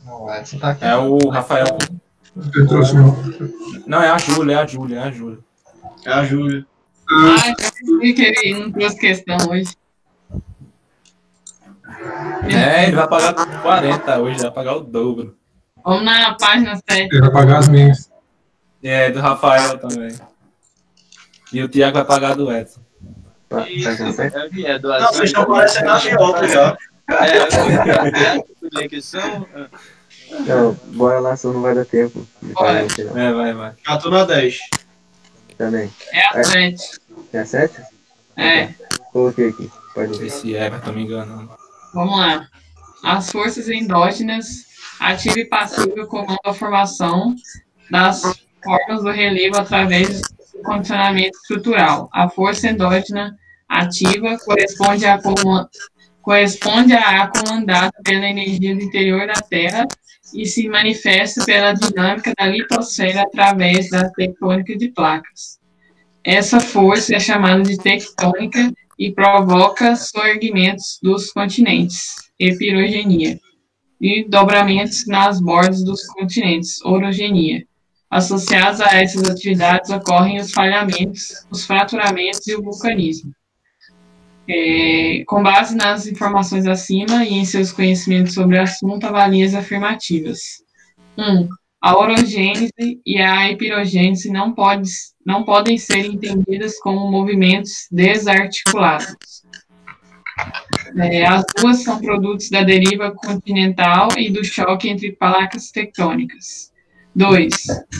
Não, Edson tá aqui. É o Rafael. Eu trouxe um. Não, é a Júlia, é a Júlia, é a Júlia. É a Júlia. Ai, eu que ele não trouxe questão hoje. É, ele vai pagar 40 hoje, vai pagar o dobro. Vamos na página 7. Ele vai pagar as minhas. É, do Rafael também. E o Thiago vai pagar do Edson. Tá, tá com certo? É, é Não, doação. vocês estão parecendo agiota já. É, conexão. Não, bora lá, senão não vai dar tempo. de fazer no final. É, vai, vai. Já tô na 10. Também. É a 7. É a 7? É. Coloquei aqui. Pode ver. Esse Everton me enganando. Vamos lá. As forças endógenas, ativa e passiva, comandam a formação das formas do relevo através do condicionamento estrutural. A força endógena ativa corresponde à corresponde à comandada pela energia do interior da Terra e se manifesta pela dinâmica da litosfera através da tectônica de placas. Essa força é chamada de tectônica e provoca soerguimentos dos continentes, epirogenia, e dobramentos nas bordas dos continentes, orogenia. Associados a essas atividades ocorrem os falhamentos, os fraturamentos e o vulcanismo. É, com base nas informações acima e em seus conhecimentos sobre o assunto, avalie as afirmativas. 1. Um, a orogênese e a epirogênese não, pode, não podem ser entendidas como movimentos desarticulados. É, as duas são produtos da deriva continental e do choque entre placas tectônicas. 2.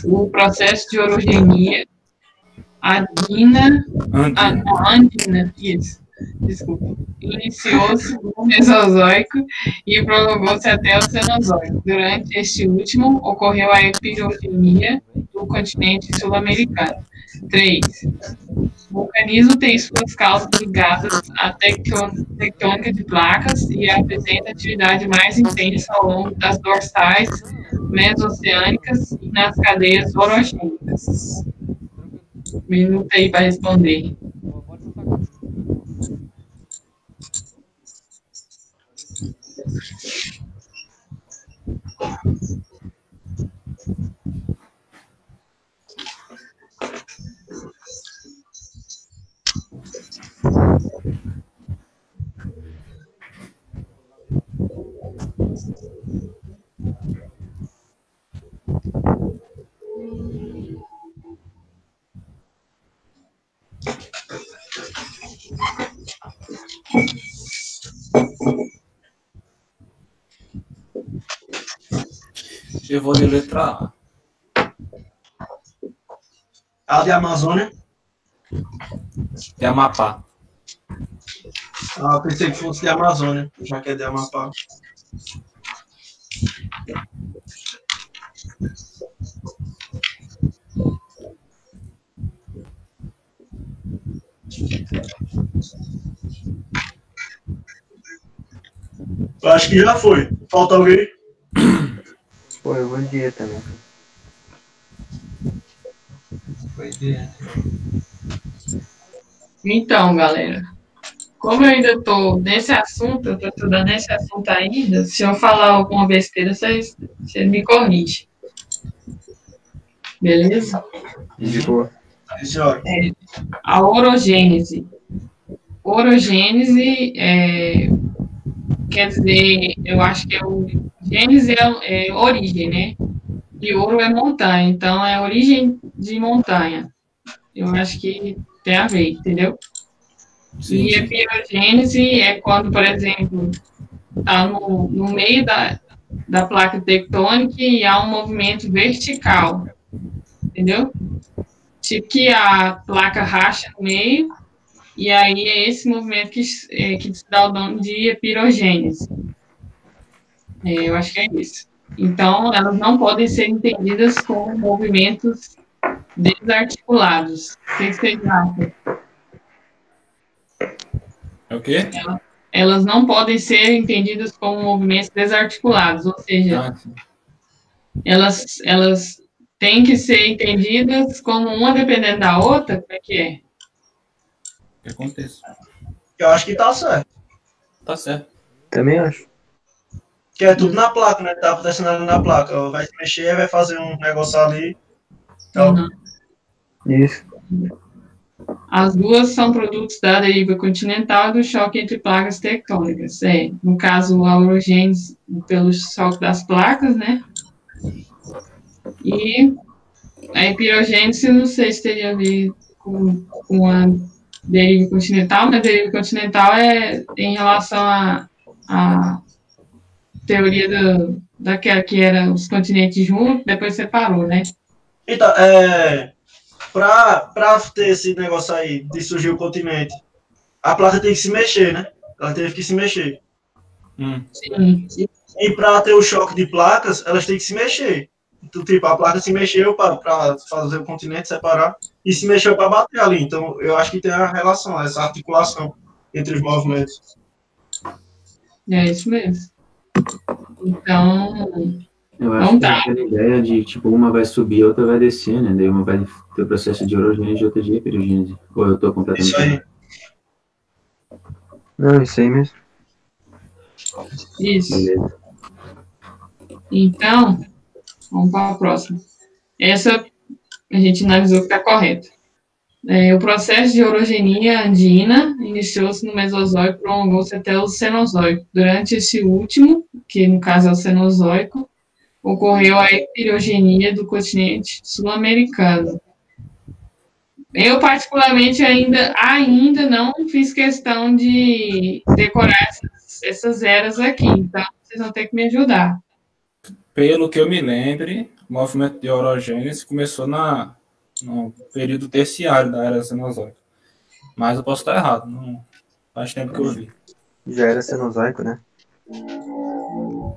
O processo de orogenia Andina. andina, isso, desculpa, iniciou-se no Mesozoico e prolongou-se até o Cenozoico. Durante este último, ocorreu a epirogenia do continente sul-americano. 3. Vulcanismo tem suas causas ligadas à tectô- tectônica de placas e apresenta atividade mais intensa ao longo das dorsais mesoceânicas e nas cadeias orogênicas. Minuto aí para responder. Eu vou de letra A. A de Amazônia. De Amapá. Ah, eu pensei que fosse de Amazônia, já que é de Amapá. Eu acho que já foi. Falta alguém? Vou de E também. Foi de Então, galera, como eu ainda estou nesse assunto, eu estou estudando esse assunto ainda, se eu falar alguma besteira, vocês, vocês me corrigem. Beleza? De boa. É, a orogênese. Orogênese é, quer dizer, eu acho que é o gênese é, é origem, né? E ouro é montanha, então é origem de montanha. Eu acho que tem a ver, entendeu? E a pirogênese é quando, por exemplo, está no, no meio da, da placa tectônica e há um movimento vertical, entendeu? Tipo que a placa racha no meio, e aí é esse movimento que, é, que dá o nome de pirogênese. É, eu acho que é isso. Então, elas não podem ser entendidas como movimentos desarticulados. O que vocês acham? É o quê? Elas não podem ser entendidas como movimentos desarticulados, ou seja, Ah, elas, elas têm que ser entendidas como uma dependendo da outra, como é que é? O que acontece? Eu acho que tá certo. Tá certo. Também acho. Que é tudo na placa, né? Tá acontecendo ali na placa. Vai se mexer, vai fazer um negócio ali. Então, Uhum. Isso. As duas são produtos da deriva continental e do choque entre placas tectônicas. É, no caso, a orogênese pelo choque das placas, né? E a epirogênese, não sei se teria a ver com, com a deriva continental, mas a deriva continental é em relação à à teoria do, daquela que era os continentes juntos, depois separou, né? então é, pra, pra ter esse negócio aí de surgir o continente, a placa tem que se mexer, né? Ela teve que se mexer. Hum. Sim. E pra ter o choque de placas, elas têm que se mexer. Então, tipo, a placa se mexeu para fazer o continente separar e se mexeu para bater ali. Então, eu acho que tem a relação, essa articulação entre os movimentos. É isso mesmo. Então, Eu Não acho que dá. é aquela ideia de, tipo, uma vai subir, a outra vai descer, né? Daí uma vai ter o processo de orogênese e outra de epirogênese. Ou eu tô completamente... Isso aí. Não, isso aí mesmo. isso. Beleza. Então, vamos para a próxima. Essa a gente analisou que está correta. É, o processo de orogenia andina iniciou-se no Mesozoico e prolongou-se até o Cenozoico. Durante esse último, que no caso é o Cenozoico, ocorreu a epirogenia do continente sul-americano. Eu, particularmente, ainda, ainda não fiz questão de decorar essas, essas eras aqui, então vocês vão ter que me ajudar. Pelo que eu me lembre, o movimento de orogênese começou na, no período terciário da era Cenozoica. Mas eu posso estar errado, não faz tempo que eu vi. Já era cenozoico, né?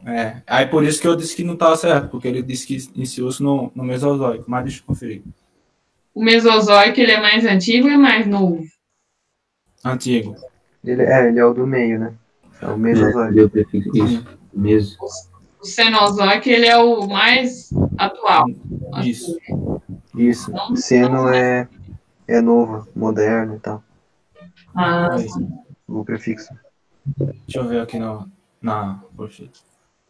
É, aí por isso que eu disse que não estava certo, porque ele disse que iniciou-se no, no Mesozoico, mas deixa eu conferir. O Mesozoico, ele é mais antigo ou é mais novo? Antigo. Ele, é, ele é o do meio, né? É o É, Mesozoico. prefixo. Isso, mesmo. O Cenozoico, ele é o mais atual. Isso. Isso. Seno é, é novo, moderno e tal. Ah, Aí. O prefixo. Deixa eu ver aqui no, na. Poxa.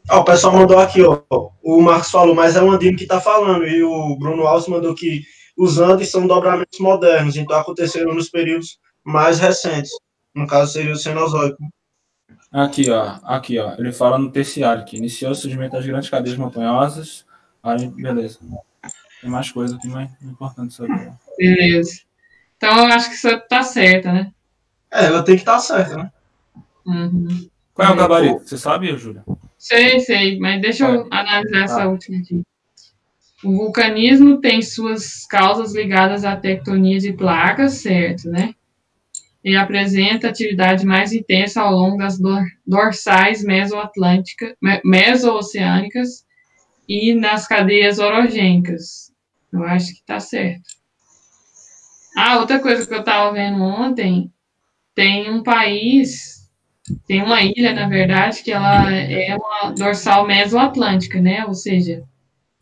Ó, o pessoal mandou aqui, ó. O Marcos falou, mas é o Andino que tá falando. E o Bruno Alves mandou que os Andes são dobramentos modernos, então aconteceram nos períodos mais recentes. No caso, seria o Cenozoico. Aqui, ó. Aqui, ó. Ele fala no terciário que iniciou o surgimento das grandes cadeias montanhosas. Aí, beleza. Tem mais coisa aqui, mas é importante saber. beleza. Então, eu acho que isso tá certa, né? É, ela tem que estar certa, né? Uhum. Qual é o gabarito? Você sabe, Júlia? Sei, sei, mas deixa eu analisar essa Ah. última aqui. O vulcanismo tem suas causas ligadas à tectonia de placas, certo, né? E apresenta atividade mais intensa ao longo das dor- dorsais mesoatlânticas, me- mesooceânicas e nas cadeias orogênicas. Eu acho que tá certo. Ah, outra coisa que eu estava vendo ontem, tem um país tem uma ilha, na verdade, que ela é uma dorsal mesoatlântica, né? Ou seja,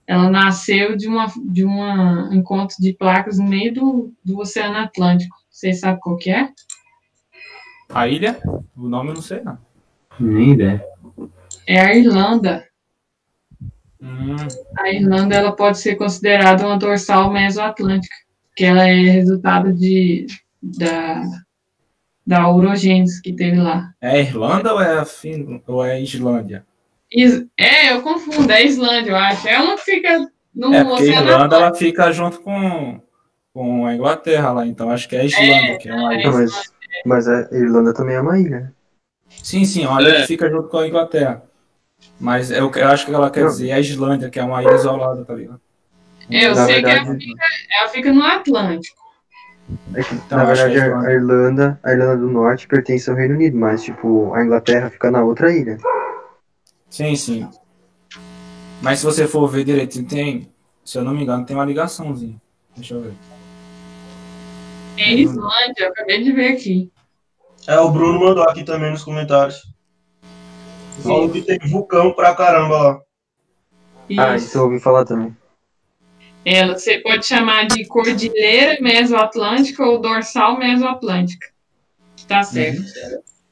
ela nasceu de uma de um encontro de placas no meio do, do Oceano Atlântico. Vocês sabem qual que é? A ilha? O nome eu não sei, não. Nem ideia. É a Irlanda. Hum, A Irlanda ela pode ser considerada uma dorsal mesoatlântica, que ela é resultado de da da orogênese que teve lá. é a Irlanda ou é a fin... ou é a Islândia? Is- É, eu confundo, é a Islândia, eu acho. É uma que fica no É, porque a Oceano Irlanda ela fica junto com, com a Inglaterra lá, então acho que é a Islândia, que é uma ilha. Não, mas, mas a Irlanda também é uma ilha. Sim, sim, é ilha É. que fica junto com a Inglaterra. Mas eu, eu acho que ela quer dizer a Islândia, que é uma ilha isolada, tá ligado? É, eu Na sei que ela verdade- fica, ela fica no Atlântico. É que, Então, na verdade, é a a Irlanda, a Irlanda do Norte pertence ao Reino Unido, mas, tipo, a Inglaterra fica na outra ilha. Sim, sim. Mas se você for ver direito, tem, se eu não me engano, tem uma ligaçãozinha. Deixa eu ver. É Islândia, eu acabei de ver aqui. É, o Bruno mandou aqui também nos comentários. Falou que tem vulcão pra caramba lá. Ah, Isso. isso eu ouvi falar também. Ela você pode chamar de cordilheira mesoatlântica ou dorsal mesoatlântica. Tá certo.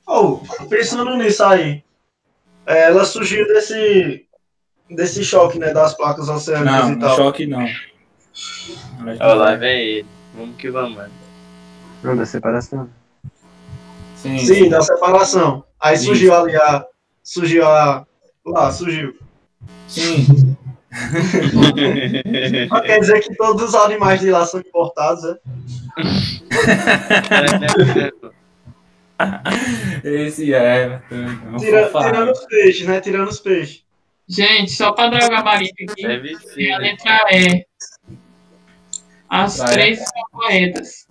Oh, pensando nisso aí, é, ela surgiu desse, desse choque, né, das placas oceânicas Não, e tal. choque não. Olha lá, vem ele. Vamos que vamos, mano. Não, da separação. Sim, Sim, da separação. Aí Isso. surgiu ali a. Surgiu a. Lá, surgiu. sim. Mas quer dizer que todos os animais de lá são importados, né? Esse é. Não Tira- tirando os peixes, né? Tirando os peixes. Gente, só para dar o gabarito aqui, Deve é ser. a né? letra E. As E. três são corretas.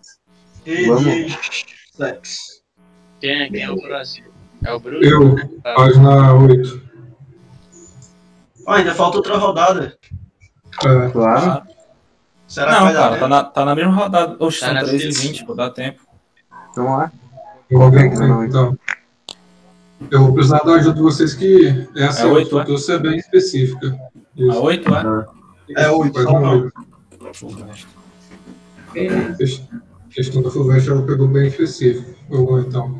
E Vamos. de sexo. Quem é, quem é o próximo? É o Bruno? Eu, página 8. Ó, ainda falta outra rodada. É, Claro. Será que Não, vai dar? cara, tá na, tá na mesma rodada. Oxe, Tá são na 3 e sexta. 20, pô, dá tempo. Vamos lá. vou ver aqui, Não, então. Eu vou precisar da ajuda de vocês que essa É oito, é? eu ser bem específica. A Isso. 8, é? É oito, Página só não. 8. A questão da FUVEST ela pegou bem específico. Vamos lá, então.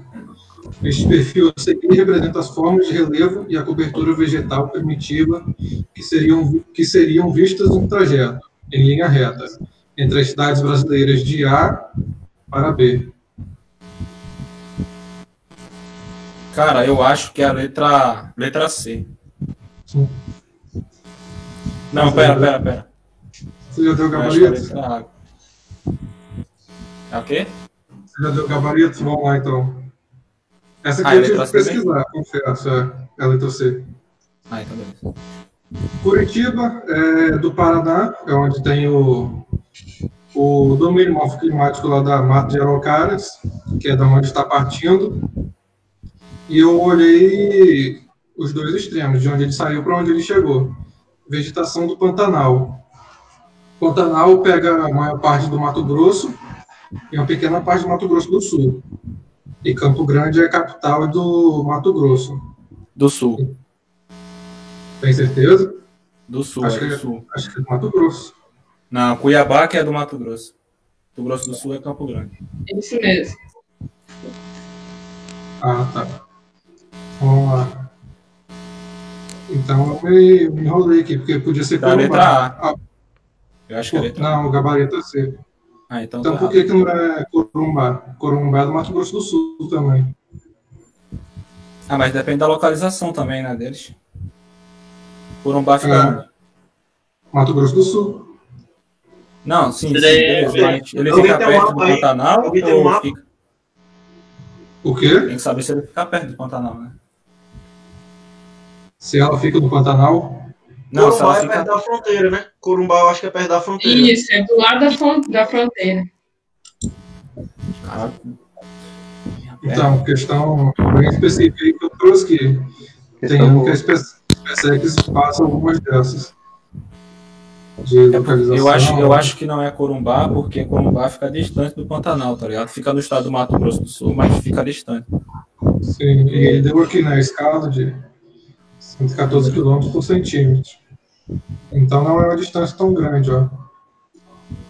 Este perfil a seguir representa as formas de relevo e a cobertura vegetal primitiva que seriam, que seriam vistas no trajeto, em linha reta, entre as cidades brasileiras de A para B. Cara, eu acho que é a letra, letra C. Sim. Não, pera, pera, pera. Você já deu que é a gabarito? letra. É o quê? Você já deu gabarito? Vamos lá, então. Essa aqui Ah, eu tive que pesquisar, confesso. É, é a letra C. Ah, então beleza. Curitiba é do Paraná, é onde tem o, o domínio morfoclimático lá da Mata de Araucárias, que é da onde está partindo. E eu olhei os dois extremos, de onde ele saiu para onde ele chegou. Vegetação do Pantanal. Pantanal pega a maior parte do Mato Grosso e uma pequena parte do Mato Grosso do Sul. E Campo Grande é a capital do Mato Grosso. Do sul. Tem certeza? Do sul, Acho é que do é- sul. Acho que é do Mato Grosso. Não, Cuiabá que é do Mato Grosso. Do Grosso do Sul é Campo Grande. Isso mesmo. Ah, tá. Vamos lá. Então eu me, me enrolei aqui, porque podia ser Da letra Corumbá. A. Eu acho que é letra A. Não, o gabarito é C. Ah, então, Então tá por que, que não é Corumbá? Corumbá é do Mato Grosso do Sul também. Ah, mas depende da localização também, né, deles. Corumbá fica É. onde? Mato Grosso do Sul. Não, sim, sim, Ele é- beleza, mas ele fica um perto do? Pantanal um ou mapa? fica... O quê? Tem que saber se ele fica perto do Pantanal, né? Se ela fica no Pantanal? Não, Corumbá é fica... perto da fronteira, né? Corumbá eu acho que é perto da fronteira. Isso, é do lado da, da fronteira. Caraca. Então, questão bem específica aí que eu trouxe aqui. Tem Questão um que a SpaceX passa algumas dessas. De É localização. Eu acho, eu acho que não é Corumbá, porque Corumbá fica distante do Pantanal, tá ligado? Fica no estado do Mato Grosso do Sul, mas fica distante. Sim, e ele deu aqui na escala de 114 km por centímetro. Então não é uma distância tão grande, ó.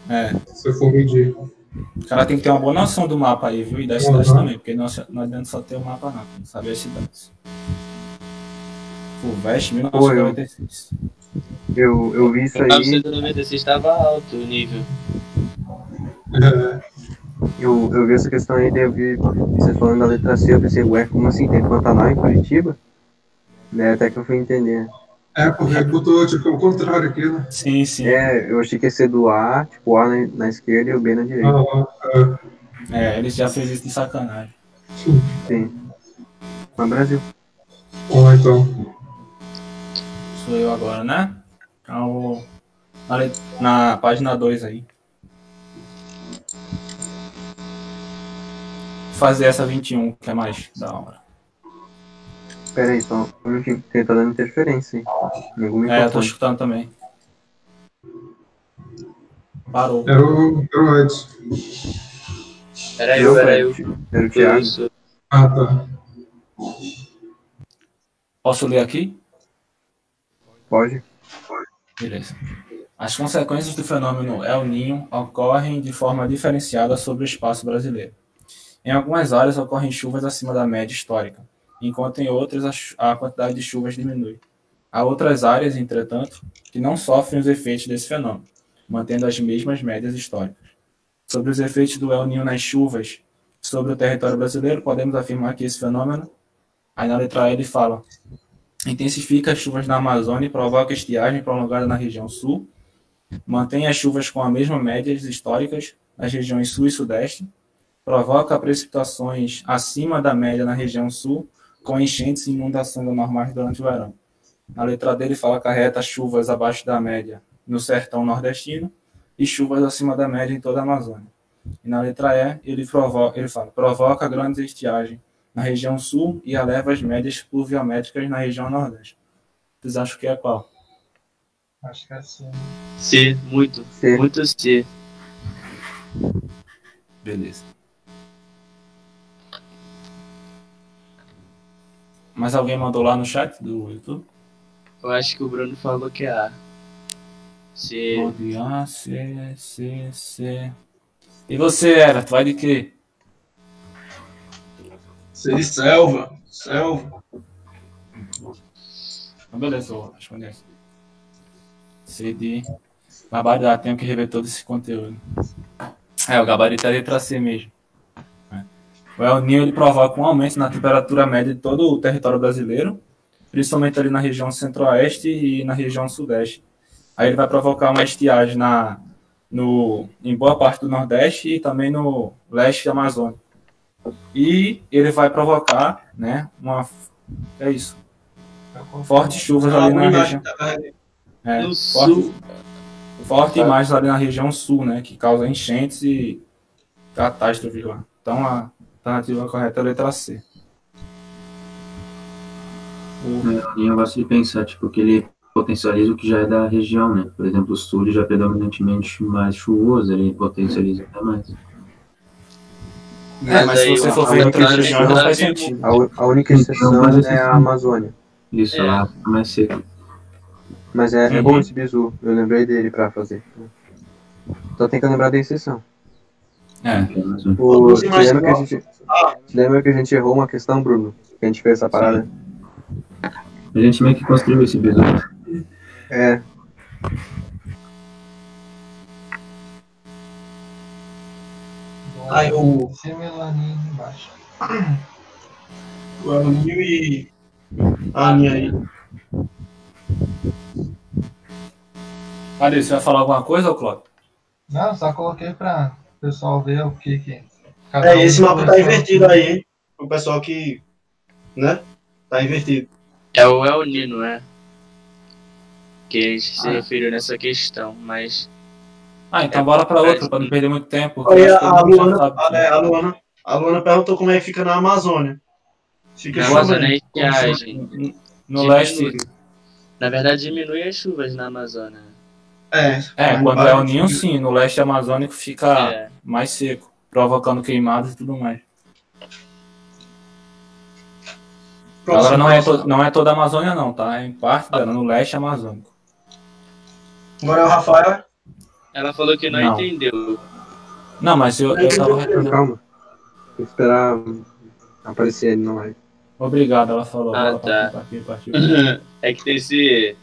É. Se for medir. O cara tem que ter uma boa noção do mapa aí, viu? E das cidades Uhum. também, porque não, não adianta só ter o mapa, não. Tem que saber as cidades. Fulvestre, 1996. Eu, eu vi isso aí, 1996 estava alto o nível. É, eu, eu vi essa questão aí, eu vi você falando da letra C, eu pensei, ué, como assim? Tem Pantanal em Curitiba? Né, até que eu fui entender. é porque ele botou tipo, o contrário aqui, né? Sim, sim. É, eu achei que ia ser do A, tipo, o A na, na esquerda e o B na direita. Ah, É, eles já fez isso de sacanagem. Sim. Mas Brasil. Bom, então. Sou eu agora, né? Então, na, let- na página 2 aí. Fazer essa 21, que é mais da hora. Pera aí, só um minutinho, porque tá dando interferência aí. Algum É, eu tô escutando também. Parou. Era o, era o Edson. Era Eu, era eu. Era o Thiago. Isso. Ah, tá. Posso ler aqui? Pode? Beleza. As consequências do fenômeno El Ninho ocorrem de forma diferenciada sobre o espaço brasileiro. Em algumas áreas ocorrem chuvas acima da média histórica, enquanto em outras a quantidade de chuvas diminui. Há outras áreas, entretanto, que não sofrem os efeitos desse fenômeno, mantendo as mesmas médias históricas. Sobre os efeitos do El Ninho nas chuvas sobre o território brasileiro, podemos afirmar que esse fenômeno, aí na letra A ele fala, intensifica as chuvas na Amazônia e provoca estiagem prolongada na região sul, mantém as chuvas com a mesma médias históricas nas regiões sul e sudeste, provoca precipitações acima da média na região sul, com enchentes e inundações anormais durante o verão. Na letra D ele fala que acarreta chuvas abaixo da média no sertão nordestino e chuvas acima da média em toda a Amazônia. E na letra E ele, provoca, ele fala, provoca grandes estiagens na região sul e eleva as médias pluviométricas na região nordeste. Vocês acham que é qual? Acho que é. C, muito. C. Muito C. Beleza. Mas alguém mandou lá no chat do YouTube? Eu acho que o Bruno falou que é A. C. Pode A, C, C, C. E você, Era? Tu vai de quê? Ser de selva. Selva. Então, beleza, eu vou responder aqui. C de gabarito. Tenho que rever todo esse conteúdo. É, o gabarito é letra C mesmo. O El Niño ele provoca um aumento na temperatura média de todo o território brasileiro, principalmente ali na região centro-oeste e na região sudeste. Aí ele vai provocar uma estiagem na, no, em boa parte do Nordeste e também no leste amazônico. E ele vai provocar, né, uma... É isso. Fortes chuvas ali na região. É, forte, forte imagens ali na região sul, né? Que causa enchentes e catástrofes lá. Então a alternativa correta é a letra C. É, eu gosto de pensar, tipo, que ele potencializa o que já é da região, né? Por exemplo, o sul já é predominantemente mais chuvoso, ele potencializa até mais. É, mas se você o for ver outras Amazonas regiões, não faz sentido. A, a única Então, exceção mas é a Amazônia. Isso, É. lá fica mais seco. Mas é, é Uhum. bom esse bizu. Eu lembrei dele pra fazer. Só tem que lembrar da exceção. É. que é. O, Você lembra, que a gente, lembra que a gente errou uma questão, Bruno? Que a gente fez essa parada? A gente meio que construiu esse bizu. É. Aí o, embaixo. o Elinho e a Aninha aí. Cadê? Você vai falar alguma coisa, ô Cláudio? Não, só coloquei pra pessoal ver o que que. cada É, um esse mapa tá invertido aí, hein? O pessoal que. Né? Tá invertido. É o El Nino, é. Que a gente se Ah. referiu nessa questão, mas. Ah, então É, bora pra é, outra, pra não perder muito tempo. Aí a, Luana, a, é, a, Luana, a Luana perguntou como é que fica na Amazônia. Fica Na. Amazônia é estiagem. No Diminui. leste, Na verdade, diminui as chuvas na Amazônia. É, é, quando é o ninho, sim. No leste amazônico fica É. mais seco, provocando queimadas e tudo mais. Agora não é, to- não é toda a Amazônia, não, tá? É em parte dela, no leste amazônico. Agora é o Rafael. Ela falou que não, Não. entendeu. Não, mas eu, eu tava respondendo. Calma. Vou esperar aparecer ele na live. Obrigado, ela falou. Ah, Bora tá. partir, partir, partir. é que tem esse.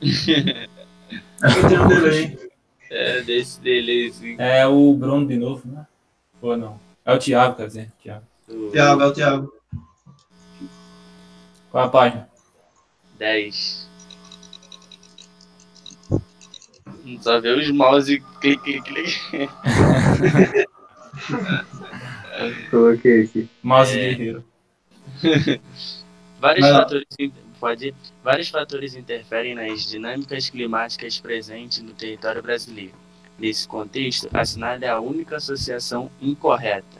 Eu tenho um delay. É, desse dele. Assim, É o Bruno de novo, né? Ou não? É o Thiago, quer dizer. Thiago. do Tiago, é o Tiago. Qual é a página? 10. Só vê os mouse clique, clique, clique. Coloquei aqui. Mouse É. Guerreiro. Vários lá. fatores, pode, vários fatores interferem nas dinâmicas climáticas presentes no território brasileiro. Nesse contexto, assinale a única associação incorreta.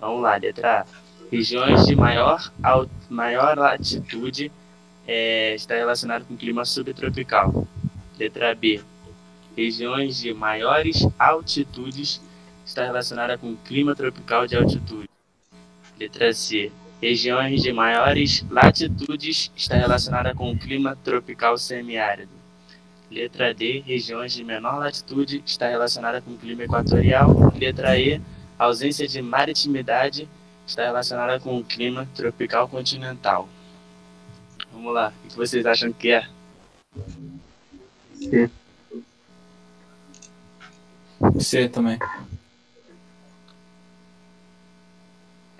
Vamos lá, letra A. Regiões de maior, al- maior latitude é, está relacionado com clima subtropical. Letra B. Regiões de maiores altitudes está relacionada com clima tropical de altitude. Letra C. Regiões de maiores latitudes está relacionada com o clima tropical semiárido. Letra D. Regiões de menor latitude está relacionada com o clima equatorial. Letra E. Ausência de maritimidade está relacionada com o clima tropical continental. Vamos lá. O que vocês acham que é? C. C também.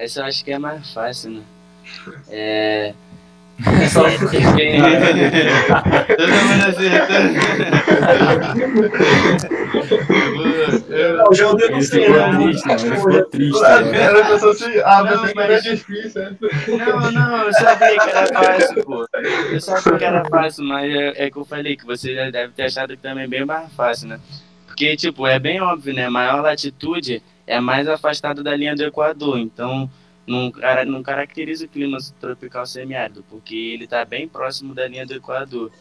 Essa eu acho que é mais fácil, né? É. Só porque. Todo mundo acertou. Não, já eu Ele denunciei, ficou né? triste, né? Ficou triste. né? Ela pensou assim, ah, Não, mas mas- é difícil. né? Não, não, eu sabia que era fácil, pô. Eu sabia que era fácil, mas é, é que eu falei que você já deve ter achado que também é bem mais fácil, né? Porque, tipo, é bem óbvio, né? Maior latitude é mais afastado da linha do Equador, então não, não caracteriza o clima tropical semiárido, porque ele está bem próximo da linha do Equador.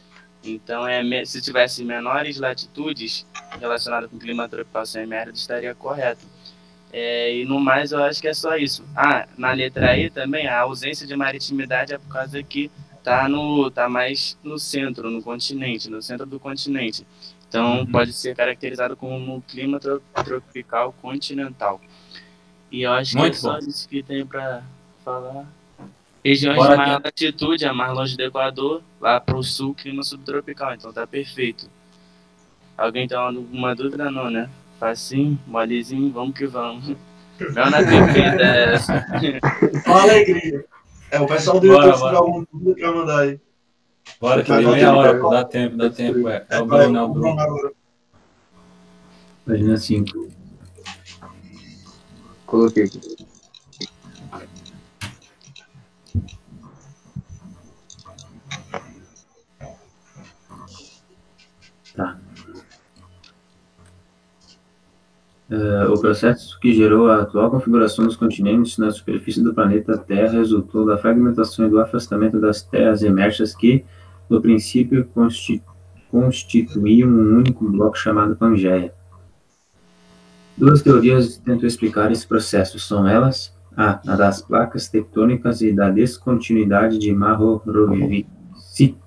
Então, é, se tivesse menores latitudes relacionadas com o clima tropical semiárido, estaria correto. É, e no mais, eu acho que é só isso. Ah, na letra E também, a ausência de maritimidade é por causa que tá, no, tá mais no centro, no continente, no centro do continente. Então, Uhum. pode ser caracterizado como um clima tro- tropical continental. E eu acho Muito que é só isso que tem para falar. Regiões Bora de maior aqui. latitude, é mais longe do Equador, lá para o sul, clima subtropical, então tá perfeito. Alguém tem alguma dúvida? Não, né? Facinho, molezinho, vamos que vamos. Não na perfeita é essa. Uma alegria. É, o pessoal do Bora, YouTube bora. tiver alguma dúvida pra mandar aí. Bora, que tem meia hora, pô, dá tempo, dá tempo. É, é o Bruno, é o Bruno. Página 5. Coloquei aqui. Eh, o processo que gerou a atual configuração dos continentes na superfície do planeta Terra resultou da fragmentação e do afastamento das terras emertas que, no princípio, consti- constituíam um único bloco chamado Pangeia. Duas teorias tentam explicar esse processo. São elas a, a das placas tectônicas e da descontinuidade de Mahorovicic,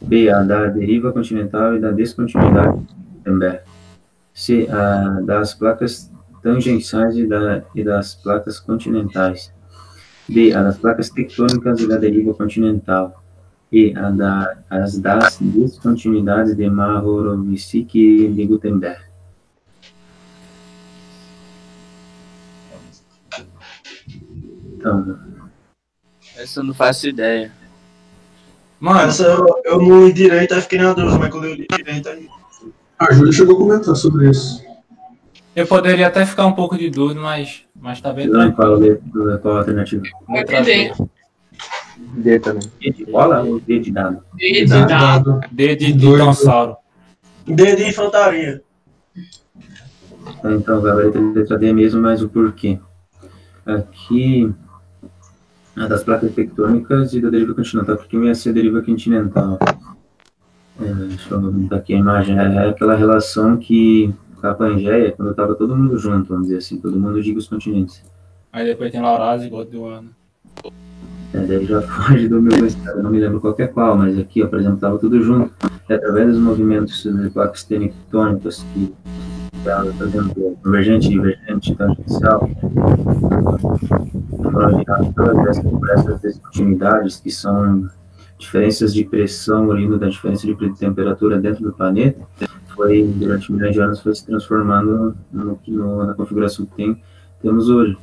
B, a da deriva continental e da descontinuidade de Gutenberg, C, a das placas tangenciais e, da, e das placas continentais, D, a das placas tectônicas e da deriva continental, e a da, as das descontinuidades de Mahorovicic e de Gutenberg. Então, Essa eu não faço ideia. Mano, Essa eu, eu não li direito, aí fiquei na dúvida, mas quando eu li direito aí. A Júlia chegou a comentar sobre isso. eu poderia até ficar um pouco de dúvida, mas, mas tá bem não, qual, qual a alternativa? Letra D. D também. D de bola ou D de dado? D de dado. D de dinossauro. D de infantaria. Então, vai valer a letra D mesmo, mas o porquê? Aqui, a das placas tectônicas e da deriva continental. O que que ia ser a deriva continental? É, deixa eu ver aqui a imagem. É aquela relação que a Pangeia, quando estava todo mundo junto, vamos dizer assim, todo mundo diga os continentes. Aí depois tem Laurazzi e Gondwana. É, daí já foge do meu estado, eu não me lembro qual é qual, mas aqui, ó, por exemplo, estava tudo junto. E através dos movimentos de placas tectônicas que estavam fazendo convergente, divergente, tangencial, foram geradas todas essas, descontinuidades, que são diferenças de pressão oriundo da diferença de temperatura dentro do planeta, foi, durante milhões de anos, foi se transformando no, no, na configuração que tem, temos hoje.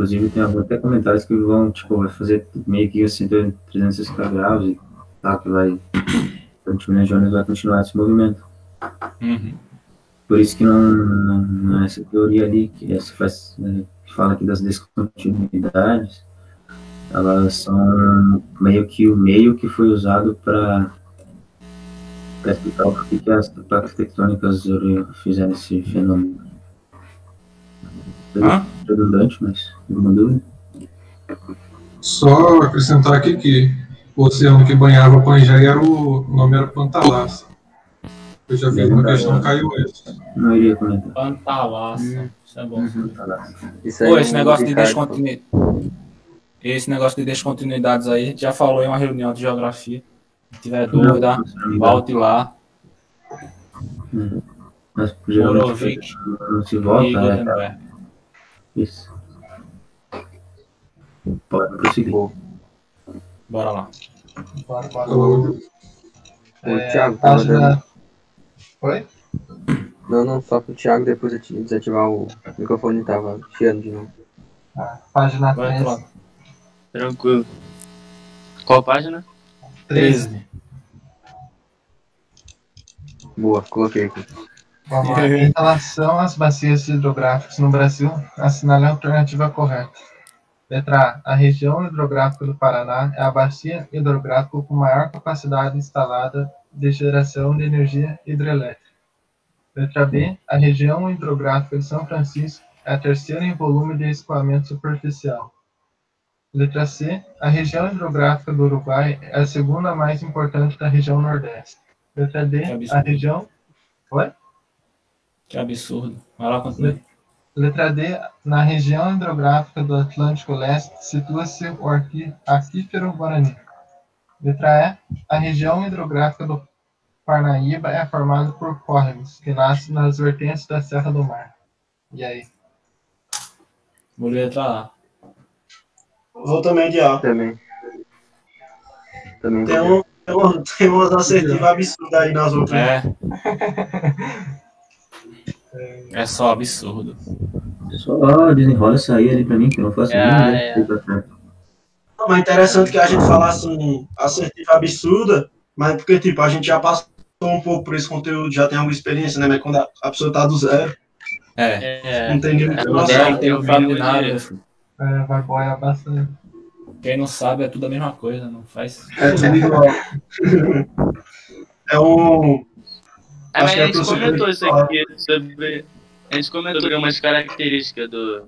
Inclusive, tem até comentários que vão, tipo, vai fazer meio que assim, 360 graus e tal, que vai, milhões de anos, vai continuar esse movimento. Uhum. Por isso que não, não, não é essa teoria ali, que essa faz, né, que fala aqui das descontinuidades, elas são meio que o meio que foi usado para explicar o porquê que as placas tectônicas fizeram esse fenômeno. Hã? Redundante, mas alguma dúvida? Só acrescentar aqui que o oceano que banhava a Pangeia era o, o nome era Pantalassa. Eu já vi uma questão caiu isso. Não iria comentar. Pantalaça. Isso é bom. Isso aí Pô, é esse negócio de descontinuidade. Esse negócio de descontinuidades aí, a gente já falou em uma reunião de geografia. Se tiver dúvida, volte lá. Mas geralmente não se volta, é, Gutenberg. isso. Pode prosseguir. Boa. Bora lá. Bora, bora. O É, Thiago tava dando. página... Oi? Não, não, só pro Thiago depois ati- desativar o microfone tava chiando de novo. Ah, página Vai 13. lá. Tranquilo. Qual página? 13. Boa, coloquei aqui. Vamos lá. Em relação às bacias hidrográficas no Brasil, assinale a alternativa correta. Letra A. A região hidrográfica do Paraná é a bacia hidrográfica com maior capacidade instalada de geração de energia hidrelétrica. Letra B. A região hidrográfica de São Francisco é a terceira em volume de escoamento superficial. Letra C. A região hidrográfica do Uruguai é a segunda mais importante da região Nordeste. Letra D. A região. Oi? Que absurdo. Vai lá, continua. Letra D. Na região hidrográfica do Atlântico Leste situa-se o arqui- aquífero Guarani. Letra E. A região hidrográfica do Parnaíba é formada por córregos que nascem nas vertentes da Serra do Mar. E aí? Vou letra A. Vou também de A. Também. Também. Tem, um, tem, um, tem umas assertivas absurdas aí nas outras. É. É só absurdo. Só desenrola isso aí ali pra mim, que eu não faço É, nenhuma é. ideia. Não, mas é interessante que a gente falasse um assertiva absurda, mas porque, tipo, a gente já passou um pouco por esse conteúdo, já tem alguma experiência, né? Mas quando a, a pessoa tá do zero, É. É, não tem nenhuma é. Não eu tem de nada. É, vai boiar bastante. Quem não sabe é tudo a mesma coisa. Não faz. É tudo igual. é um. É, mas que a é gente comentou isso aqui sobre. A gente comentou sobre umas características do,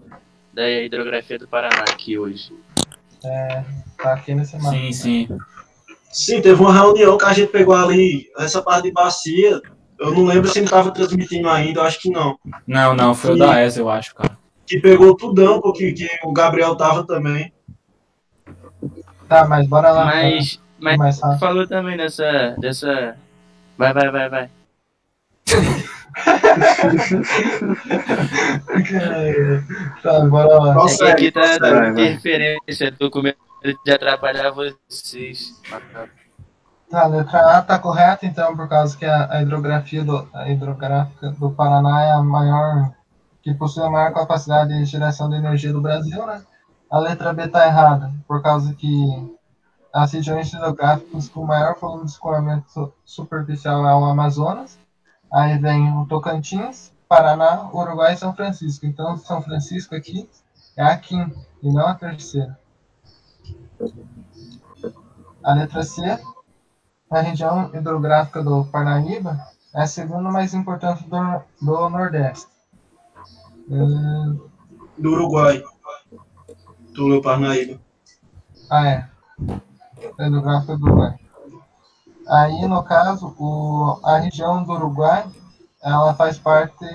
da hidrografia do Paraná aqui hoje. É, tá aqui nesse mapa. Sim, sim. Sim, teve uma reunião que a gente pegou ali, essa parte de bacia. Eu não lembro se ele estava transmitindo ainda, eu acho que não. Não, não, foi o da ESA, eu acho, cara. Que pegou tudão, porque que o Gabriel tava também. Tá, mas bora lá. Mas, mas falou também dessa, dessa... Vai, vai, vai, vai. Tá, bora lá. É que Consegue, aqui tá dando vai. interferência, tô com medo de atrapalhar vocês. Tá, a letra A tá correta, então, por causa que a, a hidrografia do, a hidrográfica do Paraná é a maior, que possui a maior capacidade de geração de energia do Brasil, né? A letra B tá errada, por causa que as regiões hidrográficas com maior volume de escoamento su- superficial é o Amazonas, aí vem o Tocantins, Paraná, Uruguai e São Francisco. Então, São Francisco aqui é a quinta e não a terceira. A letra C a região hidrográfica do Parnaíba é a segunda mais importante do, do Nordeste. Hum, Do Uruguai. Do Parnaíba. ah, é. A hidrográfica do Uruguai. Aí, no caso, o, a região do Uruguai, ela faz parte.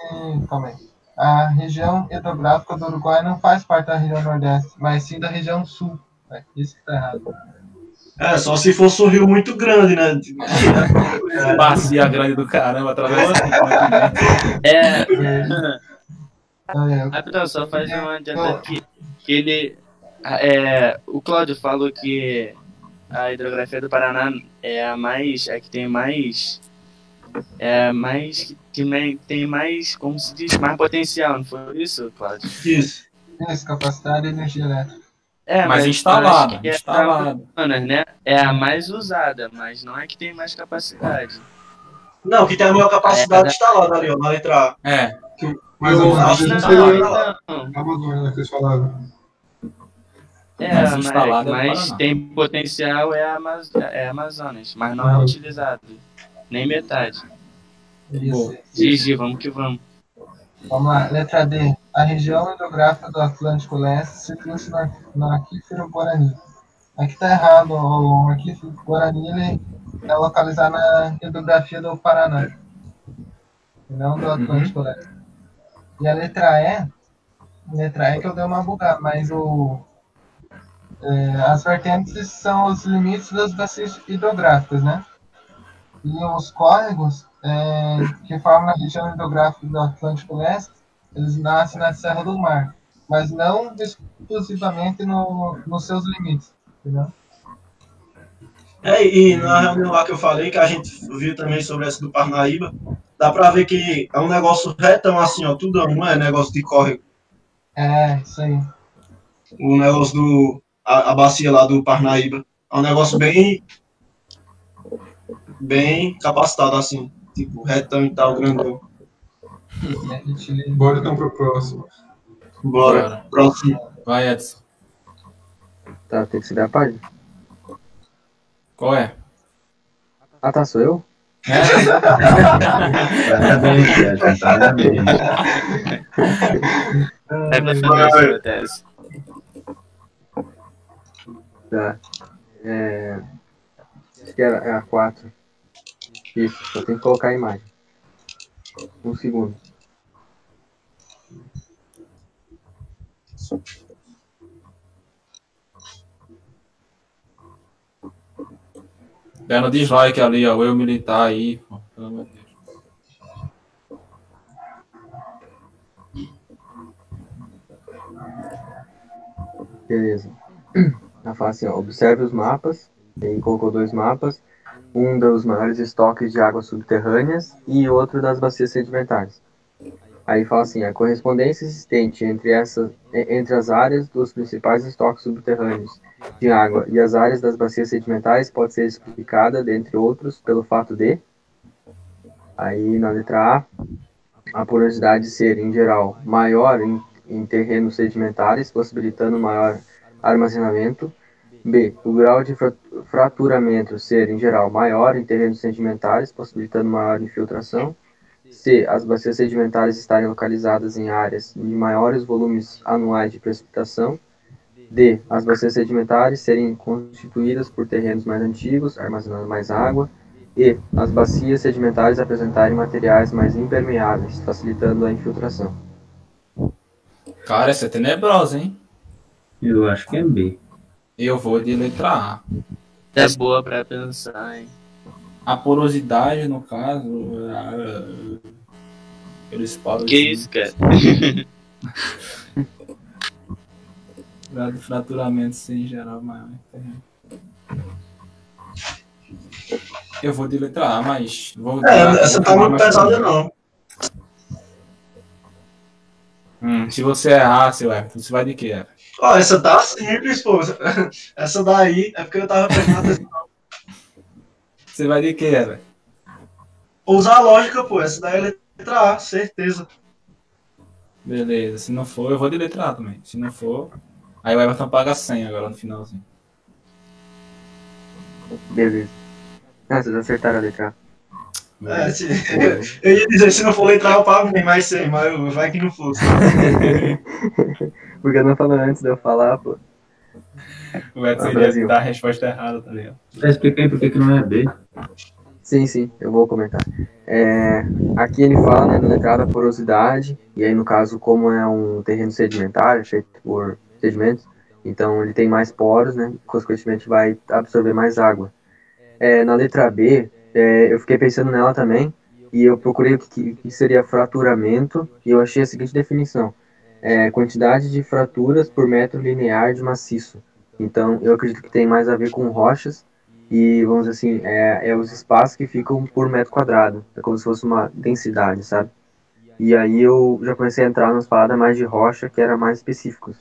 Calma aí. A região hidrográfica do Uruguai não faz parte da região Nordeste, mas sim da região Sul. É, isso que tá errado. É, só se fosse um rio muito grande, né? Bacia grande do caramba, através É, Ah, é, rapidão, só fazer um adianto aqui. Que ele. É, o Cláudio falou que a hidrografia do Paraná é a mais. É que tem mais. É a mais. Que tem, mais. Como se diz? Mais potencial, não foi isso, Cláudio? Isso. isso, capacidade de energia elétrica. É, Mas acho instalada, que é instalada. Amazonas, né? É a mais usada, mas não é que tem mais capacidade. Não, que tem a maior capacidade instalada ali, ó, na letra A. É, Mas Eu a acho Amazônia que seria Não, a Amazônia, né, que eles falaram. é, Mas mas, instalada é mas Paraná. tem potencial é, Amaz é Amazonas, mas não é Uhum. utilizado. Nem metade. Isso. Gigi, vamos que vamos. Vamos lá, letra D. A região hidrográfica do Atlântico Leste situa-se no, no aquífero Guarani. Aqui está errado, o aquífero Guarani ele é localizado na hidrografia do Paraná, e não do Atlântico Leste. E a letra E, letra E que eu dei uma bugada, mas o, é, as vertentes são os limites das bacias hidrográficas, né? E os córregos é, que formam a região hidrográfica do Atlântico Leste, eles nascem na Serra do Mar, mas não exclusivamente no, nos seus limites, entendeu? É, e na reunião lá que eu falei, que a gente viu também sobre essa do Parnaíba, dá pra ver que é um negócio retão assim, ó, tudo não é negócio de córrego. É, isso aí. O negócio do. A, a bacia lá do Parnaíba. É um negócio bem. Bem capacitado, assim. Tipo, retão e tal, grandão. Bora então pro próximo. Bora. Bora. Próximo. vai, Edson. Tá, tem que subir a página. Qual é? Ah, tá, sou eu? Parabéns, Sérgio, parabéns. É pra fazer a sua tese. Tá. É... Acho que era, é a 4. Isso, só tem que colocar a imagem. Um segundo. Dando dislike ali, ó. Eu militar aí. pô, Pelo amor de Deus. Beleza. Ela fala assim, ó, observe os mapas. Ele colocou dois mapas. Um dos maiores estoques de águas subterrâneas e outro das bacias sedimentares. Aí fala assim, a correspondência existente entre, essas, entre as áreas dos principais estoques subterrâneos de água e as áreas das bacias sedimentares pode ser explicada, dentre outros, pelo fato de... Aí na letra A, a porosidade ser, em geral, maior em, em terrenos sedimentares, possibilitando maior armazenamento. B. O grau de fra- fraturamento ser, em geral, maior em terrenos sedimentares, possibilitando maior infiltração. C. As bacias sedimentares estarem localizadas em áreas de maiores volumes anuais de precipitação. D. As bacias sedimentares serem constituídas por terrenos mais antigos, armazenando mais água. E. As bacias sedimentares apresentarem materiais mais impermeáveis, facilitando a infiltração. Cara, essa é tenebrosa, hein? Eu acho que é B. Eu vou de letra A. É boa pra pensar, hein? A porosidade, no caso. Eles falam Que assim, isso, cara? grau de fraturamento sem geral maior. Eu vou de letra A, mas. Vou É, essa tá muito pesada, não. Hum, se você errar, seu Everton, você vai de quê? Everton? Ó, essa tá simples, pô. Essa daí é porque eu tava prestando atenção. Você vai de quê, Everton? Usar a lógica, pô. Essa daí é letra A, certeza. Beleza, se não for, eu vou de letra A também. Se não for, aí o Everton paga 100 agora no finalzinho. Beleza. Ah, vocês acertaram a letra A. É, se- eu ia dizer, se não for letra A, eu pago bem mais 100, mas vai que não fosse. Porque eu não falou antes de eu falar, pô. O Ah, iria Brasil. dar a resposta errada, tá ligado? Explica aí por que não é B. Sim, sim, eu vou comentar. É, aqui ele fala né, da letrada porosidade, e aí no caso, como é um terreno sedimentar, feito por sedimentos, então ele tem mais poros, né? Consequentemente vai absorver mais água. É, na letra B, é, eu fiquei pensando nela também, e eu procurei o que, que seria fraturamento, e eu achei a seguinte definição. É, quantidade de fraturas por metro linear de maciço. Então, eu acredito que tem mais a ver com rochas, e vamos dizer assim, é, é os espaços que ficam por metro quadrado. É como se fosse uma densidade, sabe? E aí eu já comecei a entrar nas paradas mais de rocha, que era mais específicos.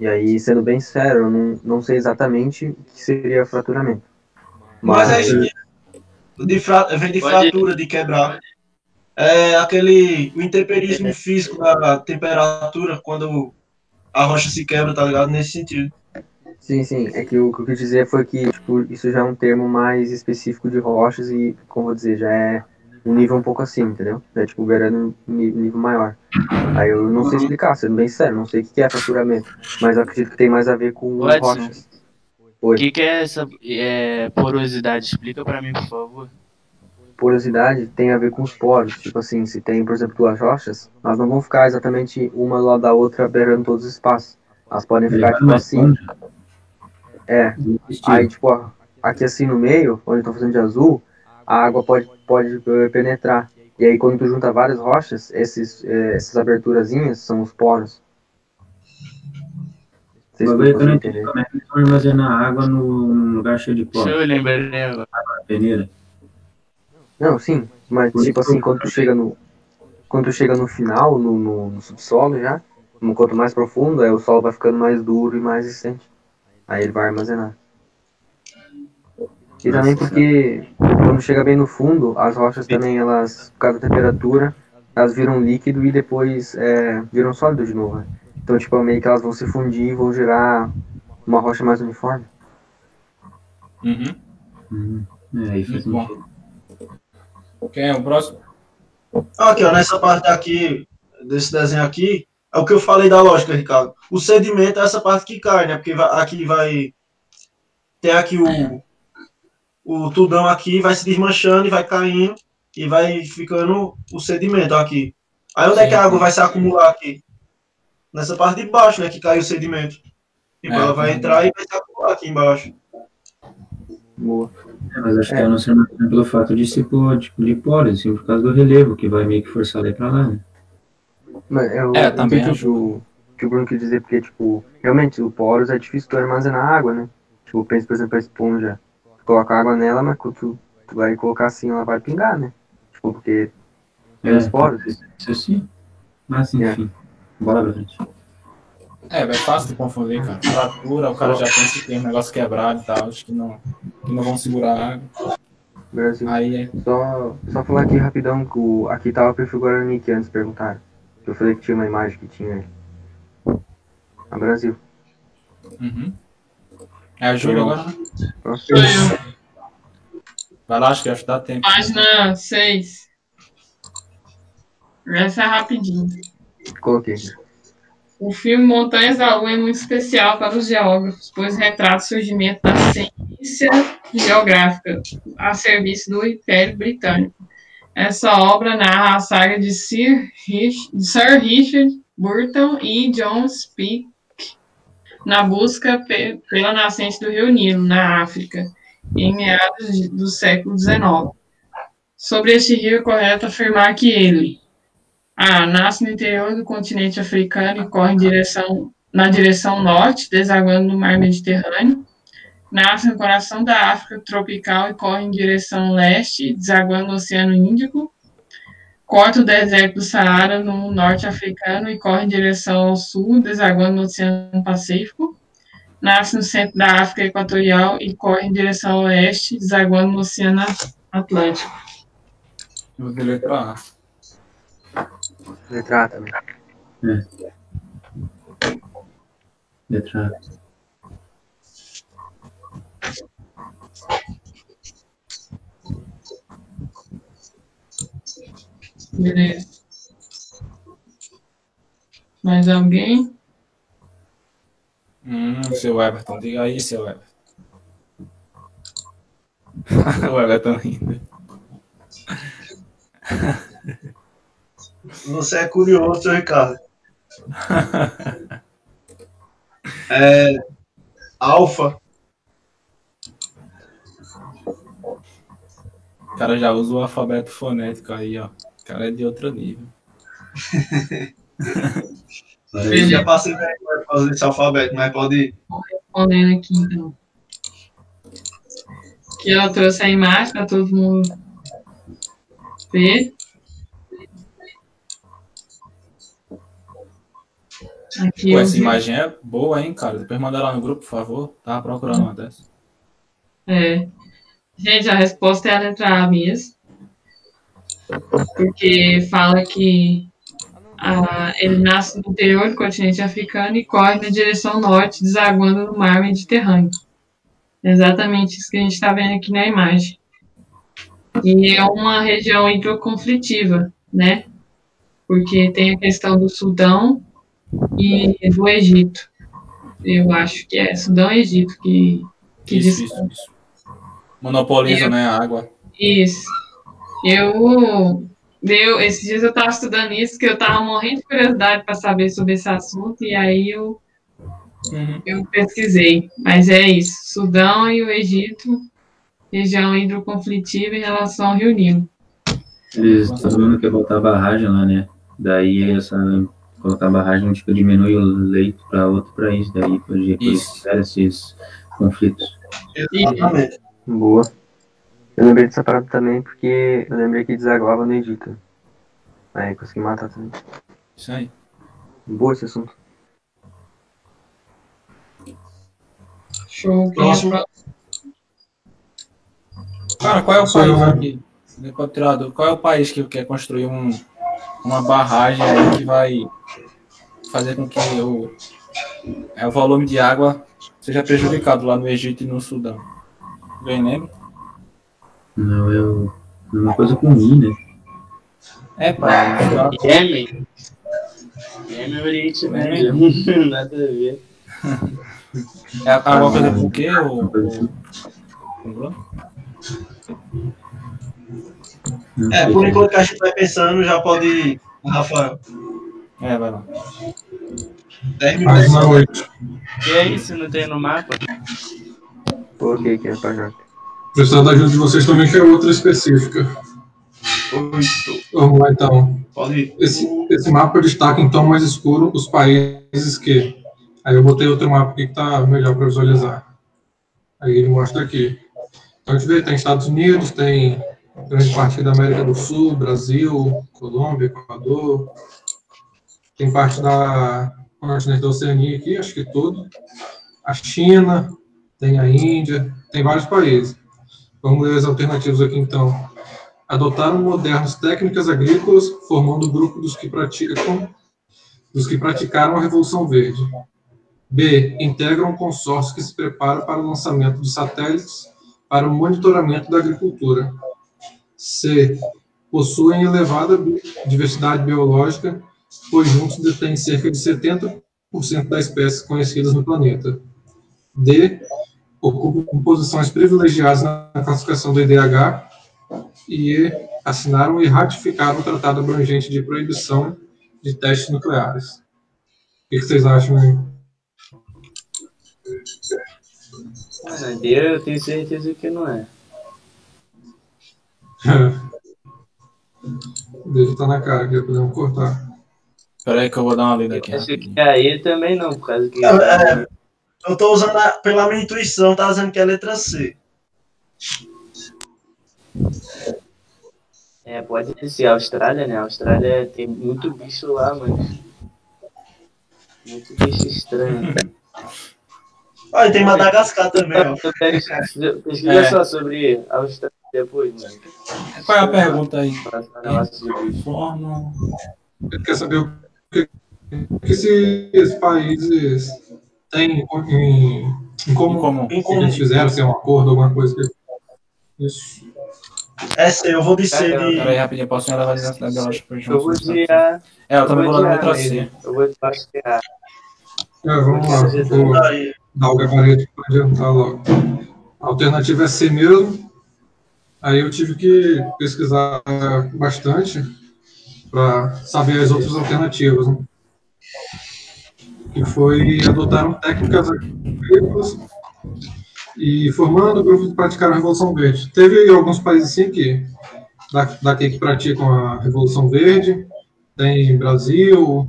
E aí, sendo bem sincero, eu não, não sei exatamente o que seria fraturamento. Mas é isso que de fra... vem de Pode- fratura, de quebrar. É aquele o intemperismo físico da temperatura quando a rocha se quebra, tá ligado? Nesse sentido. Sim, sim. É que o que eu quis dizer foi que tipo, isso já é um termo mais específico de rochas e, como eu vou dizer, já é um nível um pouco acima, entendeu? Já é tipo beirando um ni- nível maior. Aí eu não sei explicar, sendo bem sério, não sei o que é fraturamento, mas eu acredito que tem mais a ver com Edson. rochas. O que, que é essa é, porosidade? Explica pra mim, por favor. Porosidade tem a ver com os poros. Tipo assim, se tem, por exemplo, duas rochas, elas não vão ficar exatamente uma do lado da outra beirando todos os espaços. Elas podem ficar tipo assim. É. Aí, tipo, aqui assim no meio, onde eu tô fazendo de azul, a água pode, pode eh, penetrar. E aí, quando tu junta várias rochas, esses, eh, essas aberturazinhas são os poros. O Vocês bagulho é que eu não entendi como é que eles vão armazenar água no, num lugar cheio de pó. Deixa eu lembrar agora. Na peneira. Não, sim, mas Por tipo isso assim, quando tu chega no. Quando tu chega no final, no, no, no subsolo já, no quanto mais profundo, aí o solo vai ficando mais duro e mais resistente. Aí ele vai armazenar. E também Nossa, porque quando chega bem no fundo, as rochas também, elas, por causa da temperatura, elas viram líquido e depois é, viram sólido de novo. né? Então, tipo, meio que elas vão se fundir e vão gerar uma rocha mais uniforme. Uhum. Hum, é, faz Muito bom. Quem é o próximo? Aqui, ó, nessa parte aqui, desse desenho aqui, é o que eu falei da lógica, Ricardo. O sedimento é essa parte que cai, né? Porque vai- aqui vai. Tem aqui o. O tudão aqui vai se desmanchando e vai caindo e vai ficando o sedimento aqui. Aí onde é que a água vai se acumular aqui? Nessa parte de baixo, né? Que cai o sedimento. Tipo, É, ela vai entrar e vai se acumular aqui embaixo. Boa. É, mas acho que É. é não ser armazenado pelo fato de se pôr, tipo, de poros, assim, por causa do relevo, que vai meio que forçar daí pra lá, né? Mas eu É, também entendi o que o, Bruno quis dizer, porque, tipo, realmente, o poros é difícil tu armazenar água, né? Tipo, pensa, por exemplo, a esponja. Tu coloca água nela, mas quando tu, tu vai colocar assim, ela vai pingar, né? Tipo, porque tem É. os poros. Isso sim. Mas, É. enfim. Bora pra frente. É, é fácil de confundir, cara. Fratura, o cara já pensa que tem um negócio quebrado e tal, acho que não, que não vão segurar a água. Brasil. Aí é. Só, só falar aqui rapidão que o, aqui tava o perfil Guarani que antes perguntaram. Que eu falei que tinha uma imagem que tinha aí. A Brasil. Uhum. É a Júlia agora. Sou eu. Vai lá, acho que acho que dá tempo. Página 6. Essa é rapidinho. Coloquei. O filme Montanhas da Lua é muito especial para os geógrafos, pois retrata o surgimento da ciência geográfica a serviço do Império Britânico. Essa obra narra a saga de Sir, Sir Richard Burton e John Speke na busca pe pela nascente do Rio Nilo, na África, em meados do século XIX. Sobre este rio é correto afirmar que ele a. Nasce no interior do continente africano e corre direção, na direção norte, desaguando no mar Mediterrâneo. Nasce no coração da África tropical e corre em direção leste, desaguando no Oceano Índico. Corta o deserto do Saara no norte africano e corre em direção ao sul, desaguando no Oceano Pacífico. Nasce no centro da África Equatorial e corre em direção ao oeste, desaguando no Oceano Atlântico. Vou ver letra. Letra A também. É. Letra A. Beleza. Mais alguém? Hum, seu Everton, diga aí, seu Everton. o Everton rindo. Você é curioso, Ricardo. É, alfa. O cara já usa o alfabeto fonético aí, ó. O cara é de outro nível. Eu já passei vergonha fazer esse alfabeto, mas pode ir. Respondendo aqui, então. Aqui eu trouxe a imagem para todo mundo ver. Aqui Pô, essa vi- imagem é boa, hein, cara? Depois manda lá no grupo, por favor. Tava procurando uma dessa. É. Gente, a resposta é a letra A mesmo. Porque fala que ah, ele nasce no interior do continente africano e corre na direção norte, desaguando no mar Mediterrâneo. É exatamente isso que a gente está vendo aqui na imagem. E é uma região hidroconflitiva, né? Porque tem a questão do Sudão e do Egito. Eu acho que é Sudão e Egito que, que Isso, isso, isso. Monopoliza, Eu- né, a água. Isso. Eu, deu, esses dias eu estava estudando isso, que eu estava morrendo de curiosidade para saber sobre esse assunto, e aí eu, Uhum. eu pesquisei. Mas é isso, Sudão e o Egito, região hidroconflitiva em relação ao Rio Nilo. Eles estão vendo que botar barragem lá, né? Daí essa colocar barragem tipo diminui o leito para outro país, daí Isso. por esses conflitos. Exatamente. Boa. Eu lembrei dessa parada também porque eu lembrei que desaguava no Egito. Aí consegui matar também. Isso aí. Boa esse assunto. Show. É Próximo. Cara, qual é o Sou país né? aqui? Encontrado, qual é o país que quer construir um, uma barragem aí que vai fazer com que o, é, o volume de água seja prejudicado lá no Egito e no Sudão? Alguém lembra? Não, eu. é Uma coisa com I, né? É, pai. Yemen. Yemen é Oriente Médio. Nada a ver. É alguma coisa com o quê? O, o, lembrou? É, por enquanto que a gente vai pensando, já pode ir, Rafael. É, vai lá. 10 minutos. 8. E é isso, não tem no mapa? Pô, ok, que é pra já. Precisando da ajuda de vocês também, que é outra específica. Oito. Vamos lá, então. Pode ir. Esse, esse mapa destaca em tom mais escuro os países que. Aí eu botei outro mapa aqui que tá melhor para visualizar. Aí ele mostra aqui. Então a gente vê, tem Estados Unidos, tem grande parte da América do Sul, Brasil, Colômbia, Equador. Tem parte da continente da Oceania aqui, acho que todo. A China, tem a Índia, tem vários países. Vamos ler as alternativas aqui então adotaram modernas técnicas agrícolas, formando o grupo dos que praticam dos que praticaram a Revolução Verde. B. Integram um consórcio que se prepara para o lançamento de satélites para o monitoramento da agricultura. C. Possuem elevada diversidade biológica, pois juntos detêm cerca de 70% das espécies conhecidas no planeta. D. Ocupam posições privilegiadas na classificação do IDH. E E. Assinaram e ratificaram o Tratado Abrangente de Proibição de Testes Nucleares. O que vocês acham aí? Ah, D eu tenho certeza que não é. Dele tá na cara, que podemos cortar. Peraí que eu vou dar uma lida aqui. Acho que aí também não, por causa que. É, eu tô usando a- pela minha intuição, tá dizendo que é a letra C. É, pode ser a Austrália, né? A Austrália tem muito bicho lá, mano. Muito bicho estranho. Olha, tem Madagascar também, ó. Pesquisa É. só sobre a Austrália depois, mano. Qual é a pergunta aí? Forma. Ele quer saber o que, que esses países têm em, em, comum. Em comum. Eles fizeram, se é um acordo, alguma coisa. Que... Isso. C, eu vou de C de. Peraí, rapidinho, posso ir levar a diversidade biológica Eu vou de A. É, eu também vou de na letra. C. Eu vou de é A. É, vamos lá, vou dar o gabarito para adiantar logo. A alternativa é C mesmo. Aí eu tive que pesquisar bastante para saber as outras alternativas. Né? Que foi adotaram técnicas agrícolas e formando grupos que praticaram a Revolução Verde. Teve alguns países assim que da- daqui que praticam a Revolução Verde, tem Brasil,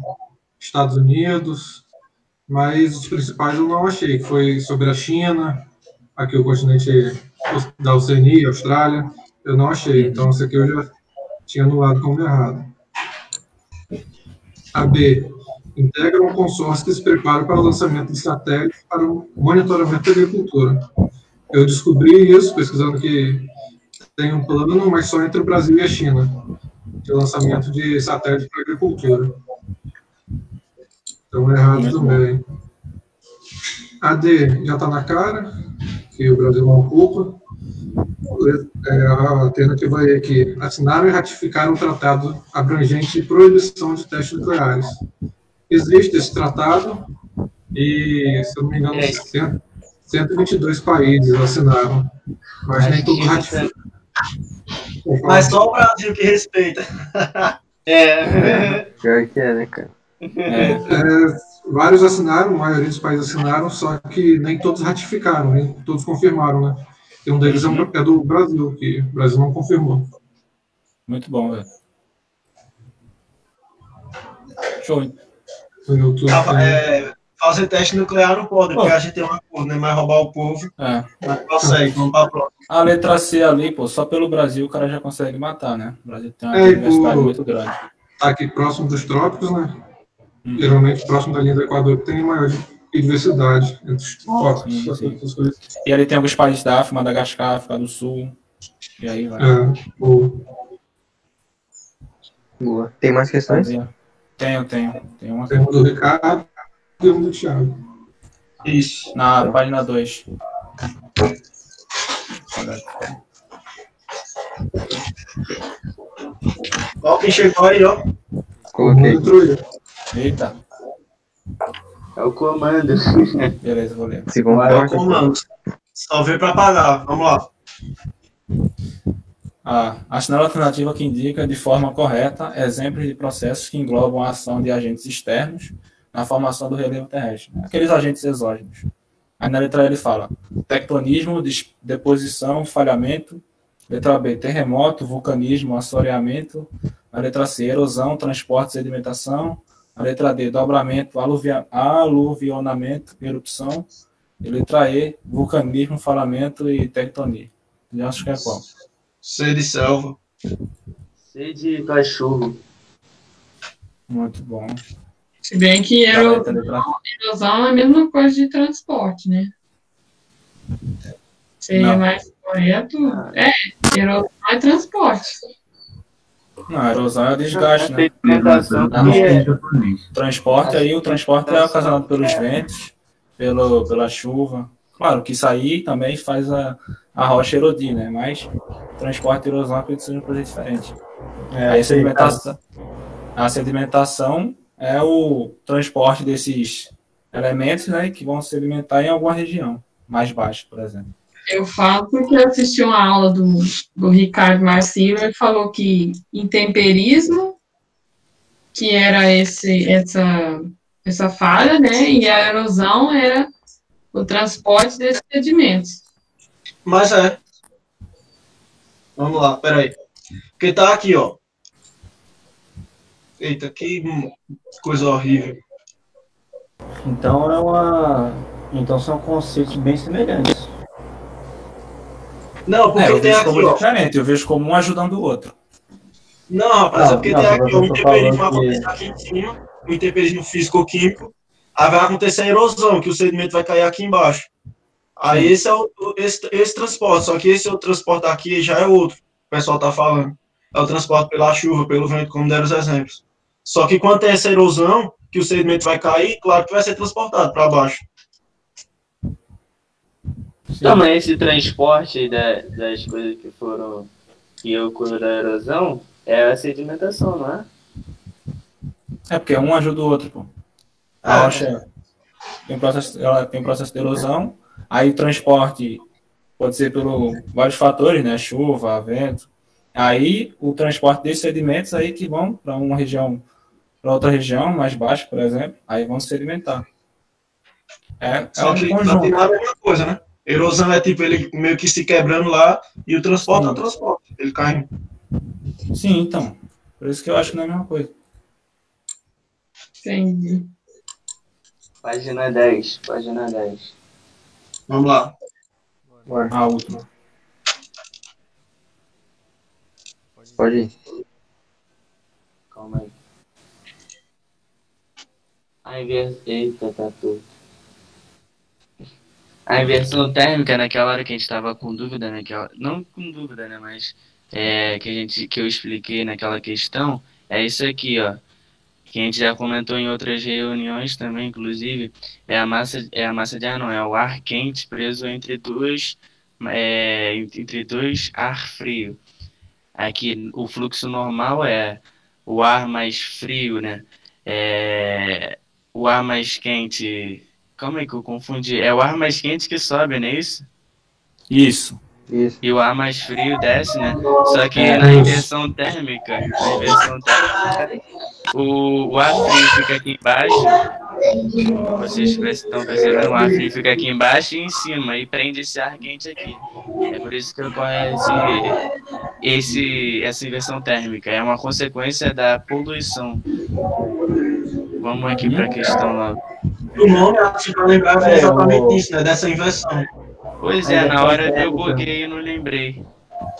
Estados Unidos, mas os principais eu não achei, que foi sobre a China, aqui o continente da Oceania, Austrália, eu não achei, então isso aqui eu já tinha anulado como errado. A B, integra um consórcio que se prepara para o lançamento de satélites para o monitoramento da agricultura. Eu descobri isso pesquisando que tem um plano, mas só entre o Brasil e a China, de lançamento de satélites para a agricultura. Então, errado também. A D já está na cara, que o Brasil não ocupa. É, a alternativa E aqui. Assinaram e ratificaram um tratado abrangente de proibição de testes nucleares. Existe esse tratado e, se eu não me engano, É. 100 122 países assinaram. Mas nem tudo ratificou. Mas só o Brasil que respeita. É. Pior que é, né, cara? É, É, vários assinaram, a maioria dos países assinaram, só que nem todos ratificaram, nem todos confirmaram, né? E um deles é, um- é do Brasil, que o Brasil não confirmou. muito bom, velho. Show. No YouTube. Tava, tem- é, fazer teste nuclear não pode, porque a gente tem um acordo, né? Mas roubar o povo, É. mas consegue, vamos pra próxima. A letra C ali, pô, só pelo Brasil o cara já consegue matar, né? O Brasil tem uma É, diversidade muito grande. Tá aqui próximo dos trópicos, né? Hum. Geralmente próximo da linha do Equador que tem maior diversidade entre os trópicos. Sim, sim. essas coisas. E ali tem alguns países da África, Madagascar, África do Sul. E aí vai. É, o, Boa. Tem mais questões? Tenho, tenho. Tenho uma tem um do Ricardo e um do Thiago. Isso. na página 2. Ó, quem chegou aí, ó. Coloquei. Entrou aí. Eita, É o comando. beleza, vou ler. Se Vai, ó, comporta. comando. Só veio pra pagar. Vamos lá. A assinar a alternativa que indica de forma correta exemplos de processos que englobam a ação de agentes externos na formação do relevo terrestre. Aqueles agentes exógenos. Aí na letra E ele fala tectonismo, deposição, falhamento. Letra B, terremoto, vulcanismo, assoreamento. A letra C, erosão, transporte, sedimentação. A letra D, dobramento, aluvia- aluvionamento, erupção. E letra E, vulcanismo, falamento e tectonia. Já acho que é qual? C de selva. C de cachorro. Muito bom. Se bem que Tá, ero- letra letra- erosão é a mesma coisa de transporte, né? Seria Não. mais correto? É, erosão é transporte. Não, a erosão é desgaste, né? É. Transporte aí, o transporte é ocasionado pelos ventos, pelo, pela chuva. Claro que isso aí também faz a, a rocha erodir, né? Mas transporte e erosão seja uma coisa diferente. aí a sedimentação, a sedimentação é o transporte desses elementos né, que vão se alimentar em alguma região mais baixa, por exemplo. Eu falo porque eu assisti uma aula do, do Ricardo Marcilo, ele falou que intemperismo, que era esse, essa, essa falha, né? E a erosão era o transporte desses sedimentos. Mas é. Vamos lá, peraí. Porque tá aqui, ó. Eita, que coisa horrível. Então é uma. Então são conceitos bem semelhantes. Não, porque É, eu tem vejo aqui, como ó. diferente, eu vejo como um ajudando o outro. Não, rapaz, Não, é porque não, tem aqui um intemperismo falando que- acontecer aqui em cima, um intemperismo físico-químico, aí vai acontecer a erosão, que o sedimento vai cair aqui embaixo. Aí esse é o, o- esse, esse transporte, só que esse outro transporte aqui já é outro, o pessoal tá falando. É o transporte pela chuva, pelo vento, como deram os exemplos. Só que quando tem essa erosão, que o sedimento vai cair, claro que vai ser transportado para baixo. Não, mas esse transporte da- das coisas que foram que ocorreram a erosão é a sedimentação, não é? É porque um ajuda o outro, pô. A rocha tem um processo, ela tem processo de erosão, aí o transporte pode ser por vários fatores, né? Chuva, vento. Aí o transporte desses sedimentos aí que vão para uma região, para outra região mais baixa, por exemplo, aí vão se sedimentar. É, é um conjunto. final é coisa, né? Erosão é tipo ele meio que se quebrando lá e o transporte é o Sim. transporte. Ele cai. Sim, então. Por isso que eu acho que não é a mesma coisa. Entendi. Página 10, página 10. Vamos lá. A última. Pode ir. Calma aí. A inversão. Eita, tá tudo. A inversão térmica, naquela hora que a gente tava com dúvida, naquela. Não com dúvida, né? Mas é, que, a gente, que eu expliquei naquela questão, é isso aqui, ó. Que a gente já comentou em outras reuniões também, inclusive, é a massa, é a massa de ar, não, é o ar quente preso entre duas, é, entre dois ar frio. Aqui o fluxo normal é o ar mais frio, né? É, o ar mais quente. Calma aí que eu confundi. É o ar mais quente que sobe, não é isso? Isso. Isso. E o ar mais frio desce, né? Só que É, na isso. inversão térmica, na inversão térmica, o, o ar frio fica aqui embaixo. Vocês estão percebendo? O ar frio fica aqui embaixo e em cima e prende esse ar quente aqui. É por isso que ocorre esse, esse, essa inversão térmica. É uma consequência da poluição. Vamos aqui para a questão logo. O nome, acho que pra lembrar, é É, exatamente o- isso, né? Dessa inversão. Pois A é, na hora eu térmica. buguei e não lembrei.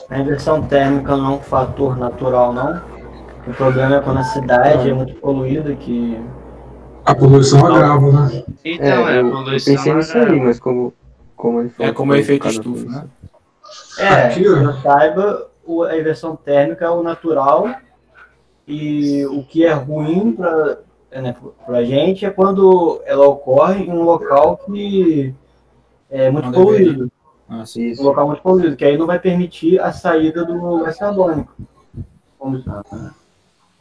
A inversão térmica não é um fator natural, não. O problema é quando a cidade é muito poluída, que A poluição agrava, né? Então, é, eu, a eu poluição. pensei nisso aí, mas como, como ele falou. É como que efeito estufa, né? É, Aqui, que ó. eu saiba, a inversão térmica é o natural e o que é ruim para né, a gente é quando ela ocorre em um local que é muito Não deveria. poluído. Ah, sim. Um local muito poluído, que aí não vai permitir a saída do gás carbônico. Como-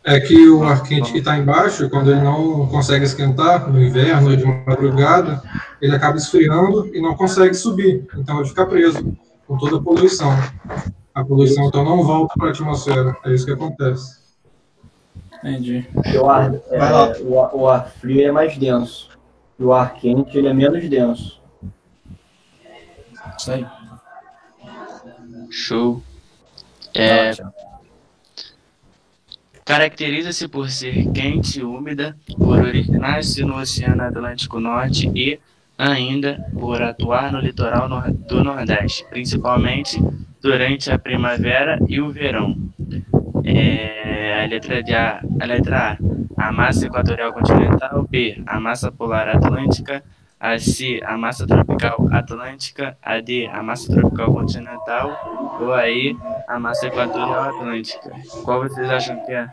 É que o ar quente que está embaixo, quando ele não consegue esquentar no inverno ou de madrugada, ele acaba esfriando e não consegue subir. Então ele fica preso com toda a poluição. A poluição então não volta para a atmosfera. É isso que acontece. Entendi. Porque o ar, é, o, ar, o ar frio é mais denso. E o ar quente ele é menos denso. Isso aí. Show. É. Caracteriza-se por ser quente e úmida, por originar-se no Oceano Atlântico Norte e, ainda, por atuar no litoral do Nordeste, principalmente durante a primavera e o verão. É, a, letra de a, a letra A, a massa equatorial continental, B, a massa polar atlântica, a C, a massa tropical atlântica, a D, a massa tropical continental, ou aí, a massa equatorial atlântica. Qual vocês acham que é?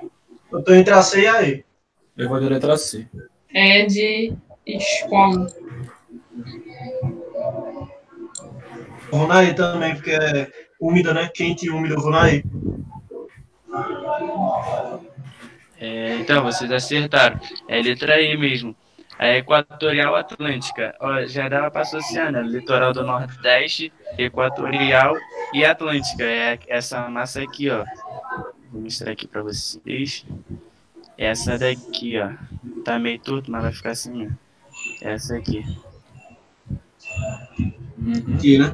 Eu tô entre a C e a E. Eu vou de letra C. É de escola. Vou na E também, porque é úmida, né? Quente e úmida, eu vou na E. então, vocês acertaram. É letra E mesmo. A Equatorial Atlântica, ó, já dava para associar, né? Litoral do Nordeste, Equatorial e Atlântica. É essa massa aqui, ó. Vou mostrar aqui para vocês. Essa daqui, ó. Tá meio torto, mas vai ficar assim, ó. Essa aqui. Aqui, né?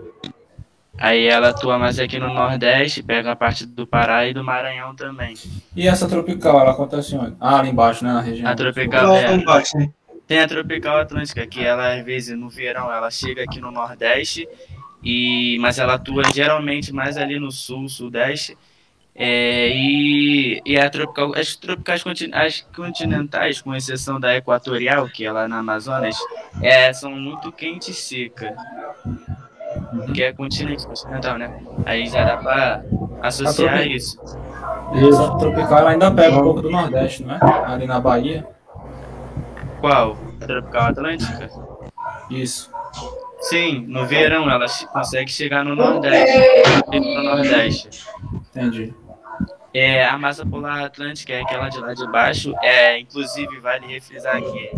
Aí ela atua mais aqui no Nordeste, pega a parte do Pará e do Maranhão também. E essa tropical, ela acontece onde? Ah, ali embaixo, né? Na região. A tropical Lá é, embaixo, né? Tem a tropical atlântica, que ela, às vezes, no verão, ela chega aqui no Nordeste, e, mas ela atua geralmente mais ali no Sul, Sudeste. É, e, e a tropical, as tropicais contin- as continentais, com exceção da equatorial, que é lá na Amazonas, é, são muito quente e seca. Que é continente, continental, né? Aí já dá pra associar tropi- isso. E essa tropical ainda pega um pouco do Nordeste, não é? Ali na Bahia. Qual? A tropical atlântica? Isso. Sim, no verão ela consegue chegar no Nordeste. No Nordeste. Entendi. É, a massa polar atlântica é aquela de lá de baixo. É, inclusive, vale refrisar aqui,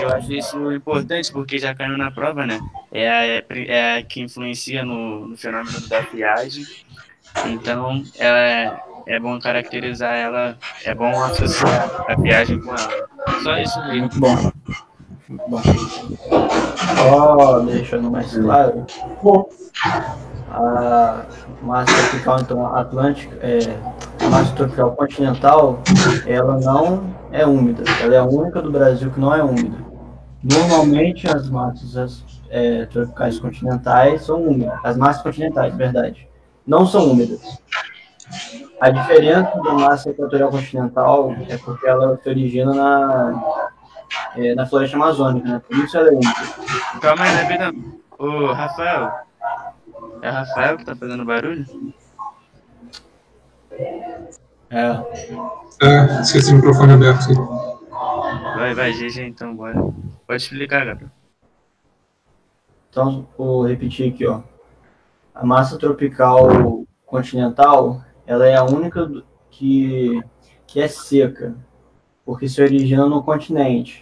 eu acho isso importante, porque já caiu na prova, né? É a, é que influencia no, no fenômeno da viagem. Então, ela é, é bom caracterizar ela, é bom associar a viagem com ela. Só isso mesmo. Muito bom. Muito bom. Só deixando mais claro, a massa tropical então, atlântica, é, a massa tropical continental, ela não é úmida. Ela é a única do Brasil que não é úmida. Normalmente as massas é, tropicais continentais são úmidas. As massas continentais, verdade, não são úmidas. A diferença da massa equatorial continental é porque ela se origina na, é, na floresta amazônica, né? Por isso ela é úmida. Calma aí, rapidão. Ô, Rafael. É o Rafael que tá fazendo barulho? É. É, esqueci o microfone aberto. Vai, vai, GG então, bora. Pode explicar, Gabriel. Então, vou repetir aqui, ó. A massa tropical continental, ela é a única que, que é seca, porque se origina no continente.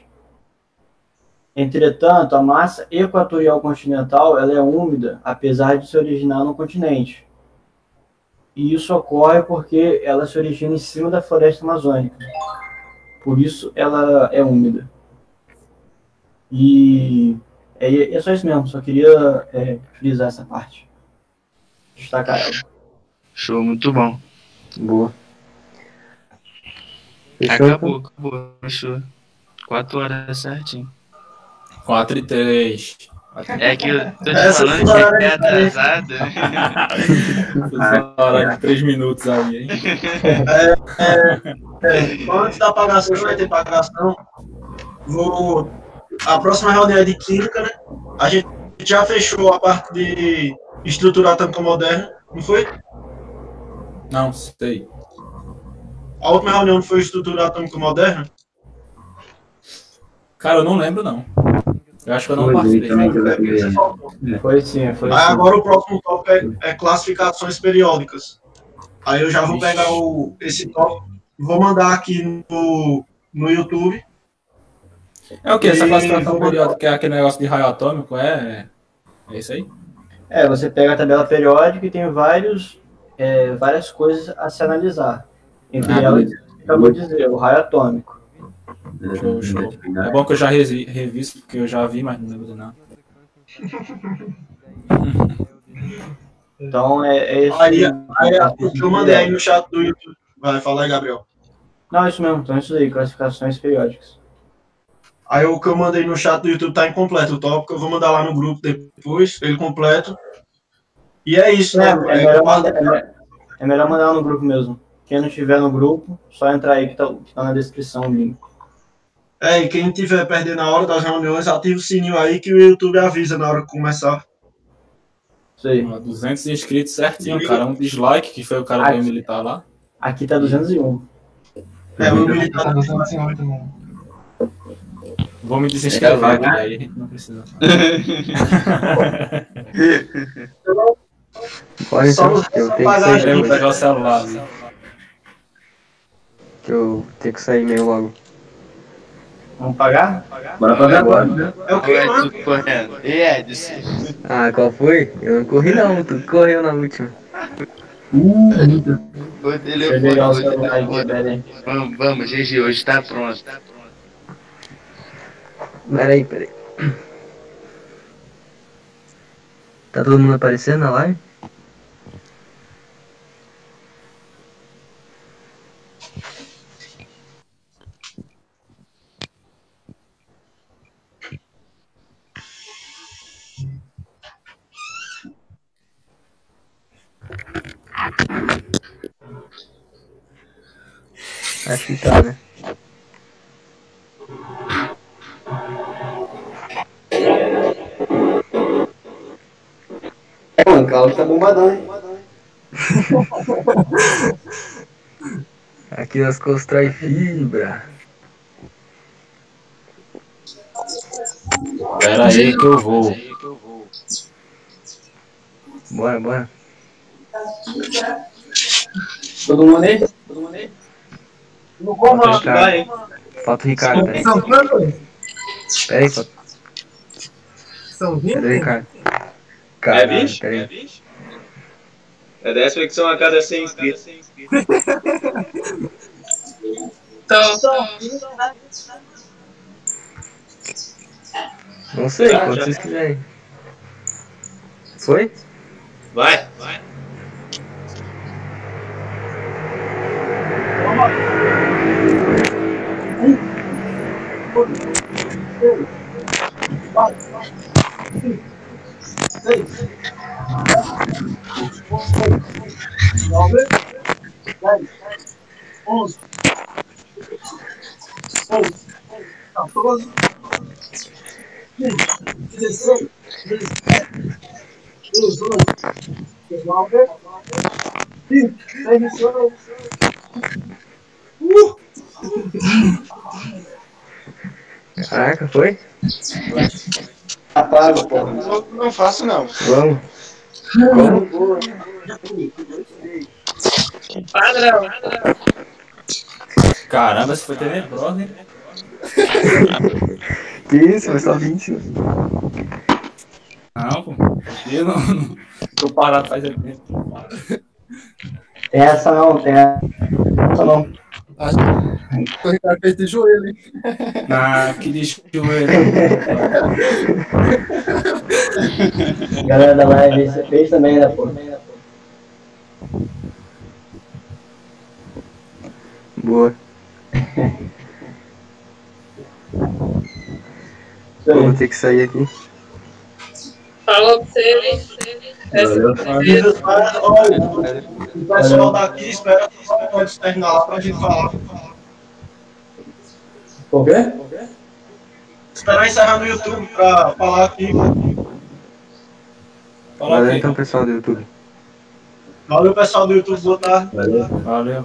Entretanto, a massa equatorial continental, ela é úmida, apesar de se originar no continente. E isso ocorre porque ela se origina em cima da floresta amazônica. Por isso ela é úmida. E é, é só isso mesmo, só queria é, frisar essa parte. Destacar ela. Show, muito bom. Boa. Fechou, Acabou, acabou. Fechou. Quatro horas certinho. 4 e 3. É que eu tô te Essa falando a que é de- atrasado. Hora de 3 minutos aí, hein? É, antes da apagação, vai ter apagação. Vou. A próxima reunião é de química, né? A gente já fechou a parte de estrutura atômica moderna, não foi? Não, sei. A última reunião não foi estrutura atômica moderna? Cara, eu não lembro, não. Eu acho que eu não Foi, participei. também É faltou. Foi sim, foi Aí sim. agora o próximo tópico é, é classificações periódicas. Aí eu já vou pegar o, esse tópico, vou mandar aqui no, no YouTube. É o que? Essa E- classificação periódica, que é aquele negócio de raio atômico, é. É isso aí? É, você pega a tabela periódica e tem vários, é, várias coisas a se analisar. Entre Ah, elas, acabou de dizer, o raio atômico. Show, show. É bom que eu já resi- revisto, porque eu já vi, mas não lembro de nada. Então, é, é esse. Aí, aí o que eu mandei aí no chat do YouTube. Vai, fala aí, Gabriel. Não, isso mesmo, então é isso aí, classificações periódicas. Aí o que eu mandei no chat do YouTube tá incompleto o tópico, eu vou mandar lá no grupo depois, ele completo. E é isso, né? é É, melhor mandar, é me- é melhor mandar no grupo mesmo. Quem não tiver no grupo, só entrar aí que tá, que tá na descrição o link. É, e quem tiver perdendo a hora das reuniões, ativa o sininho aí que o YouTube avisa na hora que começar. Isso aí. Ó, 200 inscritos certinho, cara. Um dislike, que foi o cara do Aqui. militar lá. Aqui tá 201. É, o militar Tá 208, né? Vou me desinscrever É, aqui, vai. aí a gente não precisa. Pode Só os que eu tenho que pagar sair Eu vou depois, pegar o celular. né? que eu tenho que sair meio logo. Vamos pagar? Bora pagar agora, né? É o que, tu correndo. E Edson? Ah, qual foi? Eu não corri não, tu correu na última. O eu telefone, telefone. aí. Vamos, vamos, GG, hoje tá pronto. Peraí, peraí. Tá todo mundo aparecendo na live? Acho que tá, né? É, mano, o Claudio tá bombadão, hein? Aqui nós constrói fibra. Pera aí que eu vou. Bora, bora. Todo mundo aí? Todo mundo aí? Não como Falta o não, vai. Falta o Ricardo, peraí. São quantos? Peraí, falta. São 20? Cadê o Ricardo? É Caralho, 20? peraí. É 10 flexão a cada 100 inscritos. Tô. Não sei, Já, quanto já. vocês quiserem. Foi? Vai, vai. Thank you so much. Caraca, foi? Apaga, porra. Não, não faço não. Vamos. Como? Padrão. Caramba, você foi tenebroso, hein? Que isso, foi só 20. Não, pô. Eu não, não tô parado faz tempo. Tem essa não, tem essa não. O Ricardo fez de joelho, hein? Na, que eu ver. Galera da live, você fez também, né, pô? Boa. Vou ter que sair aqui. Falou pra você, olha, olha, o pessoal daqui espera pode terminar lá pra gente falar. O quê? Esperar encerrar no YouTube pra falar aqui. Fala Valeu aqui. então, pessoal do YouTube. Valeu, pessoal do YouTube, boa tarde. Valeu. Valeu.